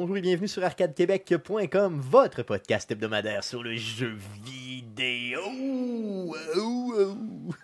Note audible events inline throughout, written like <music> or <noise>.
Bonjour et bienvenue sur arcadequebec.com, votre podcast hebdomadaire sur le jeu vidéo. <laughs> Oh, oh.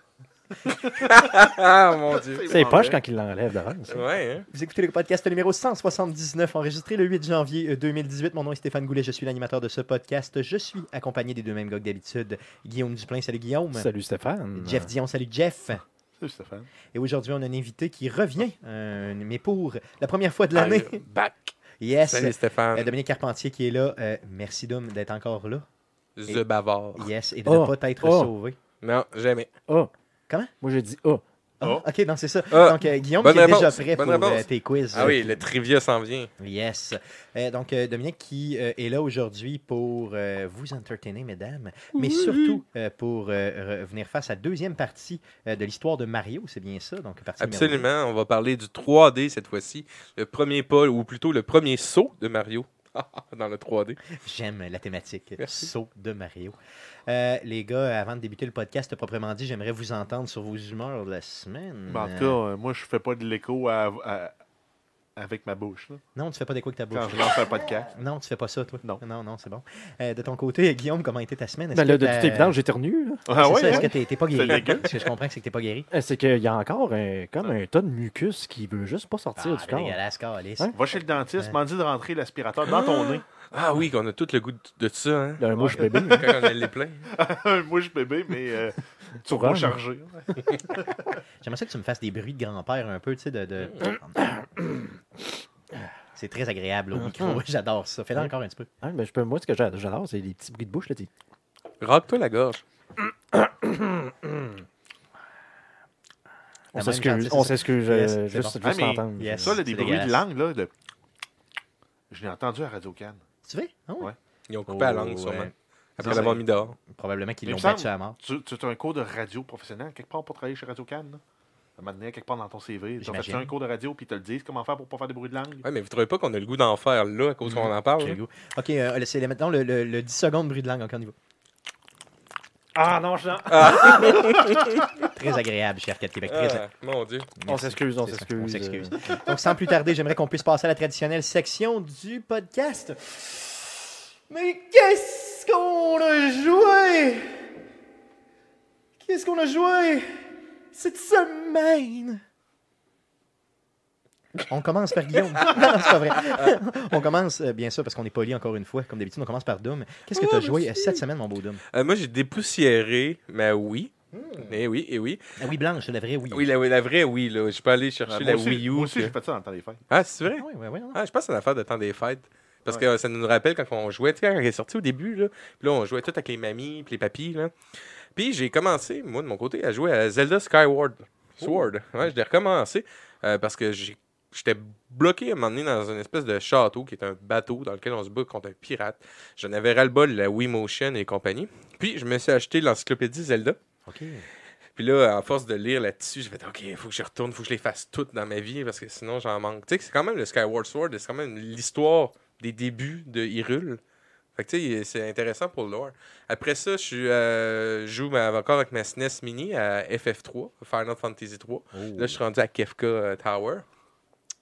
ah mon dieu. C'est poche quand il l'enlève d'avance. Ouais, hein? Vous écoutez le podcast numéro 179, enregistré le 8 janvier euh, 2018. Mon nom est Stéphane Goulet, je suis l'animateur de ce podcast. Je suis accompagné des deux mêmes gars que d'habitude. Guillaume Duplain, salut Guillaume. Salut Stéphane. Jeff Dion, salut Jeff. Salut Stéphane. Et aujourd'hui, on a un invité qui revient, euh, mais pour la première fois de l'année. Back. Yes. Salut Euh, Stéphane. Dominique Carpentier qui est là. Euh, merci Dom d'être encore là. The Bavard. Yes. Et de Oh. ne pas t'être Oh. sauvé. Non, jamais. Oh. Comment? Moi, j'ai dit oh. Ah, Oh. Ok, non, c'est ça. Ah. Donc, euh, Guillaume qui est déjà réponse. prêt Bonne pour euh, tes quiz. Ah oui, le trivia s'en vient. Yes. Euh, donc, euh, Dominique qui euh, est là aujourd'hui pour euh, vous entertainer, mesdames, mais surtout euh, pour euh, revenir face à la deuxième partie euh, de l'histoire de Mario, c'est bien ça? Donc, partie. Absolument. On va parler du 3D cette fois-ci. Le premier pas, ou plutôt le premier saut de Mario <laughs> dans le 3D. J'aime la thématique Merci. saut de Mario. Euh, les gars, avant de débuter le podcast proprement dit, j'aimerais vous entendre sur vos humeurs de la semaine. Ben, en tout cas, euh, moi, je fais pas de l'écho à- à- avec ma bouche. là. non, tu fais pas d'écho avec ta bouche. Quand je lance un podcast. <laughs> Non, tu fais pas ça, toi. Non. Non, non, c'est bon. Euh, de ton côté, Guillaume, comment a été ta semaine? Ben là, de toute évidence, j'éternue. Ah ouais, est-ce hein? que t'es pas C'est guéri? Parce que je comprends que c'est que t'es pas guéri. Euh, C'est qu'il y a encore un, comme un tas de mucus qui veut juste pas sortir Ah, du corps. Hein? Va chez le dentiste, Ouais. m'en dit de rentrer l'aspirateur dans ton nez. Ah oui, qu'on a tout le goût de, de ça, hein? D'un mouche bébé. Quand on a les plein. <laughs> moi, je bébé, mais euh, <laughs> turbo chargé. <laughs> J'aimerais ça que tu me fasses des bruits de grand-père un peu, tu sais, de... de- <coughs> C'est très agréable au micro, <coughs> j'adore ça. Fais-le encore un petit peu. Hein, ben, je peux, moi, ce que j'a- j'adore, c'est les petits bruits de bouche. Là, Râpe-toi la gorge. <coughs> on s'excuse, on s'excuse, euh, juste, bon. juste Ah, entendre. Yes. Ça, là, des bruits de langue, là, de... je l'ai entendu à Radio Cannes. Tu veux? Ah ouais? Ils ont coupé la Oh, langue, ouais. sûrement. Après Ça, l'avoir mis dehors. Probablement qu'ils Il l'ont battu à mort. Tu, tu as un cours de radio professionnel quelque part pour travailler chez Radio Cannes? Moment donné, quelque part dans ton CV. Tu fait un cours de radio puis ils te le disent comment faire pour pas faire des bruits de langue? Ouais, mais vous trouvez pas qu'on a le goût d'en faire là à cause qu'on en parle? J'ai là? le goût. Ok, euh, c'est maintenant le, le- le 10 secondes de bruit de langue, encore au niveau. Ah non, je... <laughs> Très agréable chez Arcade Québec. Très Ah, mon Dieu. on Merci. s'excuse, on s'excuse. On s'excuse. Donc, sans plus tarder, j'aimerais qu'on puisse passer à la traditionnelle section du podcast. Mais qu'est-ce qu'on a joué? Qu'est-ce qu'on a joué cette semaine? On commence par Guillaume. <laughs> non, c'est pas vrai. on commence, euh, bien sûr, parce qu'on est poli encore une fois. Comme d'habitude, on commence par Doom. Qu'est-ce que tu as joué euh, cette semaine, mon beau Doom? Euh, moi, j'ai dépoussiéré, mais oui. Eh oui, eh oui. Ah oui, Blanche, la vraie, oui. Oui, la, la vraie, oui. Là. Je peux aller chercher Ah, la moi aussi, Wii U. moi aussi, que- j'ai fait ça dans le temps des fêtes. Ah, c'est vrai? Ah oui, oui, oui. Ah, je pense que c'est une affaire de temps des fêtes. Parce Ouais. que ça nous rappelle quand on jouait, tu sais, quand elle est sortie au début, là, puis là, on jouait tout avec les mamies puis les papis, là. Puis j'ai commencé, moi, de mon côté, à jouer à Zelda Skyward Sword. Ouais, je l'ai recommencé euh, parce que j'ai- j'étais bloqué à un moment donné dans une espèce de château qui est un bateau dans lequel on se bat contre un pirate. J'en avais ras-le-bol la Wii Motion et compagnie. Puis je me suis acheté l'encyclopédie Zelda. OK. Puis là, à force de lire là-dessus, j'ai fait OK, il faut que je retourne, il faut que je les fasse toutes dans ma vie parce que sinon j'en manque. Tu sais, c'est quand même le Skyward Sword, c'est quand même l'histoire des débuts de Hyrule. Fait que tu sais, c'est intéressant pour le lore. Après ça, je euh, je joue ma- encore avec ma SNES Mini à FF3, Final Fantasy 3. Oh. Là, je suis rendu à Kefka euh, Tower.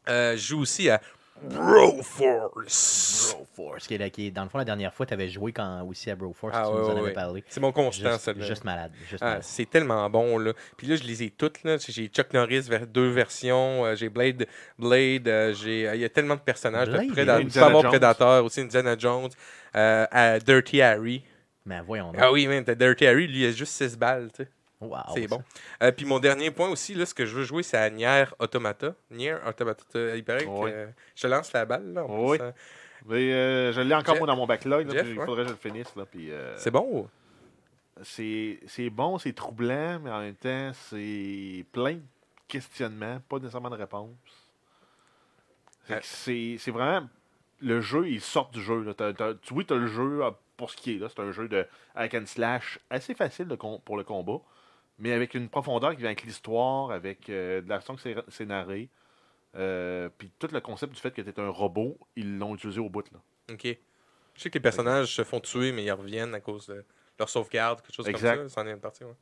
Euh, je joue aussi à Broforce. Broforce, qui est, là- qui est- dans le fond, la dernière fois, tu avais joué quand, aussi à Broforce, Ah, tu ouais, nous en ouais, avais ouais. parlé. C'est mon constant, Juste, celui-là. juste malade. Juste Ah, malade. c'est tellement bon, là. Puis là, je les ai toutes, là. J'ai Chuck Norris, vers deux versions. euh, j'ai Blade, Blade, euh, j'ai... euh, Il y a tellement de personnages. Blade, de Prédateur. Jones. Predator, aussi Indiana Jones. euh, à Dirty Harry. Mais voyons donc. Ah oui, man, t'as Dirty Harry, lui, il a juste 6 balles, tu sais. Wow, c'est bon. Euh, puis mon dernier point aussi, là, ce que je veux jouer, c'est à Nier Automata. Nier Automata. Il paraît Oui. que... Je te lance la balle, là. en Oui. hein. Mais euh, je l'ai encore, Jeff- moi, dans mon backlog. là, Jeff, puis il ouais. faudrait que je le finisse. Là, puis, euh, C'est bon? c'est c'est bon, c'est troublant, mais en même temps, c'est plein de questionnements, pas nécessairement de réponses. Euh. C'est c'est vraiment. Le jeu, il sort du jeu. Là. T'as- t'as- tu- oui, tu as le jeu ah, pour ce qui est là. C'est un jeu de hack and slash assez facile de pour le combat, mais avec une profondeur qui vient avec l'histoire, avec euh, de la façon que c'est c'est narré. Euh, puis tout le concept du fait que tu es un robot, ils l'ont utilisé au bout. Là. OK. Je sais que les personnages se font tuer, mais ils reviennent à cause de leur sauvegarde, quelque chose Exact. comme ça. C'en est une partie, ouais.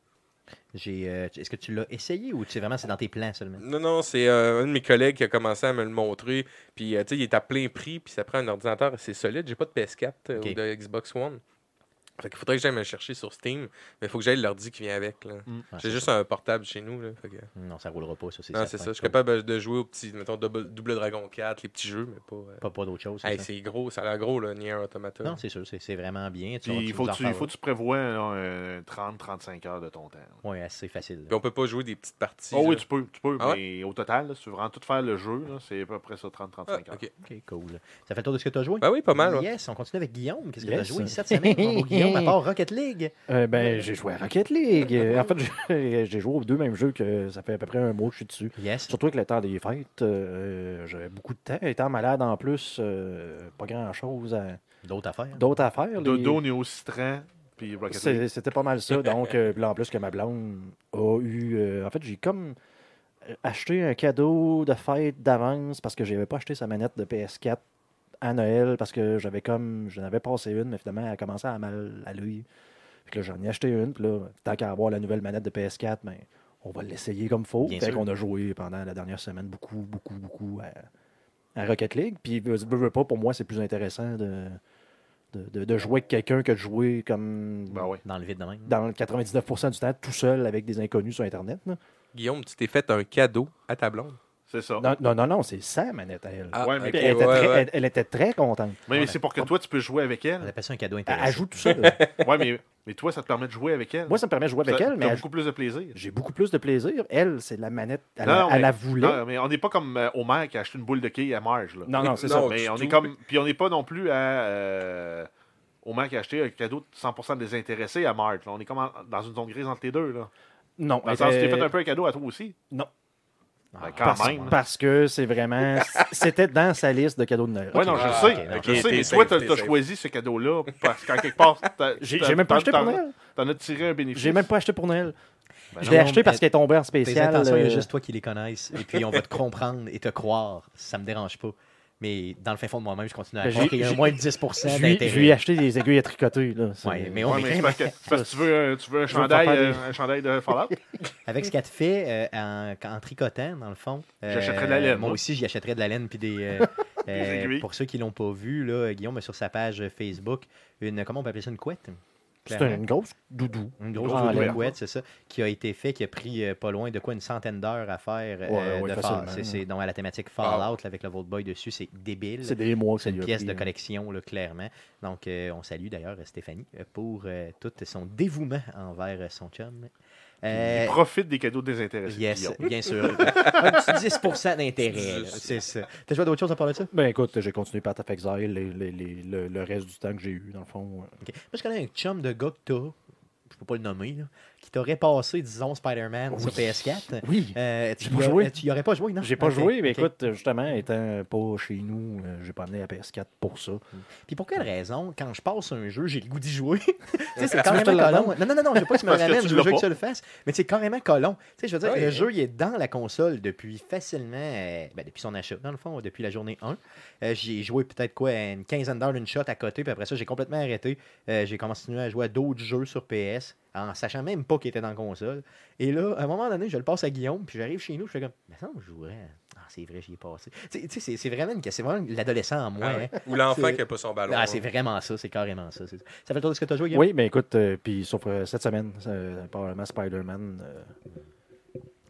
J'ai, euh, Est-ce que tu l'as essayé ou c'est vraiment c'est dans tes plans seulement? Non, non, c'est euh, un de mes collègues qui a commencé à me le montrer. Puis, euh, tu sais, il est à plein prix, puis ça prend un ordinateur assez solide. J'ai pas de PS4 euh, Ok. ou de Xbox One. Fait qu'il faudrait que j'aille me le chercher sur Steam, mais il faut que j'aille l'ordi qui vient avec. Là. Mm. Ah, J'ai c'est juste ça. un portable chez nous. Là, fait que- Non, ça roulera pas, ça, c'est Non, c'est certain. ça. Je suis capable de jouer aux petits, mettons, Double, Double Dragon 4, les petits jeux, mais pas. euh, Pas, pas d'autre chose. c'est hey, ça. c'est gros, ça a l'air gros, là, Nier Automata. Non, c'est sûr, c'est c'est vraiment bien. Puis il faut que tu, il faut que tu prévois là, un 30-35 heures de ton temps. Ouais, assez facile. Puis on peut pas jouer des petites parties. Oh oui, là. tu peux, tu peux Ah ouais? mais au total, là, si tu veux vraiment tout faire le jeu, là, c'est à peu près ça, 30-35 Ah, heures. ok. Ok, cool. Ça fait le tour de ce que tu as joué? Ben oui, pas mal. ouais. Yes, on continue avec Guillaume. Qu'est-ce que tu Yes. as joué cette semaine, mon beau <laughs> Guillaume, à part Rocket League? Euh, ben, j'ai joué à Rocket League. Euh, en fait, <laughs> j'ai joué aux deux mêmes jeux que ça fait à peu près un mois que je suis dessus. Yes. Surtout avec le temps des fêtes, euh, j'avais beaucoup de temps. Étant malade en plus, euh, pas grand-chose. à- D'autres affaires? D'autres affaires. les- Dodo, Néo Citran, puis Rocket League. C'était pas mal ça. <laughs> Donc, euh, là, en plus que ma blonde a eu. euh, en fait, j'ai comme acheté un cadeau de fête d'avance parce que j'avais pas acheté sa manette de PS4 à Noël parce que j'avais comme. J'en avais passé une, mais finalement, elle a commencé à mal à lui. Puis là, j'en ai acheté une. Puis là, tant qu'à avoir la nouvelle manette de PS4, ben, on va l'essayer comme faut. Bien Fait sûr. qu'on a joué pendant la dernière semaine beaucoup, beaucoup, beaucoup à, à Rocket League. Puis, veux, veux, veux pas, pour moi, c'est plus intéressant de, de, de- de jouer avec quelqu'un que de jouer comme Ben ouais. Dans le vide de même. dans le 99% du temps tout seul avec des inconnus sur Internet. là. Guillaume, tu t'es fait un cadeau à ta blonde. C'est ça. Non, non, non, non, c'est sa manette à elle. Ah, Ouais, mais elle, était ouais, très, ouais. elle- elle était très contente. Mais, mais c'est pour que toi, tu peux jouer avec On elle. appelle ça un cadeau Elle, intéressant. elle joue tout seul. <laughs> ouais, mais, mais toi, ça te permet de jouer avec elle. Moi, ça me permet de jouer avec Ça- elle, mais elle- beaucoup plus de plaisir. j'ai beaucoup plus de plaisir. Elle, c'est la manette. Elle, Non, elle mais- la voulait. Non, mais on n'est pas comme euh, Homer qui a acheté une boule de quilles à Marge. Là. Non, non, c'est Non, ça. mais on tout. est comme. Puis on n'est pas non plus à. Euh, Homer qui a acheté un cadeau de 100% désintéressé à Marge. là. On est comme en- dans une zone grise entre les deux. Là. Non, Dans le elle sens, tu t'es fait un peu un cadeau à toi aussi. non. Ah, Ben, quand Parce, même. parce que c'est vraiment. <laughs> C'était dans sa liste de cadeaux de Noël. Ouais, non, je Ah, sais. ok, non, je sais, mais toi, t'as safe. choisi ce cadeau-là parce qu'en quelque part, t'as- <laughs> J'ai même pas acheté pour Noël. T'en as tiré un bénéfice. J'ai même pas acheté pour Noël. Ben je l'ai acheté parce qu'il est tombé en Tes spécial. il y a euh, juste toi qui les connaisses. Et puis, on va te <laughs> comprendre et te croire. Ça me dérange pas. Mais dans le fin fond de moi-même, je continue à Ben, croire qu'il y a moins 10% je lui, je lui ai d'intérêt. acheté des aiguilles à tricoter. Là. Ouais, mais on Ouais, mais parce que, parce que tu veux, un- tu veux un chandail, euh, des- un chandail de Fallout? <laughs> Avec ce qu'elle te fait euh, en, en tricotant, dans le fond. euh, J'achèterais de la laine, Moi aussi, j'y achèterais de la laine. Puis <laughs> des. euh, aiguilles. pour ceux qui l'ont pas vu, là, Guillaume a sur sa page Facebook une. Comment on peut appeler ça Une couette? C'est une grosse doudou. Une grosse laine. couette, c'est ça, qui a été fait, qui a pris euh, pas loin de quoi une centaine d'heures à faire. euh, Ouais, ouais, de c'est, donc à la thématique Fallout là, avec le Vault Boy dessus, c'est débile. C'est des mois C'est une pièce pris, de hein. collection, là, clairement. Donc, euh, on salue d'ailleurs Stéphanie pour euh, tout son dévouement envers son chum. Euh, Il profite des cadeaux désintéressés. yes, bien sûr. Un petit 10% d'intérêt. là, C'est ça. T'as joué à d'autres choses à part de ça? Ben écoute, j'ai continué Path of Exile les- les- les- le, le reste du temps que j'ai eu, dans le fond. Ok. Moi, je connais un chum de gars que t'as, je peux pas le nommer, là, qui t'aurait passé, disons, Spider-Man sur PS4. Oui. Euh, tu, J'ai pas y a- joué. tu y aurais pas joué, non? J'ai pas joué, mais écoute, justement, étant pas chez nous, euh, j'ai pas amené la PS4 pour ça. Puis pour quelle raison, quand je passe un jeu, j'ai le goût d'y jouer? <laughs> tu sais, c'est carrément colon. Non, non, non, non, je veux pas que tu <laughs> me tu je veux que tu le fasses. Mais c'est carrément colon. Tu sais, je veux dire, Ouais. le jeu, il est dans la console depuis facilement, euh, ben, depuis son achat, dans le fond, depuis la journée 1. Euh, J'y ai joué peut-être quoi, une quinzaine d'heures d'une shot à côté, puis après ça, j'ai complètement arrêté. J'ai continué à jouer à d'autres jeux sur PS, en sachant même pas qu'il était dans la console. Et là, à un moment donné, je le passe à Guillaume, puis j'arrive chez nous, je fais comme, mais ça, je jouerais. Ah, c'est vrai, j'y ai passé. Tu sais, c'est- c'est vraiment, une- c'est vraiment l'adolescent en moi. Ah ouais. hein. Ou l'enfant qui a pas son ballon. Ah, hein. c'est vraiment ça, c'est carrément ça. c'est- Ça fait le tour de ce que tu as joué, Guillaume? Oui, mais écoute, euh, puis sauf euh, cette semaine, euh, probablement Spider-Man.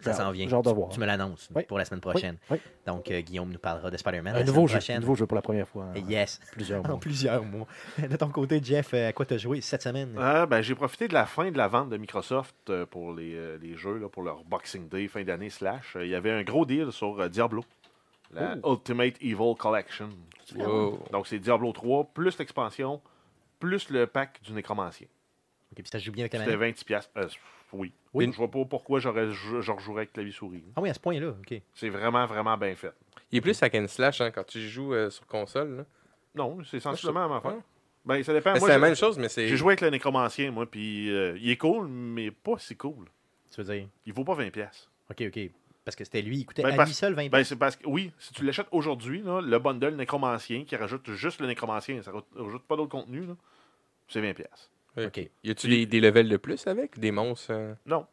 Ça s'en vient. De voir. Tu me l'annonces Oui. pour la semaine prochaine. Oui. Donc, euh, Guillaume nous parlera de Spider-Man Un la nouveau semaine jeu, un prochaine. nouveau jeu pour la première fois. en Yes, Plusieurs <laughs> en mois. plusieurs mois. <laughs> De ton côté, Jeff, euh, à quoi tu as joué cette semaine? Ah, ben, j'ai profité de la fin de la vente de Microsoft euh, pour les, les jeux, là, pour leur Boxing Day, fin d'année slash. Il y avait un gros deal sur Diablo, la Ultimate Evil Collection. Oh. Donc, c'est Diablo 3, plus l'expansion, plus le pack du Nécromancien. Ok, puis ça joue bien avec la C'était manette? 20$. piastres. Euh, oui. Oui. Je vois pas pourquoi j'aurais, je, je rejouerais avec clavier-souris. Ah oui, à ce point-là, ok. C'est vraiment, vraiment bien fait. Il est plus hack and slash hein, quand tu joues euh, sur console. là. Non, c'est sensiblement la même affaire. Ben, ça dépend. Moi, c'est la j'ai- même chose, mais c'est. J'ai joué avec le Nécromancien, moi, puis euh, il est cool, mais pas si cool. Tu veux dire? Il vaut pas 20$. piastres. Ok, ok. Parce que c'était lui, il coûtait Ben, à parce- lui seul 20 Ben, c'est parce que, oui, si tu l'achètes aujourd'hui, le bundle Nécromancien qui rajoute juste le Nécromancien, ça rajoute- rajoute pas d'autre contenu, là, c'est 20$. Ok. Y a-tu des, des levels de plus avec? Des monstres euh? Non.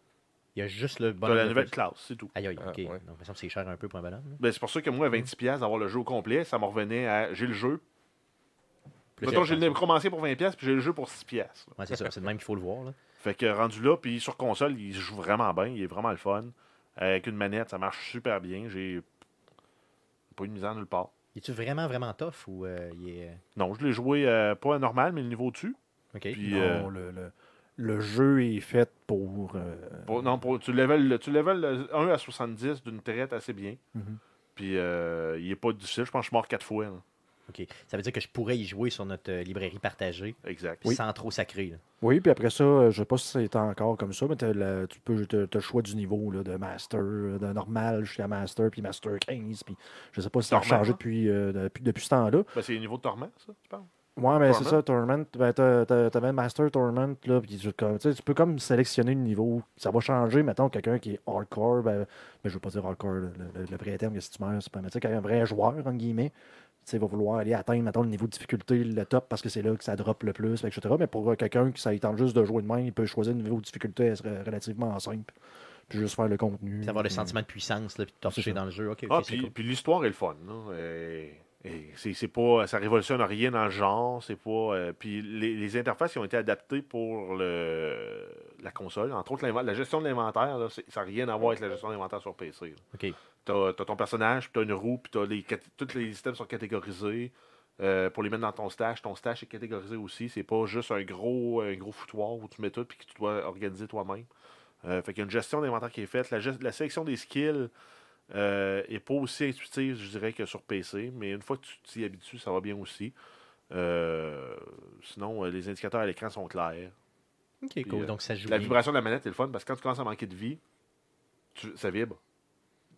Il y a juste le bonhomme. la de nouvelle plus. classe, c'est tout. Aïe, aïe, Ah, ok. ouais. Donc, me que c'est cher un peu pour un bonhomme. là. Ben, c'est pour ça que moi, à 26$ piastres, d'avoir le jeu au complet, ça me revenait à. J'ai le jeu. Plus Mettons, j'ai commencé pour 20$, piastres, puis j'ai le jeu pour 6$. piastres. Ouais, c'est ça. C'est de même qu'il faut le voir. Là. Fait que rendu là, puis sur console, il joue vraiment bien, il est vraiment le fun. Avec une manette, ça marche super bien. J'ai pas eu de misère nulle part. Es-tu vraiment, vraiment tough ou euh, il est. Non, je l'ai joué euh, pas à normal, mais le niveau dessus. Puis, Non, euh, le, le- le jeu est fait pour. euh, pour- non, pour, tu level, tu level le 1 à 70 d'une traite assez bien. Mhm. Puis euh, il est pas difficile. Je pense que je suis mort quatre fois. là. ok. Ça veut dire que je pourrais y jouer sur notre euh, librairie partagée, Exact. Oui. sans trop sacré. là. Oui, puis après ça, je sais pas si c'est encore comme ça, mais tu peux t'as- t'as le choix du niveau là, de Master, de normal jusqu'à Master, puis Master 15. Puis je sais pas si ça a changé depuis, euh, depuis, depuis ce temps-là. Ben, c'est le niveau de torment, ça, tu parles? Ouais, mais c'est ça, Tournament. Ben, t'as- t'as- t'avais Master Tournament, là, puis tu, comme- tu peux comme sélectionner le niveau. Ça va changer, mettons, quelqu'un qui est hardcore, ben, ben, je veux pas dire hardcore, le, le- le vrai terme, que si tu meurs, c'est pas, mais tu un vrai joueur, entre guillemets, tu sais, va vouloir aller atteindre, mettons, le niveau de difficulté, le top, parce que c'est là que ça drop le plus, etc. Mais pour euh, quelqu'un qui ça lui tente juste de jouer de main, il peut choisir le niveau de difficulté relativement simple, puis juste faire le contenu. Puis avoir le sentiment de puissance, là, puis de torcher dans le jeu. Ok, ok, Ah, puis, cool. puis l'histoire est le fun. là. Et- et c'est c'est pas, ça révolutionne rien dans le genre. C'est pas. euh, puis les, les interfaces qui ont été adaptées pour le, la console, entre autres la gestion de l'inventaire, ça n'a rien à voir avec la gestion de l'inventaire sur PC. là. Ok. T'as as ton personnage, puis t'as une roue, puis t'as les, tous les systèmes sont catégorisés. euh, pour les mettre dans ton stash, ton stash est catégorisé aussi. C'est pas juste un gros, un gros foutoir où tu mets tout puis que tu dois organiser toi-même. Euh, fait qu'il y a une gestion d'inventaire qui est faite. La, la sélection des skills euh, est pas aussi intuitive, je dirais, que sur PC, mais une fois que tu t'y habitues, ça va bien aussi. Euh, sinon, euh, les indicateurs à l'écran sont clairs. Ok, cool. euh, Donc ça joue La bien. vibration de la manette est le fun parce que quand tu commences à manquer de vie, tu- ça vibre.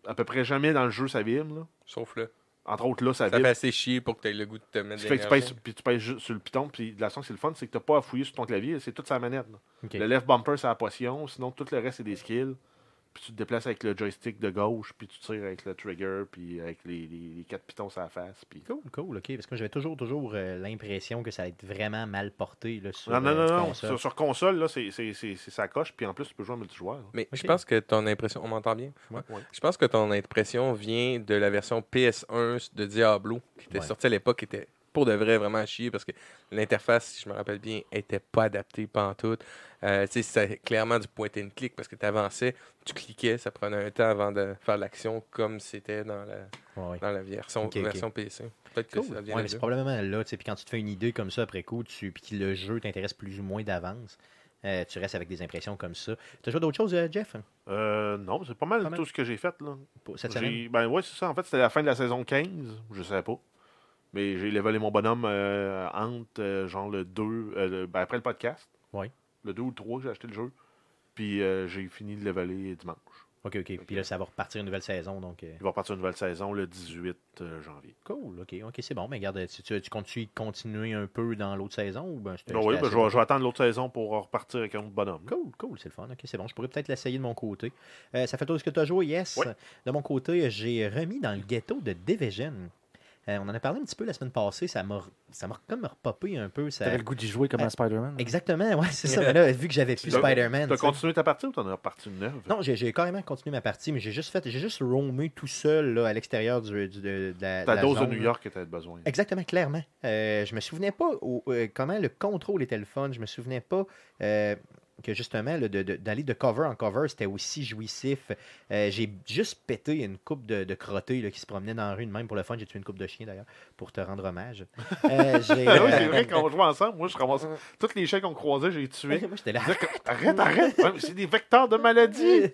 À peu près jamais dans le jeu, ça vibre. là. Sauf là. Entre autres, là, ça, Ça vibre. fait assez chier pour que tu aies le goût de te mettre fait que tu pèses, puis tu pèses juste sur le piton, puis de la façon que c'est le fun, c'est que tu n'as pas à fouiller sur ton clavier, c'est toute sa manette. Le left bumper, c'est la potion, sinon tout le reste, c'est des skills. Puis tu te déplaces avec le joystick de gauche, puis tu tires avec le trigger, puis avec les, les- les quatre pitons sur la face. Puis... Cool, cool, ok. Parce que j'avais toujours, toujours euh, l'impression que ça allait être vraiment mal porté là, sur Non, non, euh, non, non. console. Sur, sur console, là, c'est, c'est, c'est, c'est sa coche, puis en plus, tu peux jouer en multijoueur. là. Mais je pense que ton impression. On m'entend bien? Ouais. Ouais. Je pense que ton impression vient de la version PS1 de Diablo, qui était Ouais. sortie à l'époque, qui était pour de vrai vraiment à chier parce que l'interface, si je me rappelle bien, était pas adaptée pantoute. Euh, tu sais, c'était clairement du point and click parce que tu avançais, tu cliquais, ça prenait un temps avant de faire l'action comme c'était dans la, Ouais, dans la version, version PC. Peut-être que ça vient Ouais, c'est probablement là, tu sais, puis quand tu te fais une idée comme ça après coup, tu, puis que le jeu t'intéresse plus ou moins d'avance, euh, tu restes avec des impressions comme ça. Tu as joué d'autres choses, euh, Jeff, Euh, non, c'est pas mal, Pas mal. tout ce que j'ai fait. Là. cette semaine? Ben ouais, c'est ça. En fait, c'était la fin de la saison 15. Je savais pas. Mais j'ai levelé mon bonhomme euh, entre euh, genre le 2, euh, ben, après le podcast. Oui. Le 2 ou le 3 que j'ai acheté le jeu. Puis euh, j'ai fini de leveler dimanche. Ok, ok. Puis là, ça va repartir une nouvelle saison, donc... Il va repartir une nouvelle saison le 18 euh, janvier. Cool, ok, ok, c'est bon. Mais regarde, tu, tu, continuer un peu dans l'autre saison ou ben, Non, oui, ben, je, vais, je vais attendre l'autre saison pour repartir avec un autre bonhomme. Cool, cool, c'est le fun. Ok, c'est bon. Je pourrais peut-être l'essayer de mon côté. Ça fait tout ce que tu as joué, yes. Oui. De mon côté, j'ai remis dans le ghetto de Division. Euh, on en a parlé un petit peu la semaine passée. Ça m'a ça m'a comme repopé un peu. Ça... T'avais le goût d'y jouer comme Euh, à Spider-Man. Exactement, ouais, c'est ça. Mais <laughs> là, vu que j'avais plus Spider-Man. T'as continué ta partie ou t'en as reparti une neuve? Non, j'ai carrément continué ma partie, mais j'ai juste fait, j'ai juste roamé tout seul là, à l'extérieur du, du- de, de la. Ta de la dose de New. York que t'avais besoin. Exactement, clairement. Euh, je me souvenais pas au- euh, comment le contrôle était le fun. Je me souvenais pas euh, que justement là, de- de- d'aller de, cover en cover, c'était aussi jouissif. Euh, j'ai juste pété une coupe de, de crottés qui se promenaient dans la rue de même pour le fun. J'ai tué une coupe de chien d'ailleurs pour te rendre hommage. <laughs> Euh, j'ai, Ah oui, c'est euh, vrai qu'on jouait ensemble. Moi, je ramassais tous les chiens qu'on croisait, j'ai tué. <laughs> moi, j'étais là. Arrête, arrête! C'est des vecteurs de maladie! <laughs>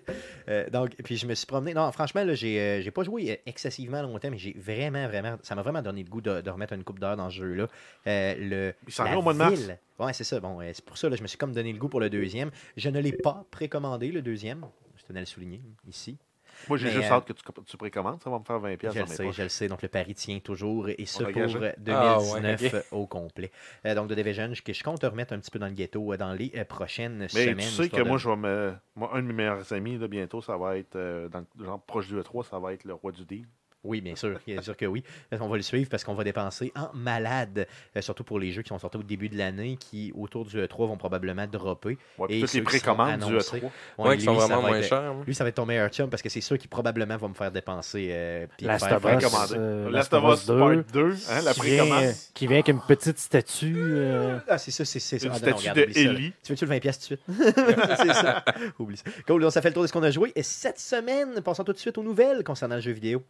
Euh, donc, puis je me suis promené. Non, franchement, là, j'ai, euh, j'ai pas joué euh, excessivement longtemps, mais j'ai vraiment, vraiment. Ça m'a vraiment donné le goût de, remettre une coupe d'heure dans ce jeu-là. Euh, le, Il s'en au mois de mars. Ouais, c'est ça. Bon, c'est pour ça, là, je me suis comme donné le goût pour le deuxième. Je ne l'ai pas précommandé, le deuxième. Je tenais à le souligner ici. Moi, j'ai Mais, juste euh, hâte que tu, tu précommandes. Ça va me faire 20$ Je piastres le sais, poches. je le sais. Donc, le pari tient toujours, et ce pour engage, hein? euh, Ah, 2019 ouais, ok. euh, <laughs> au complet. Euh, donc, de Division, je, je compte te remettre un petit peu dans le ghetto euh, dans les euh, prochaines Mais semaines. tu sais que de- moi, je vais me... moi, un de mes meilleurs amis, là, bientôt, ça va être, euh, dans genre proche du E3, ça va être le roi du deal. Oui, bien sûr, bien sûr que oui. On va le suivre parce qu'on va dépenser en malade, euh, surtout pour les jeux qui sont sortis au début de l'année, qui autour du E3 vont probablement dropper. Ouais, Et toutes ceux les précommandes du annoncés. E3. Ouais, Ouais, qui sont lui, ça vraiment va moins être- chers. hein. Lui, ça va être ton meilleur chum parce que c'est sûr qui probablement va me faire dépenser. euh, puis Last faire- of Us, euh, Last of Us Part 2, hein, la qui, vient, précommande. euh, qui vient avec une petite statue. euh, Ah, c'est ça, c'est ça. Une Ah, non, statue regarde, de ça. Ellie. Tu veux-tu le 20$ piastres tout de suite? <laughs> c'est ça. Oublie ça. Cool, donc ça fait le tour de ce qu'on a joué. Et cette semaine, passons tout de suite aux nouvelles concernant le jeu vidéo.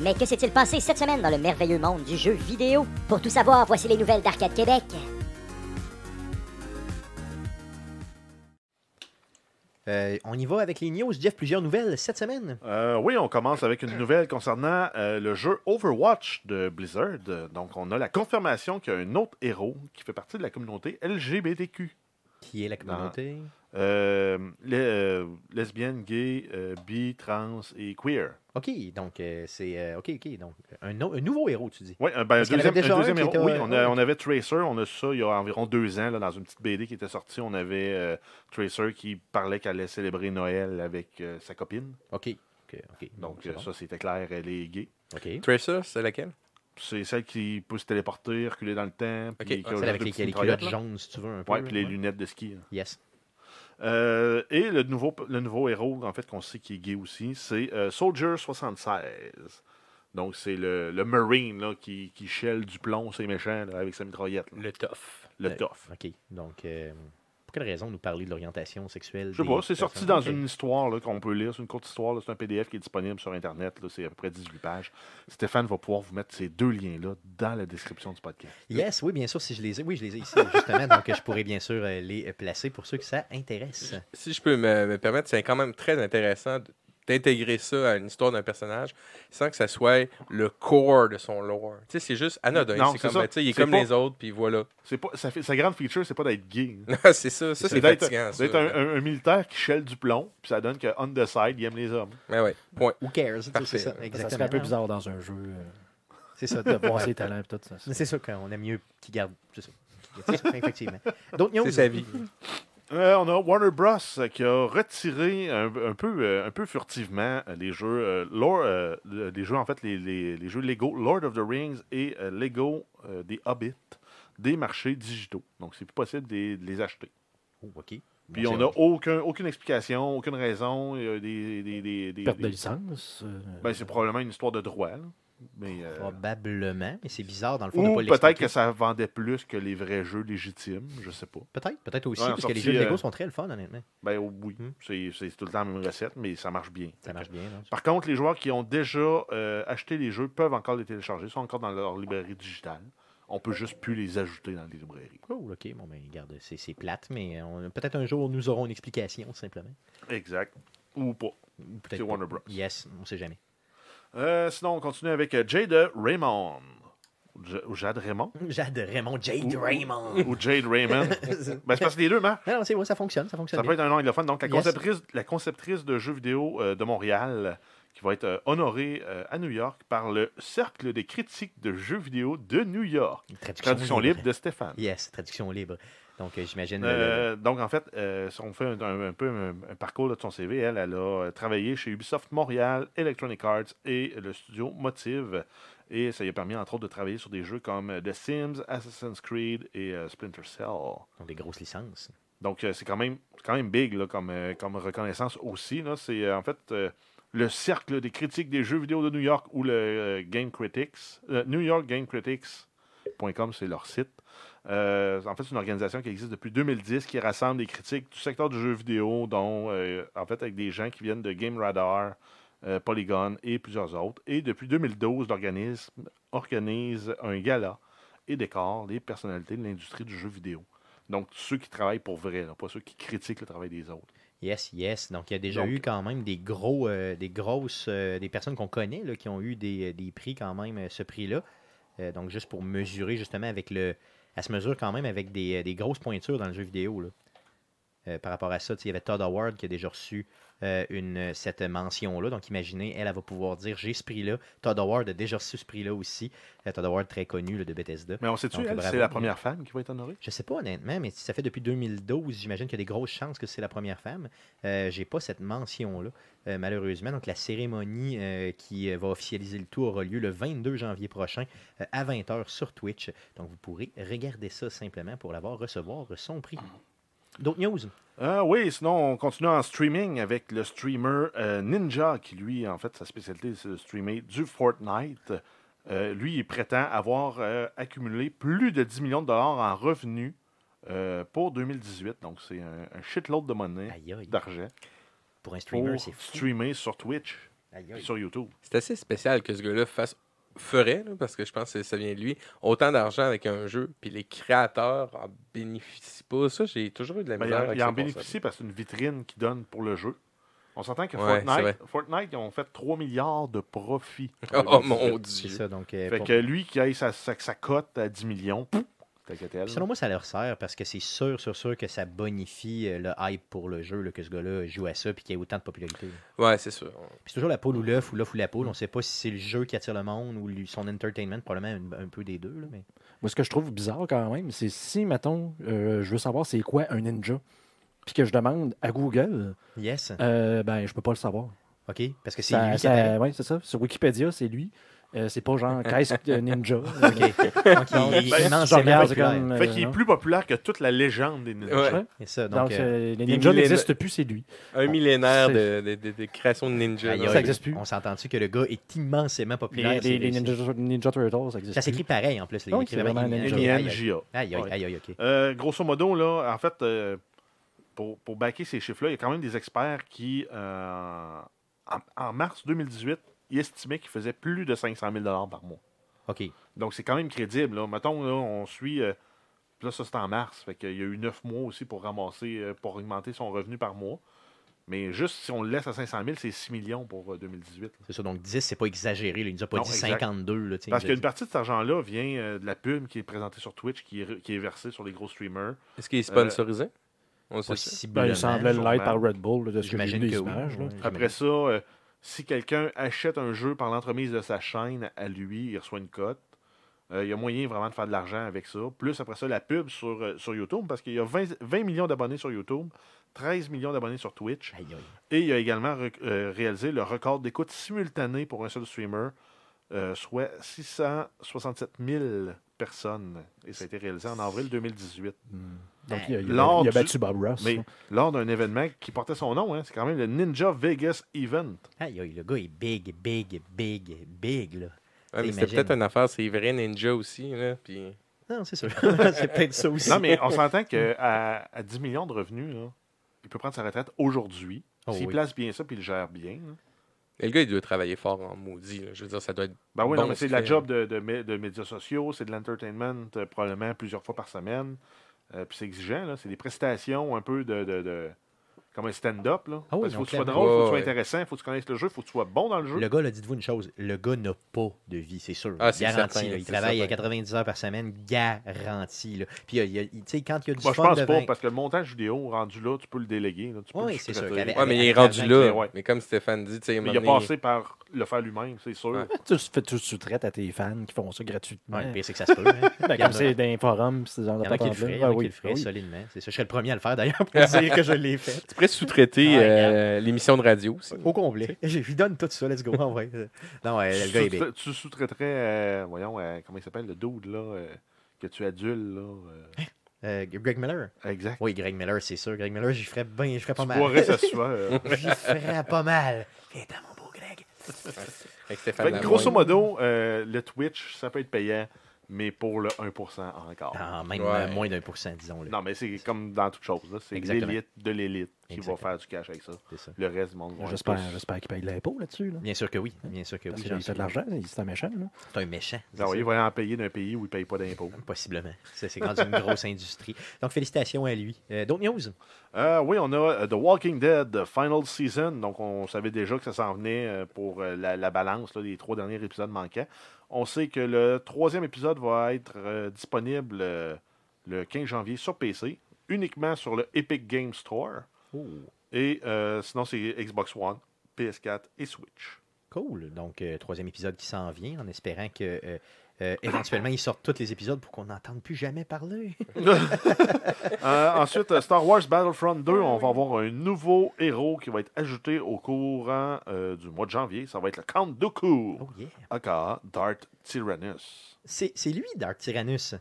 Mais que s'est-il passé cette semaine dans le merveilleux monde du jeu vidéo? Pour tout savoir, voici les nouvelles d'Arcade Québec. Euh, on y va avec les news. Jeff, plusieurs nouvelles cette semaine. Euh, oui, on commence avec une nouvelle concernant euh, le jeu Overwatch de Blizzard. Donc, on a la confirmation qu'il y a un autre héros qui fait partie de la communauté LGBTQ. Qui est la communauté? Euh, les, euh, lesbiennes, gays, euh, bi, trans et queer. OK, donc euh, c'est... euh, OK, OK. Donc, un, no- un nouveau héros, tu dis. Oui, un, ben, un deuxième, avait déjà un deuxième un qui héros. était- Oui, on, a- ouais. on avait Tracer, on a ça il y a environ deux ans, là, dans une petite BD qui était sortie. On avait euh, Tracer qui parlait qu'elle allait célébrer Noël avec euh, sa copine. OK. OK, OK. Donc, euh, bon. ça, c'était clair, elle est gay. OK. Tracer, c'est laquelle? C'est celle qui peut se téléporter, reculer dans le temps. Ok. puis qui a Celle avec les, les culottes jaunes, si tu veux, un peu. Ouais, puis les Ouais. lunettes de ski. là. Yes. Euh, et le nouveau, le nouveau héros, en fait, qu'on sait qui est gay aussi, c'est euh, Soldier 76. Donc, c'est le, le Marine là, qui, qui shell du plomb, c'est méchant, là, avec sa mitraillette. là. Le tough. Le tough. OK. Donc, euh, quelle raison nous parler de l'orientation sexuelle? Je sais pas, c'est sorti dans une histoire là, qu'on peut lire. C'est une courte histoire. C'est un PDF qui est disponible sur Internet. C'est à peu près 18 pages. Stéphane va pouvoir vous mettre ces deux liens-là dans la description du podcast. Yes, oui, bien sûr, si je les ai. Oui, je les ai ici, justement. donc, je pourrais bien sûr euh, les placer pour ceux que ça intéresse. Si je peux me, me permettre, c'est quand même très intéressant d'intégrer ça à une histoire d'un personnage sans que ça soit le core de son lore. Tu sais, c'est juste anodin. Non, C'est comme, ça. ben, tu sais, il est comme pas- les autres, puis voilà. C'est pas, ça fait, sa grande feature, c'est pas d'être gay. <laughs> c'est ça, ça c'est d'être fatigant. ça. d'être un, un- un militaire qui shell du plomb, puis ça donne que on the side, il aime les hommes. Mais ouais, point. Who cares? C'est ça, exactement. serait un peu bizarre dans un jeu euh, C'est ça, de voir ses talents et tout ça. Mais C'est ça qu'on aime mieux qu'ils gardent. C'est ça. C'est ça, effectivement. D'autres news? C'est sa vie. Euh, on a Warner Bros. euh, qui a retiré un, un peu, euh, un peu furtivement les jeux, euh, lore, euh, les jeux en fait, les, les- les jeux Lego Lord of the Rings et Lego des Hobbits des marchés digitaux. Donc, c'est plus possible de les, de les acheter. Oh, OK. Puis on n'a aucun, aucune explication, aucune raison. il y a des, des, des- des- Perte de licence. Ben, c'est probablement une histoire de droit. là. Mais, euh, Probablement, mais c'est bizarre dans le fond ou peut-être que ça vendait plus que les vrais jeux légitimes. Je sais pas. Peut-être, peut-être aussi, Ouais, parce que les jeux de Lego euh, sont très le fun, honnêtement. Ben oui, Hmm. c'est tout le temps la même recette, mais ça marche bien. Ça marche bien. non? Par contre, les joueurs qui ont déjà euh, acheté les jeux peuvent encore les télécharger, sont encore dans leur librairie digitale. On peut juste plus les ajouter dans les librairies. Cool, OK. Bon, ben, regarde, c'est plate, mais peut-être un jour, nous aurons une explication, simplement. Exact. Ou pas. C'est. Warner Bros. Yes, on sait jamais. Euh, sinon, on continue avec Jade Raymond. Ou Ja- Ou Jade Raymond? <laughs> Jade Raymond, Jade Ou- Raymond. Ou Jade Raymond. <laughs> ben, c'est parce que les deux marchent. Non, non, c'est vrai, ça fonctionne, ça fonctionne Ça bien. peut être un anglophone. Donc, la Yes. conceptrice, la conceptrice de jeux vidéo euh, de Montréal, qui va être euh, honorée euh, à New York par le Cercle des critiques de jeux vidéo de New York. Traduction, Traduction libre de Stéphane. Yes, traduction libre. Donc, euh, j'imagine... le- Euh, donc, en fait, euh, si on fait un, un- un peu un, un parcours de son CV, elle, elle a travaillé chez Ubisoft Montréal, Electronic Arts et le studio Motive. Et ça lui a permis, entre autres, de travailler sur des jeux comme The Sims, Assassin's Creed et euh, Splinter Cell. donc, des grosses licences. Donc, c'est quand même, quand même big là, comme, comme reconnaissance aussi. C'est en fait le cercle des critiques des jeux vidéo de New York ou le Game Critics. New York Game Critics.com, c'est leur site. Euh, en fait, c'est une organisation qui existe depuis 2010 qui rassemble des critiques du secteur du jeu vidéo, dont, euh, en fait, avec des gens qui viennent de Game Radar, euh, Polygon et plusieurs autres. Et depuis 2012, l'organisme organise un gala et décore les personnalités de l'industrie du jeu vidéo. Donc, ceux qui travaillent pour vrai, là, pas ceux qui critiquent le travail des autres. Yes, yes. Donc, il y a déjà Donc- eu quand même des gros, des grosses, des personnes qu'on connaît là, qui ont eu des, des prix quand même, ce prix-là. Donc, juste pour mesurer justement avec le. Elle se mesure quand même avec des, euh, des grosses pointures dans le jeu vidéo. Là. Euh, par rapport à ça. Il y avait Todd Howard qui a déjà reçu euh, une, cette mention-là. Donc, imaginez, elle, elle va pouvoir dire j'ai ce prix-là. Todd Howard a déjà reçu ce prix-là aussi. Euh, Todd Howard, très connu là, de Bethesda. Mais on sait-tu, c'est la première femme qui va être honorée? Je sais pas honnêtement, mais si ça fait depuis 2012, j'imagine qu'il y a des grosses chances que c'est la première femme. J'ai pas cette mention-là, malheureusement. Donc la cérémonie qui va officialiser le tout aura lieu le 22 janvier prochain à 20h sur Twitch. Donc vous pourrez regarder ça simplement pour l'avoir recevoir son prix. D'autres news? Ah oui, sinon, on continue en streaming avec le streamer euh, Ninja, qui lui, en fait, sa spécialité, c'est de streamer du Fortnite. Euh, lui, il prétend avoir euh, accumulé plus de 10 millions de dollars en revenus euh, pour 2018. Donc, c'est un, un shitload de monnaie, d'argent, Pour un streamer, c'est fou. streamer sur Twitch Aïe, et aïe. sur YouTube. C'est assez spécial que ce gars-là fasse ferait, là, parce que je pense que ça vient de lui, autant d'argent avec un jeu, puis les créateurs en bénéficient pas. Ça, j'ai toujours eu de la Ben, il, misère en- avec il ce en concept. bénéficie parce que c'est une vitrine qui donne pour le jeu. On s'entend que Ouais, Fortnite, ils ont fait 3 milliards de profits. Oh mon dieu. ça. Donc, euh, Fait pour- que lui qui a sa, sa, sa cote à 10 millions, pouf. Puis Selon moi, ça leur sert parce que c'est sûr, sûr, sûr que ça bonifie euh, le hype pour le jeu, là, que ce gars-là joue à ça puis qu'il y ait autant de popularité. Ouais, c'est sûr. Puis c'est toujours la poule ou l'œuf ou l'œuf ou la poule. On ne sait pas si c'est le jeu qui attire le monde ou son entertainment, probablement un, un peu des deux. là, mais... Moi, ce que je trouve bizarre quand même, c'est si, mettons, euh, je veux savoir c'est quoi un ninja, puis que je demande à Google, Yes. euh, ben, je peux pas le savoir. OK. Parce que c'est lui ça- ouais, c'est ça. Sur Wikipédia, c'est lui. Euh, c'est pas genre <laughs> qu'est-ce que ninja. OK. Donc, il est Ben, regarde, comme, Fait euh, qu'il est plus populaire que toute la légende des ninjas. Ouais. C'est ça. Donc, Donc, euh, euh, les ninjas n'existent plus, c'est lui. Un millénaire de, de, de- de création de ninja. aïe, là. ça aïe, existe plus. On s'entend-tu que le gars est immensément populaire? Les, les- ninja, Ninja Turtles, ça existe Ça s'écrit pareil en plus. c'est vraiment Ninja. Euh, grosso modo, là, en fait, euh, pour, pour backer ces chiffres-là, il y a quand même des experts qui, euh, en mars 2018, ils estimaient qu'ils faisaient plus de 500 000 par mois. OK. Donc, c'est quand même crédible. Là. Mettons, là, on suit. euh, puis là, ça, c'est en mars. Fait qu'il y a eu neuf mois aussi pour ramasser, euh, pour augmenter son revenu par mois. Mais juste si on le laisse à 500 000, c'est 6 millions pour euh, 2018. là. C'est ça. Donc 10, c'est pas exagéré. là. Il nous a pas Non, dit exact. 52. Là, tu sais, Parce il qu'une partie de cet argent-là vient euh, de la pub qui est présentée sur Twitch, qui est, re- qui est versée sur les gros streamers. Est-ce qu'il est sponsorisé? Euh, On sait ça. Possiblement. Ben, il semblait l'être par Red Bull, là, de ce que que oui. images. là. Ouais, Après ça, euh, si quelqu'un achète un jeu par l'entremise de sa chaîne à lui, il reçoit une cote. Euh, il y a moyen vraiment de faire de l'argent avec ça. Plus après ça, la pub sur, euh, sur YouTube, parce qu'il y a 20, 20 millions d'abonnés sur YouTube, 13 millions d'abonnés sur Twitch. Aïe, aïe. Et il a également euh, réalisé le record d'écoute simultanée pour un seul streamer, soit 667 000 personnes. Et ça a été réalisé en avril 2018. Donc, il a, il a- il a du- battu Bob Ross. Mais lors d'un événement qui portait son nom, hein, c'est quand même le Ninja Vegas Event. Aïe, le gars est big, big, big, big, là. Ouais, mais c'était Imagine. peut-être une affaire, c'est vrai ninja aussi. Là, puis... Non, c'est sûr. <laughs> c'est peut-être ça aussi. Non, mais on s'entend qu'à à 10 millions de revenus, là, il peut prendre sa retraite aujourd'hui. Oh S'il oui. place bien ça puis il le gère bien. là. Et le gars, il doit travailler fort en maudit. là. Je veux dire, ça doit être. Ben oui, bon, non, mais ce c'est de la job de, de, mé- de médias sociaux, c'est de l'entertainment euh, probablement plusieurs fois par semaine. Euh, puis c'est exigeant, là. C'est des prestations un peu de. de, de- comme un stand-up, là. Ah oui, Parce qu'il faut que tu sois clairement. drôle, il faut que tu sois Ouais, ouais. intéressant, il faut que tu connaisses le jeu, il faut que tu sois bon dans le jeu. Le gars, là, dites-vous une chose, le gars n'a pas de vie, c'est sûr. Ah, c'est garanti. certain, là. il c'est travaille à certain. 90 heures par semaine, garanti. Là. Puis, il y a- il y a- tu sais, quand il y a du Moi, je fun pense de pas, parce que le montage vidéo rendu là, tu peux le déléguer. là. Tu peux Oui, le c'est sûr sous-traiter. qu'avec- Ouais, mais il est avec rendu là. ouais. Mais comme Stéphane dit, tu sais, à un Mais il a moment donné- passé par le faire lui-même, c'est sûr. Ouais. Tu le fais- tu le sous-traites à tes fans qui font ça gratuitement. Ouais, le pire, c'est que ça se peut. hein. <laughs> Ben, Il y en comme c'est dans les forums, c'est ce genre Il de y en a qui le patente-là. feraient, il y en a Ah qui oui, le feraient ah oui. solidement. C'est ça. Je serais le premier à le faire d'ailleurs pour dire que je l'ai fait. Tu sous-traiter euh, l'émission de radio aussi. Au complet. <laughs> Je lui donne tout ça, let's go. En vrai. Non, ouais, le gars est tu, sous-traiterais, euh, voyons, euh, comment il s'appelle, le dude, là, euh, que tu adules, là. euh, Euh, Greg Miller. exact. Oui, Greg Miller, c'est sûr. Greg Miller, j'y ferais bien, je ferais pas tu mal. boirais <laughs> sa sueur. euh. J'y ferais pas mal. Viens mon beau Greg. Avec Stéphane Fait grosso modo, euh, le Twitch, ça peut être payant, mais pour le 1% encore. Ah, même Ouais. moins d'un pour cent, disons-le. Non, mais c'est comme dans toute chose. C'est l'élite de l'élite qui Exactement. va faire du cash avec ça. Le reste du monde va J'espère, j'espère qu'il paye de l'impôt là-dessus. Là. Bien sûr que oui. Bien sûr que Parce oui. fait de l'argent, il- c'est un méchant. Là. C'est un méchant. oui, ça. il va en payer d'un pays où il ne paye pas d'impôts. <laughs> Possiblement. C'est c'est rendu une grosse industrie. Donc, félicitations à lui. Euh, D'autres news? Euh, oui, on a euh, The Walking Dead Final Season. Donc, on savait déjà que ça s'en venait pour la, la balance là, des trois derniers épisodes manquants. On sait que le troisième épisode va être euh, disponible euh, le 15 janvier sur PC. uniquement sur le Epic Game Store. Oh, Et euh, sinon, c'est Xbox One, PS4 et Switch. cool. Donc, troisième épisode qui s'en vient, en espérant que euh, éventuellement ils sortent tous les épisodes pour qu'on n'entende plus jamais parler. <laughs> <laughs> Euh, ensuite, euh, Star Wars Battlefront 2, on va avoir un nouveau héros qui va être ajouté au courant euh, du mois de janvier. Ça va être le Count Dooku, Oh yeah. aka Darth Tyrannus. C'est c'est lui, Dark Tyrannus.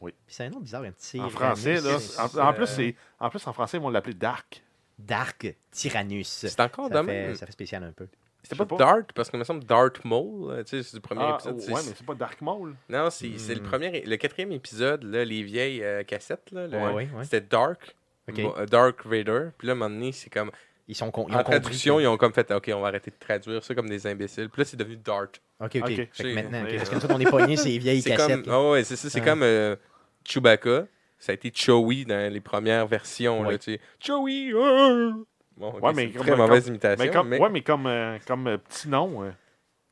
Oui. Puis c'est un nom bizarre, un petit. En français, là, en, en plus, c'est, en plus, en français, ils vont l'appeler Dark. Dark Tyrannus. C'est encore ça de fait, même. ça fait spécial un peu. C'était pas pas. Dart, parce que me semble Dart Maul, euh, tu sais, c'est du premier Ah, épisode. ouais, mais c'est pas Dark Maul. Non, c'est c'est le Hmm. premier, le quatrième épisode, là, les vieilles euh, cassettes, là, le- Ouais, ouais, ouais. c'était Dark, euh, Dark Vader. Puis là, à un moment donné, c'est comme, Ils sont con- ils ont en compris traduction, ils ont comme fait, OK, on va arrêter de traduire ça comme des imbéciles. Puis là, c'est devenu Dart. Ok, ok. Ok. Fait que maintenant, ok, c'est- parce que on est pognés ces <laughs> vieilles C'est cassettes. comme, oh, ouais, c'est ça, c'est Ouais. comme euh, Chewbacca. Ça a été Chewie dans les premières versions, Ouais. là, tu sais. Chewie! ah! Bon, Ouais, c'est mais une comme- très comme- mauvaise imitation, Mais comme, mais, Ouais, mais comme, euh, comme euh, petit nom, euh,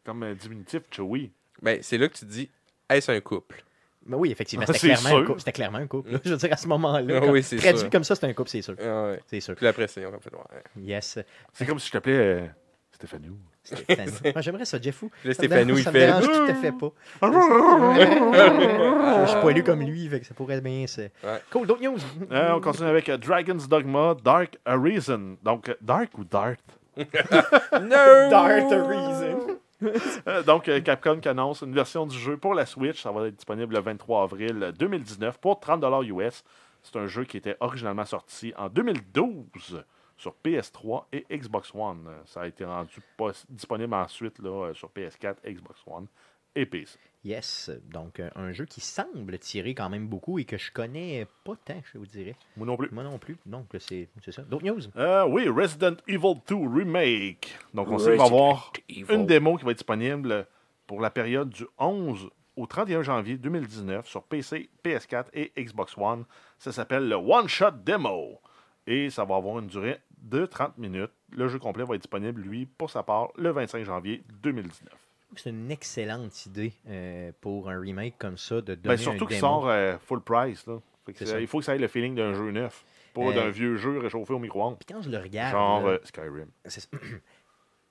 comme euh, diminutif, Chewie. ben, c'est là que tu te dis, est-ce un couple? Mais oui, effectivement, <laughs> c'était clairement, un couple. C'était clairement un couple. là. Je veux dire, à ce moment-là, Ah oui, traduit sûr. comme ça, c'est un couple, c'est sûr. Ah ouais. C'est sûr. Puis après, c'est, on a fait, ouais. Yes. C'est comme si je t'appelais euh, Stéphanie. <laughs> Moi, j'aimerais ça, Jeff Fou. Puis là, Stéphano, il fait. dérange tout à fait pas. Je suis pas élu comme lui, fait que ça pourrait bien se. Ouais. Cool, d'autres news? Euh, on continue avec euh, Dragon's Dogma Dark Arisen. Donc, euh, Dark ou Darth <laughs> No! Darth Reason. <laughs> Euh, donc, euh, Capcom qui annonce une version du jeu pour la Switch. Ça va être disponible le 23 avril 2019 pour 30 US. C'est un jeu qui était originalement sorti en 2012 sur PS3 et Xbox One. Euh, Ça a été rendu pas- disponible ensuite là, euh, sur PS4, Xbox One et PC. Yes, donc euh, un jeu qui semble tirer quand même beaucoup et que je connais pas tant, je vous dirais. Moi non plus. Moi non plus. Donc, c'est c'est ça. D'autres news? Euh, oui, Resident Evil 2 Remake. Donc, on sait qu'il va y avoir une démo qui va être disponible pour la période du 11 au 31 janvier 2019 sur PC, PS4 et Xbox One. Ça s'appelle le One Shot Demo. Et ça va avoir une durée de 30 minutes. Le jeu complet va être disponible, lui, pour sa part, le 25 janvier 2019. C'est une excellente idée euh, pour un remake comme ça de donner Ben, surtout qu'il sort euh, full price. Là. Fait que il faut que ça ait le feeling d'un jeu neuf, pas Euh, d'un vieux jeu réchauffé au micro-ondes. Puis quand je le regarde, Genre là, Skyrim. <coughs>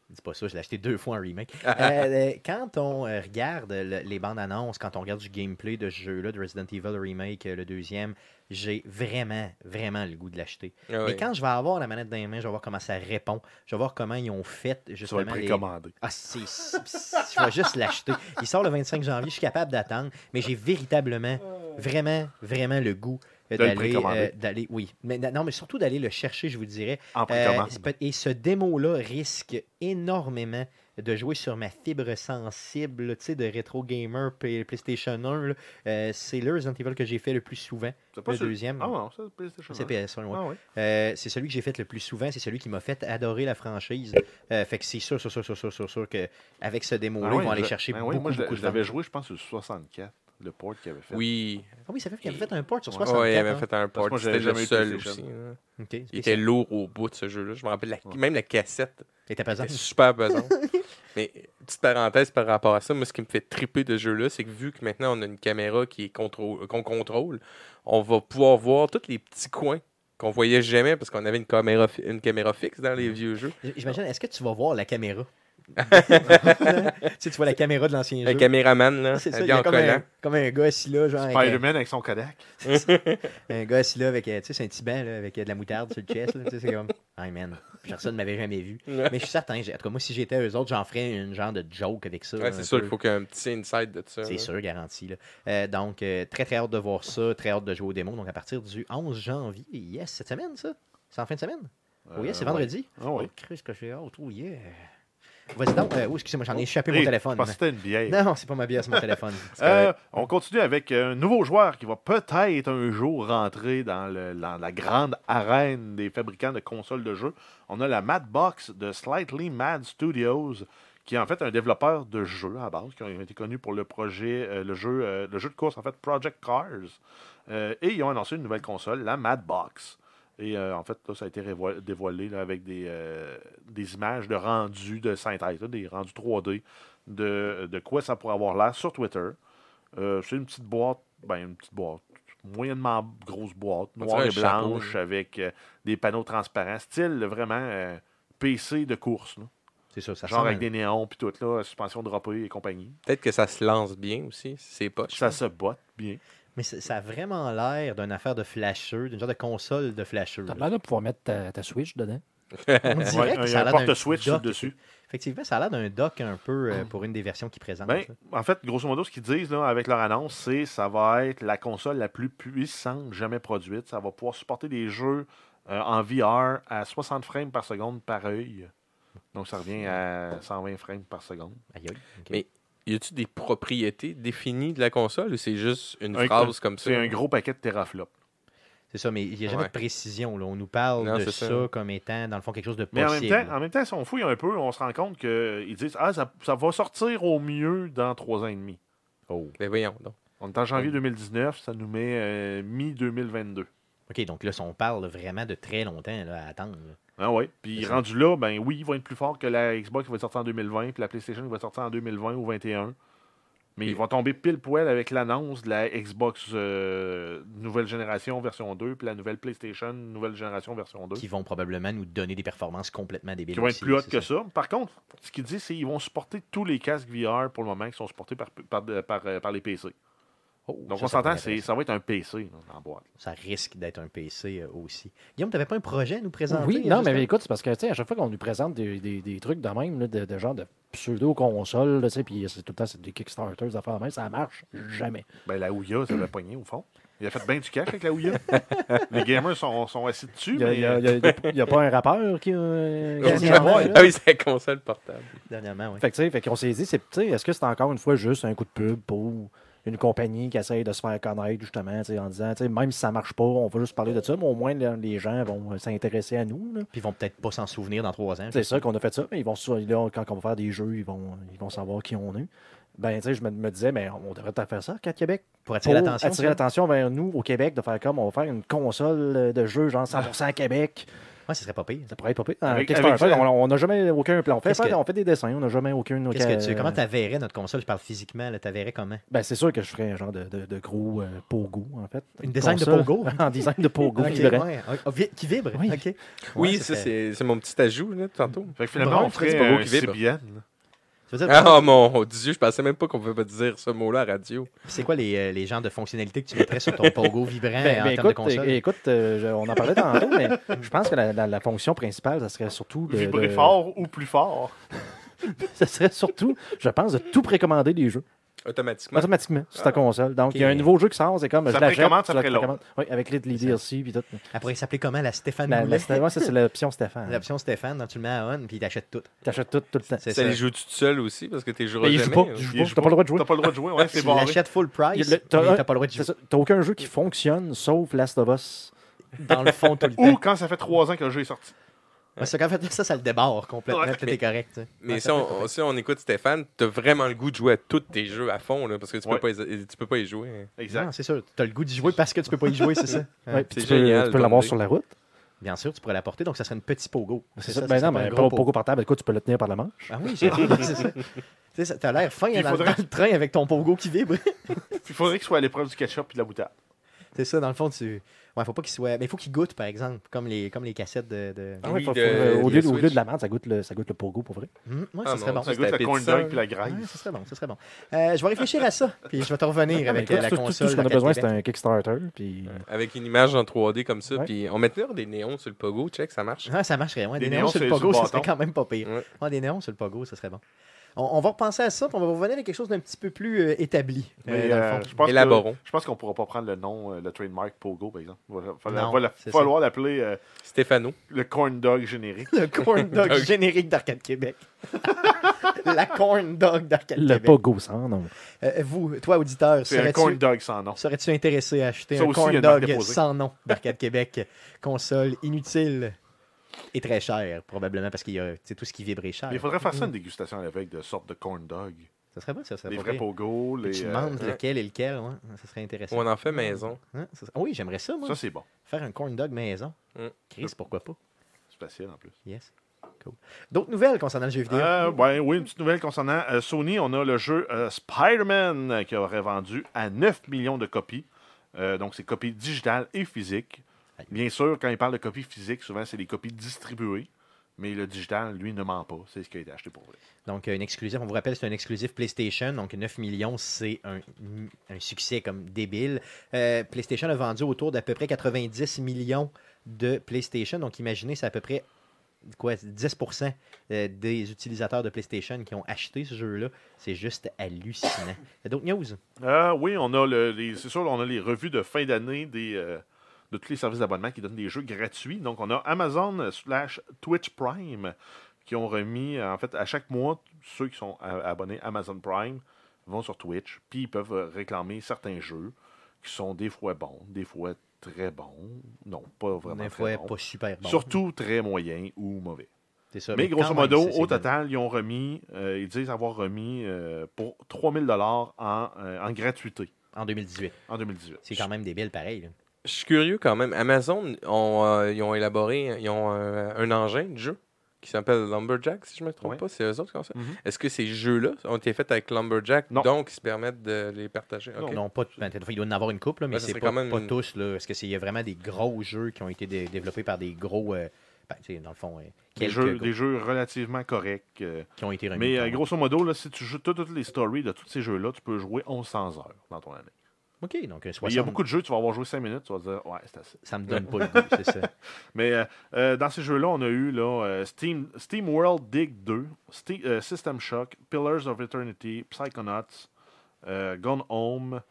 Dis pas ça, je l'ai acheté deux fois en remake. <laughs> Euh, quand on regarde le- les bandes annonces, quand on regarde du gameplay de ce jeu-là, de Resident Evil Remake, le deuxième, j'ai vraiment, vraiment le goût de l'acheter. Ah Mais ouais. quand je vais avoir la manette dans les mains, je vais voir comment ça répond. Je vais voir comment ils ont fait justement. être les- précommandé. Ah, c'est. <laughs> Je vais juste l'acheter. Il sort le 25 janvier, je suis capable d'attendre, mais j'ai véritablement, vraiment, vraiment le goût euh, le d'aller. précommander. euh, d'aller- oui. Mais, non, mais surtout d'aller le chercher, je vous dirais. En Euh, et ce démo-là risque énormément de jouer sur ma fibre sensible de rétro gamer PlayStation 1. là. Euh, c'est le Resident Evil que j'ai fait le plus souvent. C'est pas le deuxième. Ah non, c'est PlayStation. C'est PS1, ouais. Ah. Euh, c'est celui que j'ai fait le plus souvent, c'est celui qui m'a fait adorer la franchise. Euh, fait que c'est sûr, sûr, sûr, sûr, sûr, sûr, sûr que avec ce démo-là, Ah ils vont aller chercher ben beaucoup, oui, moi, je beaucoup de je l'avais ventes. joué, je pense, sur 64, le port qu'il avait fait. Oui. Ah oui, ça fait qu'il avait fait un port sur Ouais, 64. il avait hein. fait un port. C'était le seul aussi. hein. Ok, Il était lourd au bout de ce jeu-là. Je me rappelle, la- même la cassette Il était présent. était super pesante. <laughs> Mais petite parenthèse par rapport à ça, moi, ce qui me fait triper de ce jeu-là, c'est que vu que maintenant on a une caméra qui est contrôle- qu'on contrôle, on va pouvoir voir tous les petits coins qu'on voyait jamais parce qu'on avait une caméra, fi- une caméra fixe dans les vieux jeux. J'imagine, est-ce que tu vas voir la caméra? <laughs> tu sais, tu vois la caméra de l'ancien Un jeu. caméraman, là, C'est ça, il y a comme un, comme un gars assis là, genre. avec, euh, Spider-Man avec son Kodak. <laughs> un gars assis là avec, euh, tu sais, c'est un petit banc là, avec euh, de la moutarde sur le chest. Là, tu sais, c'est comme, hey man, personne ne m'avait jamais vu. Mais je suis certain, j'ai- en tout cas, moi, si j'étais eux autres, j'en ferais une genre de joke avec ça. Ouais, c'est sûr qu'il faut qu'il y ait un petit inside de ça. C'est là. sûr, garanti. Là. Euh, donc, euh, très, très hâte de voir ça. Très hâte de jouer au démo. Donc, à partir du 11 janvier. Yes, cette semaine, ça? C'est en fin de semaine? oh, yes, c'est vendredi. Ah oui. Oh, Christ, que j'ai hâte. Oh, yeah. Vas-y donc. Euh, oh, excusez-moi, j'en ai échappé Hey, mon téléphone. Je pensais que c'était une bière. <laughs> Non, c'est pas ma bière, c'est mon téléphone. <laughs> C'est Euh, on continue avec un nouveau joueur qui va peut-être un jour rentrer dans, le- dans la grande arène des fabricants de consoles de jeux. On a la Madbox de Slightly Mad Studios, qui est en fait un développeur de jeux à base, qui a été connu pour le projet, euh, le, jeu, euh, le jeu de course, en fait, Project Cars. Euh, et ils ont annoncé une nouvelle console, la Madbox. Et euh, en fait, là, ça a été dévoilé là, avec des, euh, des images de rendus de synthèse, là, des rendus 3D de, de quoi ça pourrait avoir l'air sur Twitter. Euh, c'est une petite boîte, ben une petite boîte, moyennement grosse boîte, noire et chapeau, blanche, avec des panneaux transparents, style vraiment PC de course. C'est ça, ça Genre avec des néons, puis tout, là, suspension droppée et compagnie. Peut-être que ça se lance bien aussi, si c'est pas. Ça se botte bien. Mais ça ça a vraiment l'air d'une affaire de flasheux, d'une genre de console de flasheux. T'as là. l'air de pouvoir mettre ta, ta Switch dedans. On dirait Ouais, que il y ça a l'air d'un dock. dessus. Effectivement, ça a l'air d'un dock un peu euh, pour une des versions qu'ils présentent. Ben, en fait, grosso modo, ce qu'ils disent là, avec leur annonce, c'est ça va être la console la plus puissante jamais produite. Ça va pouvoir supporter des jeux euh, en VR à 60 frames par seconde par œil. Donc, ça revient à 120 frames par seconde. Aïe, aïe, ok. Mais- Y a-tu des propriétés définies de la console ou c'est juste une Un- phrase comme ça? C'est un gros paquet de teraflops. C'est ça, mais il n'y a jamais Ouais. de précision. Là. On nous parle Non, de ça, ça. comme étant, dans le fond, quelque chose de Mais en possible. même, temps, en même temps, si on fouille un peu, on se rend compte qu'ils disent Ah, ça, ça va sortir au mieux dans trois ans et demi. Oh. Ben voyons donc. On est en janvier 2019, ça nous met euh, mi-2022. OK, donc là, si on parle vraiment de très longtemps là, à attendre. là. Ah ouais. Puis ça. rendu là, ben oui, ils vont être plus forts que la Xbox qui va sortir en 2020, puis la PlayStation qui va sortir en 2020 ou 2021. Mais ils vont tomber pile poil avec l'annonce de la Xbox euh, nouvelle génération version 2, puis la nouvelle PlayStation nouvelle génération version 2. Qui vont probablement nous donner des performances complètement débiles. Qui vont être plus hautes que ça. Par contre, ce qu'ils disent, c'est qu'ils vont supporter tous les casques VR pour le moment qui sont supportés par, par, par, euh, par les PC. Oh, Donc ça, on s'entend, ça va être un PC là, la boîte. Ça risque d'être un PC euh, aussi. Guillaume, tu n'avais pas un projet à nous présenter? Oui, non, mais écoute, c'est parce que, tu sais, à chaque fois qu'on nous présente des, des- des trucs de même, là, de, de genre de pseudo-console, là, tu sais, puis c'est tout le temps c'est des Kickstarters, des affaires de même, ça marche jamais. Ben, la Ouya, ça va pogner au fond. Il a fait bien du cash avec la Ouya. <laughs> les gamers sont, sont assis dessus, Il n'y a, mais il y a- a- il y a- il y a pas un rappeur qui a. Euh. Ah oui, c'est la console portable. Dernièrement, oui. Fait que, tu sais, fait qu'on s'est dit, c'est, est-ce que c'est encore une fois juste un coup de pub pour une compagnie qui essaye de se faire connaître, justement, en disant, même si ça marche pas, on va juste parler de ça, mais au moins les gens vont s'intéresser à nous. Puis ils vont peut-être pas s'en souvenir dans trois ans. C'est ça qu'on a fait ça, mais ils vont là, quand on va faire des jeux, ils vont, ils vont savoir qui on est. Ben, tu sais, je me, me disais, mais on devrait peut-être faire ça, qu'à Québec. Pour attirer l'attention. attirer l'attention vers nous au Québec, de faire comme on va faire une console de jeu, genre 100% à Québec. Ouais, ce serait pas pire. Ça pourrait être pas pire. Avec- avec on n'a jamais aucun plan. On fait, que- on fait des dessins, on n'a jamais aucune Qu'est-ce que tu, comment tu verrais notre console? Je parle physiquement, tu verrais comment? Ben, c'est sûr que je ferais un genre de, de, de gros euh, pogo, en fait. Une design de console pogo? <laughs> en design de pogo. Vibrant. ouais. Vi- qui vibre? Oui. OK. Oui, Ouais, ça, c'est c'est mon petit ajout, là, tantôt. Fait que finalement, on ferait petit pogo un qui Ah mon Dieu, je pensais même pas qu'on pouvait pas dire ce mot-là à radio. C'est quoi les, euh, les genres de fonctionnalités que tu mettrais sur ton <laughs> pogo vibrant Ben, en ben, termes de écoute, console? é- écoute euh, je- on en parlait tantôt, mais je pense que la, la- la fonction principale, ça serait surtout de, Vibrer de- fort ou plus fort. <laughs> Ça serait surtout, je pense, de tout précommander des jeux Automatiquement. automatiquement sur ta Ah. console. Donc, il y a un nouveau jeu qui sort, c'est comme Ça je l'achète, précommande, ça tu précommandes. Oui, avec les, les DLC puis tout. Elle pourrait s'appeler comment? La Stéphane La, ouais, ça, c'est l'option Stéphane. <laughs> L'option Stéphane, donc tu le mets à on, puis il t'achète tout. T'achètes tout, tout le temps. C'est Ça ça. les joue tout seul aussi parce que tu Mais il jamais. joue pas. là. Il joue Il pas. joue T'as pas le droit de jouer. T'as pas le droit de jouer, ouais, c'est Tu barré. l'achètes full price, t'as pas le droit de C'est jouer. T'as aucun jeu qui fonctionne sauf Last of Us. Dans le fond, tout le Ou temps. quand ça fait trois ans que le jeu est sorti. Ouais, c'est qu'en fait, ça, ça le débarre complètement. Ouais. Tout est correct. Mais Ouais, si on, si on écoute Stéphane, t'as vraiment le goût de jouer à tous tes jeux à fond, là, parce que tu peux, Ouais. pas, y- tu peux pas y jouer. hein. Exact. Non, c'est sûr. Tu as le goût d'y jouer parce que tu peux pas y jouer, c'est ça? <laughs> Tu peux, génial, tu peux l'avoir sur la route. Bien sûr, tu pourrais l'apporter, donc ça serait une petite pogo. C'est ça, ça. Ben non, pas mais un pas gros au pogo portable. Écoute, tu peux le tenir par la manche. Ah oui, c'est c'est ça. T'as l'air fin il dans, faudrait- le train avec ton pogo qui vibre. Puis <laughs> il faudrait qu'il soit à l'épreuve du ketchup et de la boutade. C'est ça, dans le fond, tu. Ouais, faut pas qu'il soit. Mais il faut qu'il goûte, par exemple, comme les, comme les cassettes de. de... Ah ouais, Oui, faut- faut- de- au, lieu, au lieu de la menthe, ça goûte le, ça goûte le pogo pour vrai. Ouais, Ah ça serait bon. Ça goûte le corn dog puis la graisse. Ouais, ça serait bon, ça serait bon. Euh, je vais réfléchir à ça, <laughs> puis je vais te revenir avec Écoute, euh, la tout, tout- tout console. ce qu'on a besoin, c'est un Kickstarter. Puis... Avec une image en 3D comme ça, Ouais. puis on mettait des néons sur le pogo, check, ça marche. Ah, ça marcherait. Ouais, des, Des néons, sur le pogo, <laughs> ça serait quand même pas pire. Des néons sur le pogo, ça serait bon. On, on va repenser à ça, puis on va revenir à quelque chose d'un petit peu plus euh, établi. euh, Mais, dans le euh, fond. je pense que- Élaborons. Je pense qu'on pourra pas prendre le nom, euh, le trademark Pogo, par exemple. Il va, falloir- Non, va la- c'est falloir l'appeler euh, Stéphano. le corn dog générique. <laughs> Le corn dog générique d'Arcade Québec. <laughs> la corn dog d'Arcade Le Québec. pogo sans nom. Euh, vous, toi, auditeur, C'est un corn serais-tu dog sans nom. serais-tu intéressé à acheter Ça un aussi, corn dog sans nom d'Arcade Québec? Console inutile? Et très cher, probablement, parce qu'il y a tu sais, tout ce qui vibre est cher. Mais il faudrait faire ça une dégustation à l'avec de sorte de corn dog. Ça serait bon, ça serait Les pas vrais pire. Pogo, les. Tu euh, demandes ouais. lequel et lequel, ouais. ça serait intéressant. On en fait maison. Hein, ça Oui, j'aimerais ça, moi. ça, c'est bon. Faire un corn dog maison. Mm. Chris, pourquoi pas? C'est facile en plus. Yes. Cool. D'autres nouvelles concernant le jeu vidéo? Euh, ouais, oui, une petite nouvelle concernant euh, Sony. On a le jeu euh, Spider-Man euh, qui aurait vendu à 9 millions de copies. Euh, donc, c'est copie digitale et physique. Bien sûr, quand il parle de copie physique, souvent, c'est des copies distribuées. Mais le digital, lui, ne ment pas. C'est ce qui a été acheté pour vrai. Donc, un exclusif, on vous rappelle, c'est un exclusif PlayStation. Donc, 9 millions, c'est un, un succès comme débile. Euh, PlayStation a vendu autour d'à peu près 90 millions de PlayStation. Donc, imaginez, c'est à peu près quoi, 10% euh, des utilisateurs de PlayStation qui ont acheté ce jeu-là. C'est juste hallucinant. Il y a d'autres news? Euh, oui, on a le, c'est sûr, on a les revues de fin d'année des, euh, de tous les services d'abonnement qui donnent des jeux gratuits. Donc, on a Amazon slash Twitch Prime qui ont remis, euh, en fait, à chaque mois, ceux qui sont a- abonnés Amazon Prime vont sur Twitch, puis ils peuvent euh, réclamer certains jeux qui sont des fois bons, des fois très bons. Non, pas vraiment Des très fois, bons. pas super bon. Surtout très moyens ou mauvais. C'est ça, Mais grosso modo, au total, ils ont remis, euh, ils disent avoir remis euh, pour 3000 dollars en, euh, en gratuité En 2018. en 2018. C'est quand même débile, pareil. là. Je suis curieux quand même. Amazon, ont, euh, ils ont élaboré, ils ont euh, un engin de jeu qui s'appelle Lumberjack, si je ne me trompe Ouais. pas. C'est eux autres qui ont ça. Mhm. Est-ce que ces jeux-là ont été faits avec Lumberjack, Non. donc ils se permettent de les partager? Ok. Non, pas, ben, il doit y en avoir une couple, là, mais ça c'est pas, même pas tous. Là, parce qu'il y a vraiment des gros jeux qui ont été dé- développés par des gros. euh, ben, tu sais, dans le fond, euh, Des jeux, gros des jeux relativement corrects. euh, qui ont été remis. mais euh, grosso modo, là, si tu joues toutes, toutes les stories de tous ces jeux-là, tu peux jouer 1100 heures dans ton année. OK, donc un Mais 60. il y a beaucoup de jeux, tu vas avoir joué 5 minutes, tu vas te dire, ouais, c'est assez. Ça me donne pas le goût, c'est ça. <laughs> Mais euh, euh, dans ces jeux-là, on a eu là, euh, Steam, Steam World Dig 2, Ste- euh, System Shock, Pillars of Eternity, Psychonauts, euh, Gone Home,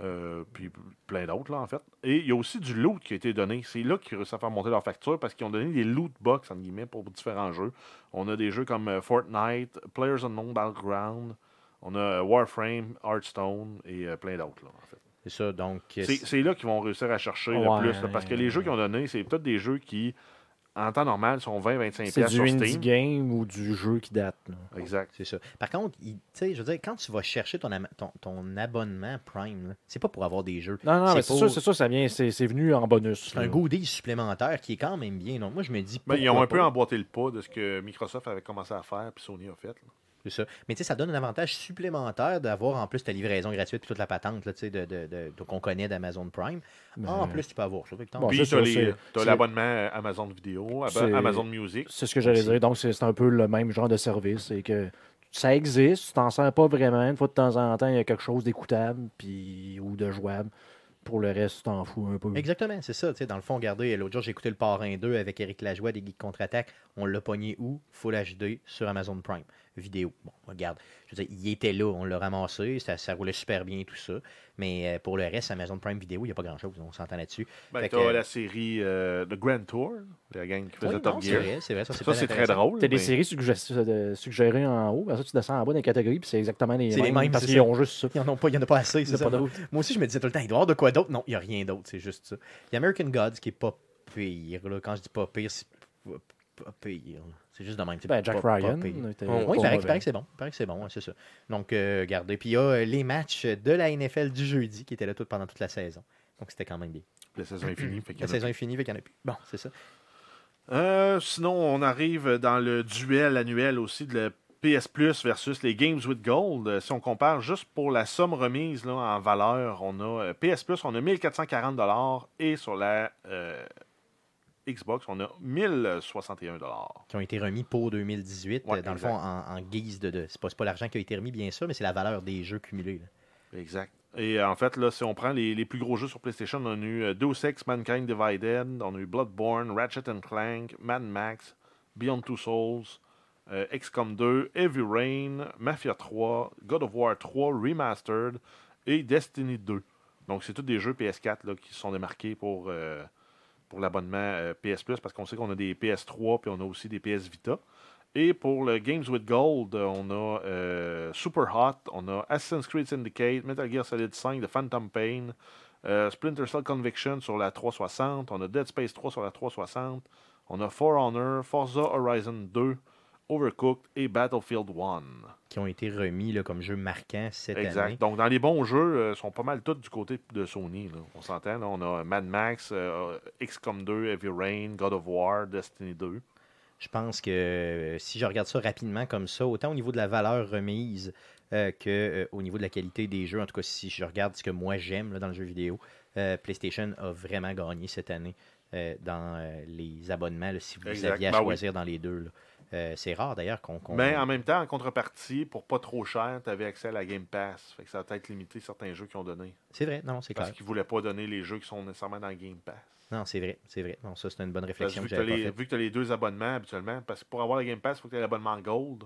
euh, puis plein d'autres, là, en fait. Et il y a aussi du loot qui a été donné. C'est là qu'ils réussissent à faire monter leur facture parce qu'ils ont donné des loot box, entre guillemets, pour différents jeux. On a des jeux comme euh, Fortnite, Players Unknown Battleground, on a euh, Warframe, Hearthstone et euh, plein d'autres, là, en fait. C'est ça, donc. C'est c'est- c'est là qu'ils vont réussir à chercher le plus. là, parce que les jeux qu'ils ont donnés, c'est peut-être des jeux qui, en temps normal, sont 20-25$ C'est sur du indie Steam. game ou du jeu qui date. là. Exact. C'est ça. Par contre, il- tu sais, je veux dire, quand tu vas chercher ton, ama- ton, ton abonnement Prime, c'est pas pour avoir des jeux. Non, non, mais c'est pour- sûr, c'est sûr, ça vient, c'est c'est venu en bonus. C'est un goodie supplémentaire qui est quand même bien. Donc, moi, je me dis. Ben, ils ont un peu emboîté le pas de ce que Microsoft avait commencé à faire puis Sony a fait. là. C'est ça. Mais tu sais, ça donne un avantage supplémentaire d'avoir en plus ta livraison gratuite et toute la patente là, tu sais, de, de, de- de- qu'on connaît d'Amazon Prime. Mais- Ah, en plus, tu peux avoir ça. Bon. Puis tu as, l'abonnement Amazon Vidéo, Amazon Music. C'est ce que j'allais dire. Donc, c'est un peu le même genre de service. C'est que ça existe, tu t'en sers pas vraiment. Une fois de temps en temps, il y a quelque chose d'écoutable puis, ou de jouable. Pour le reste, tu t'en fous un peu. Exactement, c'est ça. tu sais, Dans le fond, regardez, l'autre jour, j'ai écouté le Parrain 2 avec Eric Lajoie des Geeks Contre-Attaque. On l'a pogné où? Full HD sur Amazon Prime. Vidéo. Bon, regarde. Je veux dire, il était là, on l'a ramassé, ça, ça roulait super bien, tout ça. Mais euh, pour le reste, Amazon Prime Vidéo, il n'y a pas grand-chose, on s'entend là-dessus. Ben, tu que- la série euh, The Grand Tour, la gang qui faisait Oui, Top non, c'est Gear. vrai, c'est vrai. Ça, c'est Ça, très c'est très intéressant. drôle. T'as des mais- séries suggé- euh, suggérées en haut, après ça, tu descends en bas dans les catégories, puis c'est exactement les C'est les mêmes, parce qu'ils ont juste ça. Il n'y en, en a pas assez, c'est ça. pas. Moi aussi, je me disais tout le temps, il doit y avoir de quoi d'autre. Non, il n'y a rien d'autre, c'est juste ça. Il y a American Gods qui est pas pire. Là. Quand je dis pas pire, c'est pas pas pire. là. C'est juste de même. c'est Ben, Jack pas- Ryan. Oui, il paraît, que c'est bon. Il paraît que c'est bon, ouais, c'est ça. Donc, euh, regardez. Puis il y a euh, les matchs de la NFL du jeudi qui étaient là tout, pendant toute la saison. Donc, c'était quand même bien. La saison est finie. fait qu'il y en La saison est finie, fait qu'il n'y en a plus. Bon, c'est ça. Euh, sinon, on arrive dans le duel annuel aussi de la PS Plus versus les Games with Gold. Euh, Si on compare juste pour la somme remise là, en valeur, on a PS Plus, on a 1440 et sur la euh, Xbox, on a 1061 Qui ont été remis pour 2018. Ouais, euh, dans exact. le fond, en, en guise de. de c'est pas, pas l'argent qui a été remis, bien sûr, mais c'est la valeur des jeux cumulés. là. Exact. Et euh, en fait, là, si on prend les, les plus gros jeux sur PlayStation, on a eu euh, Deus Ex, Mankind Divided, on a eu Bloodborne, Ratchet and Clank, Mad Max, Beyond Two Souls, euh, XCOM 2, Heavy Rain, Mafia 3, God of War 3 Remastered et Destiny 2. Donc, c'est tous des jeux PS4 là, qui sont démarqués pour, euh, pour l'abonnement euh, PS Plus parce qu'on sait qu'on a des PS3 puis on a aussi des PS Vita. Et pour le Games with Gold, on a euh, Super Hot, on a Assassin's Creed Syndicate, Metal Gear Solid 5, The Phantom Pain, euh, Splinter Cell Conviction sur la 360, on a Dead Space 3 sur la 360, on a For Honor, Forza Horizon 2, Overcooked et Battlefield 1. Qui ont été remis là, comme jeux marquants cette Exact. année. Donc, dans les bons jeux, euh, sont pas mal tous du côté de Sony. là. On s'entend. On a Mad Max, euh, XCOM 2, Heavy Rain, God of War, Destiny 2. Je pense que euh, si je regarde ça rapidement comme ça, autant au niveau de la valeur remise euh, que euh, au niveau de la qualité des jeux, en tout cas si je regarde ce que moi j'aime dans le jeu vidéo, PlayStation a vraiment gagné cette année dans les abonnements, là, si vous Exact. aviez à Ben oui. choisir dans les deux. là. Euh, c'est rare d'ailleurs qu'on. Mais en même temps, en contrepartie, pour pas trop cher, tu avais accès à la Game Pass. Fait que ça a peut-être limité certains jeux qu'ils ont donné. C'est vrai, non, c'est Parce clair. qu'ils voulaient pas donner les jeux qui sont nécessairement dans le Game Pass. Non, c'est vrai, c'est vrai. Non, ça, c'est une bonne Parce réflexion que vu que tu as, les deux abonnements habituellement, parce que pour avoir la Game Pass, il faut que tu aies l'abonnement Gold.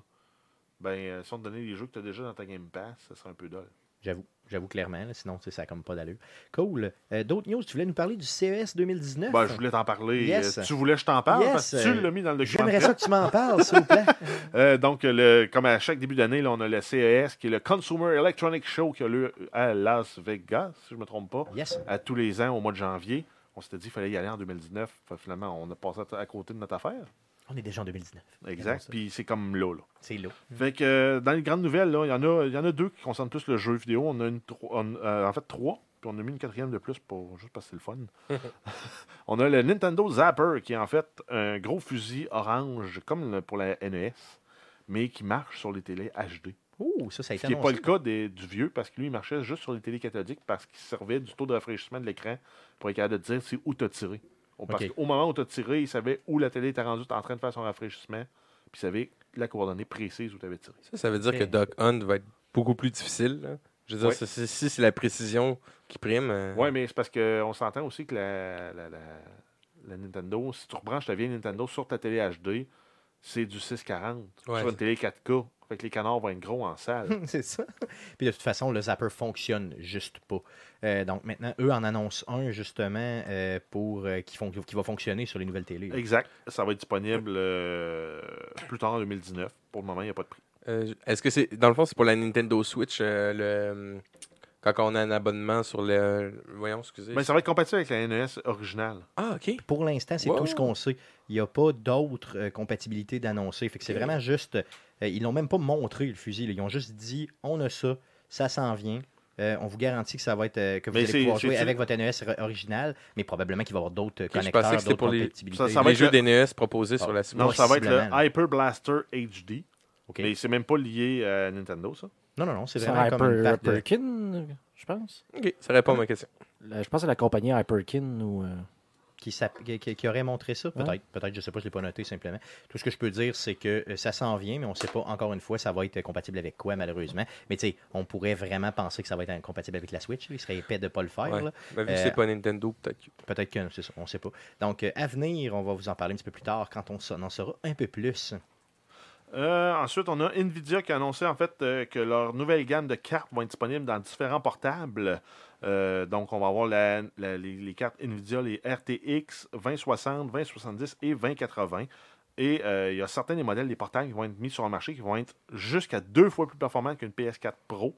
Ben, euh, si on te donnait les jeux que tu as déjà dans ta Game Pass, ça serait un peu dole. J'avoue, j'avoue clairement. là, sinon, ça n'a comme pas d'allure. Cool. Euh, D'autres news, tu voulais nous parler du CES 2019? Ben, je voulais t'en parler. Yes. Euh, tu voulais que je t'en parle? Yes, parce que tu l'as mis dans le document. J'aimerais ça que tu m'en parles, s'il vous plaît. <laughs> Euh, donc, le, comme à chaque début d'année, on a le CES, qui est le Consumer Electronic Show qui a lieu à Las Vegas, si je ne me trompe pas, Yes. à tous les ans au mois de janvier. On s'était dit qu'il fallait y aller en 2019. Fait, finalement, on a passé à côté de notre affaire. On est déjà en 2019. Exact. Puis c'est comme là. là. C'est là. Fait que euh, dans les grandes nouvelles, il y, en a- y en a deux qui concernent plus le jeu vidéo. On a une, on- euh, en fait trois. Puis on a mis une quatrième de plus pour juste parce que c'est le fun. <laughs> <laughs> on a le Nintendo Zapper qui est en fait un gros fusil orange comme le- pour la NES, mais qui marche sur les télés HD. Ouh, ça, ça a Ce qui n'est pas le cas des- du vieux, parce que lui, il marchait juste sur les télés cathodiques parce qu'il servait du taux de rafraîchissement de l'écran pour être capable de dire c'est où tu as tiré. Parce qu'au moment où tu as tiré, il savait où la télé était rendue en train de faire son rafraîchissement, puis il savait la coordonnée précise où tu avais tiré. Ça, ça veut dire que Duck Hunt va être beaucoup plus difficile. là. Je veux dire, c'est- si c'est la précision qui prime. euh, Oui, mais c'est parce qu'on s'entend aussi que la, la, la- la Nintendo, si tu rebranches ta vieille Nintendo sur ta télé HD, c'est du 640 Ouais, sur une télé 4K. Fait que les canards vont être gros en salle. <laughs> c'est ça. Puis de toute façon, le zapper fonctionne juste pas. Euh, donc maintenant, eux en annoncent un justement euh, pour euh, qui, font, qui va fonctionner sur les nouvelles télé. exact. Ça va être disponible euh, plus tard en 2019. Pour le moment, il n'y a pas de prix. euh, Est-ce que c'est. Dans le fond, c'est pour la Nintendo Switch, euh, le, quand on a un abonnement sur le. Voyons, excusez. Mais ça va être compatible avec la NES originale. Ah, ok. Pour l'instant, c'est Wow. tout ce qu'on sait. Il n'y a pas d'autres euh, compatibilités d'annoncer. Fait que c'est vraiment juste. Euh, ils n'ont même pas montré le fusil. là. Ils ont juste dit on a ça, ça s'en vient. Euh, on vous garantit que ça va être euh, que vous Mais allez pouvoir jouer avec votre NES ori- original, mais probablement qu'il va y avoir d'autres je pensais connecteurs, que c'était d'autres pour les- compatibilités. Ça- ça va les être jeux le- des NES proposés Ah. sur la Switch. Non, ça va être le Hyper Blaster HD. OK. Mais c'est même pas lié à Nintendo, ça. Non, non, non, c'est vraiment comme une Hyper, de- je pense. Ok, ça répond à ma question. La- je pense que c'est la compagnie Hyperkin ou. euh, qui, aurait montré ça, Ouais. peut-être. Peut-être, je sais pas, je ne l'ai pas noté simplement. Tout ce que je peux dire, c'est que euh, ça s'en vient, mais on ne sait pas encore une fois ça va être compatible avec quoi, malheureusement. Mais tu sais, on pourrait vraiment penser que ça va être compatible avec la Switch. Il serait épais de ne pas le faire. Ouais. là. Ben, vu que Euh, c'est pas Nintendo, peut-être. que- Peut-être que c'est ça, on ne sait pas. Donc, euh, à venir, on va vous en parler un petit peu plus tard quand on en saura un peu plus. Euh, ensuite, on a Nvidia qui a annoncé en fait euh, que leur nouvelle gamme de cartes vont être disponibles dans différents portables. Euh, donc, on va avoir les, cartes Nvidia, les RTX 2060, 2070 et 2080. Et il y a certains des modèles des portables qui vont être mis sur le marché qui vont être jusqu'à deux fois plus performants qu'une PS4 Pro.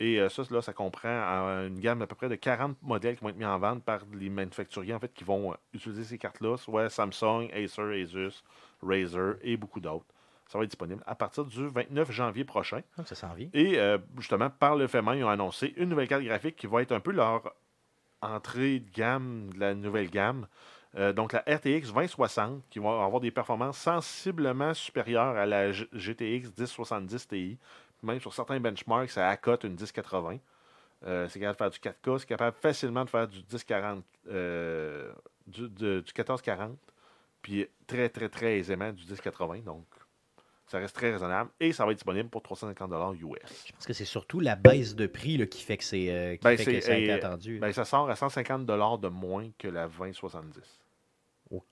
Et ça, ça comprend une gamme d'à peu près de 40 modèles qui vont être mis en vente par les manufacturiers en fait, qui vont utiliser ces cartes-là, soit Samsung, Acer, Asus, Razer et beaucoup d'autres. Ça va être disponible à partir du 29 janvier prochain. Donc, ça s'en vient. Et euh, justement, par le fait même, ils ont annoncé une nouvelle carte graphique qui va être un peu leur entrée de gamme de la nouvelle gamme. Euh, donc la RTX 2060, qui va avoir des performances sensiblement supérieures à la G- GTX 1070 Ti. Même sur certains benchmarks, ça accote une 1080. Euh, c'est capable de faire du 4K, c'est capable facilement de faire du 1040, euh, du, de- du 1440, puis très, très, très aisément du 1080. Donc, ça reste très raisonnable et ça va être disponible pour 350 US. Je pense que c'est surtout la baisse de prix là, qui fait que, c'est, euh, Ben, ça a été et- attendu. Ben, ça sort à 150 de moins que la 2070. OK.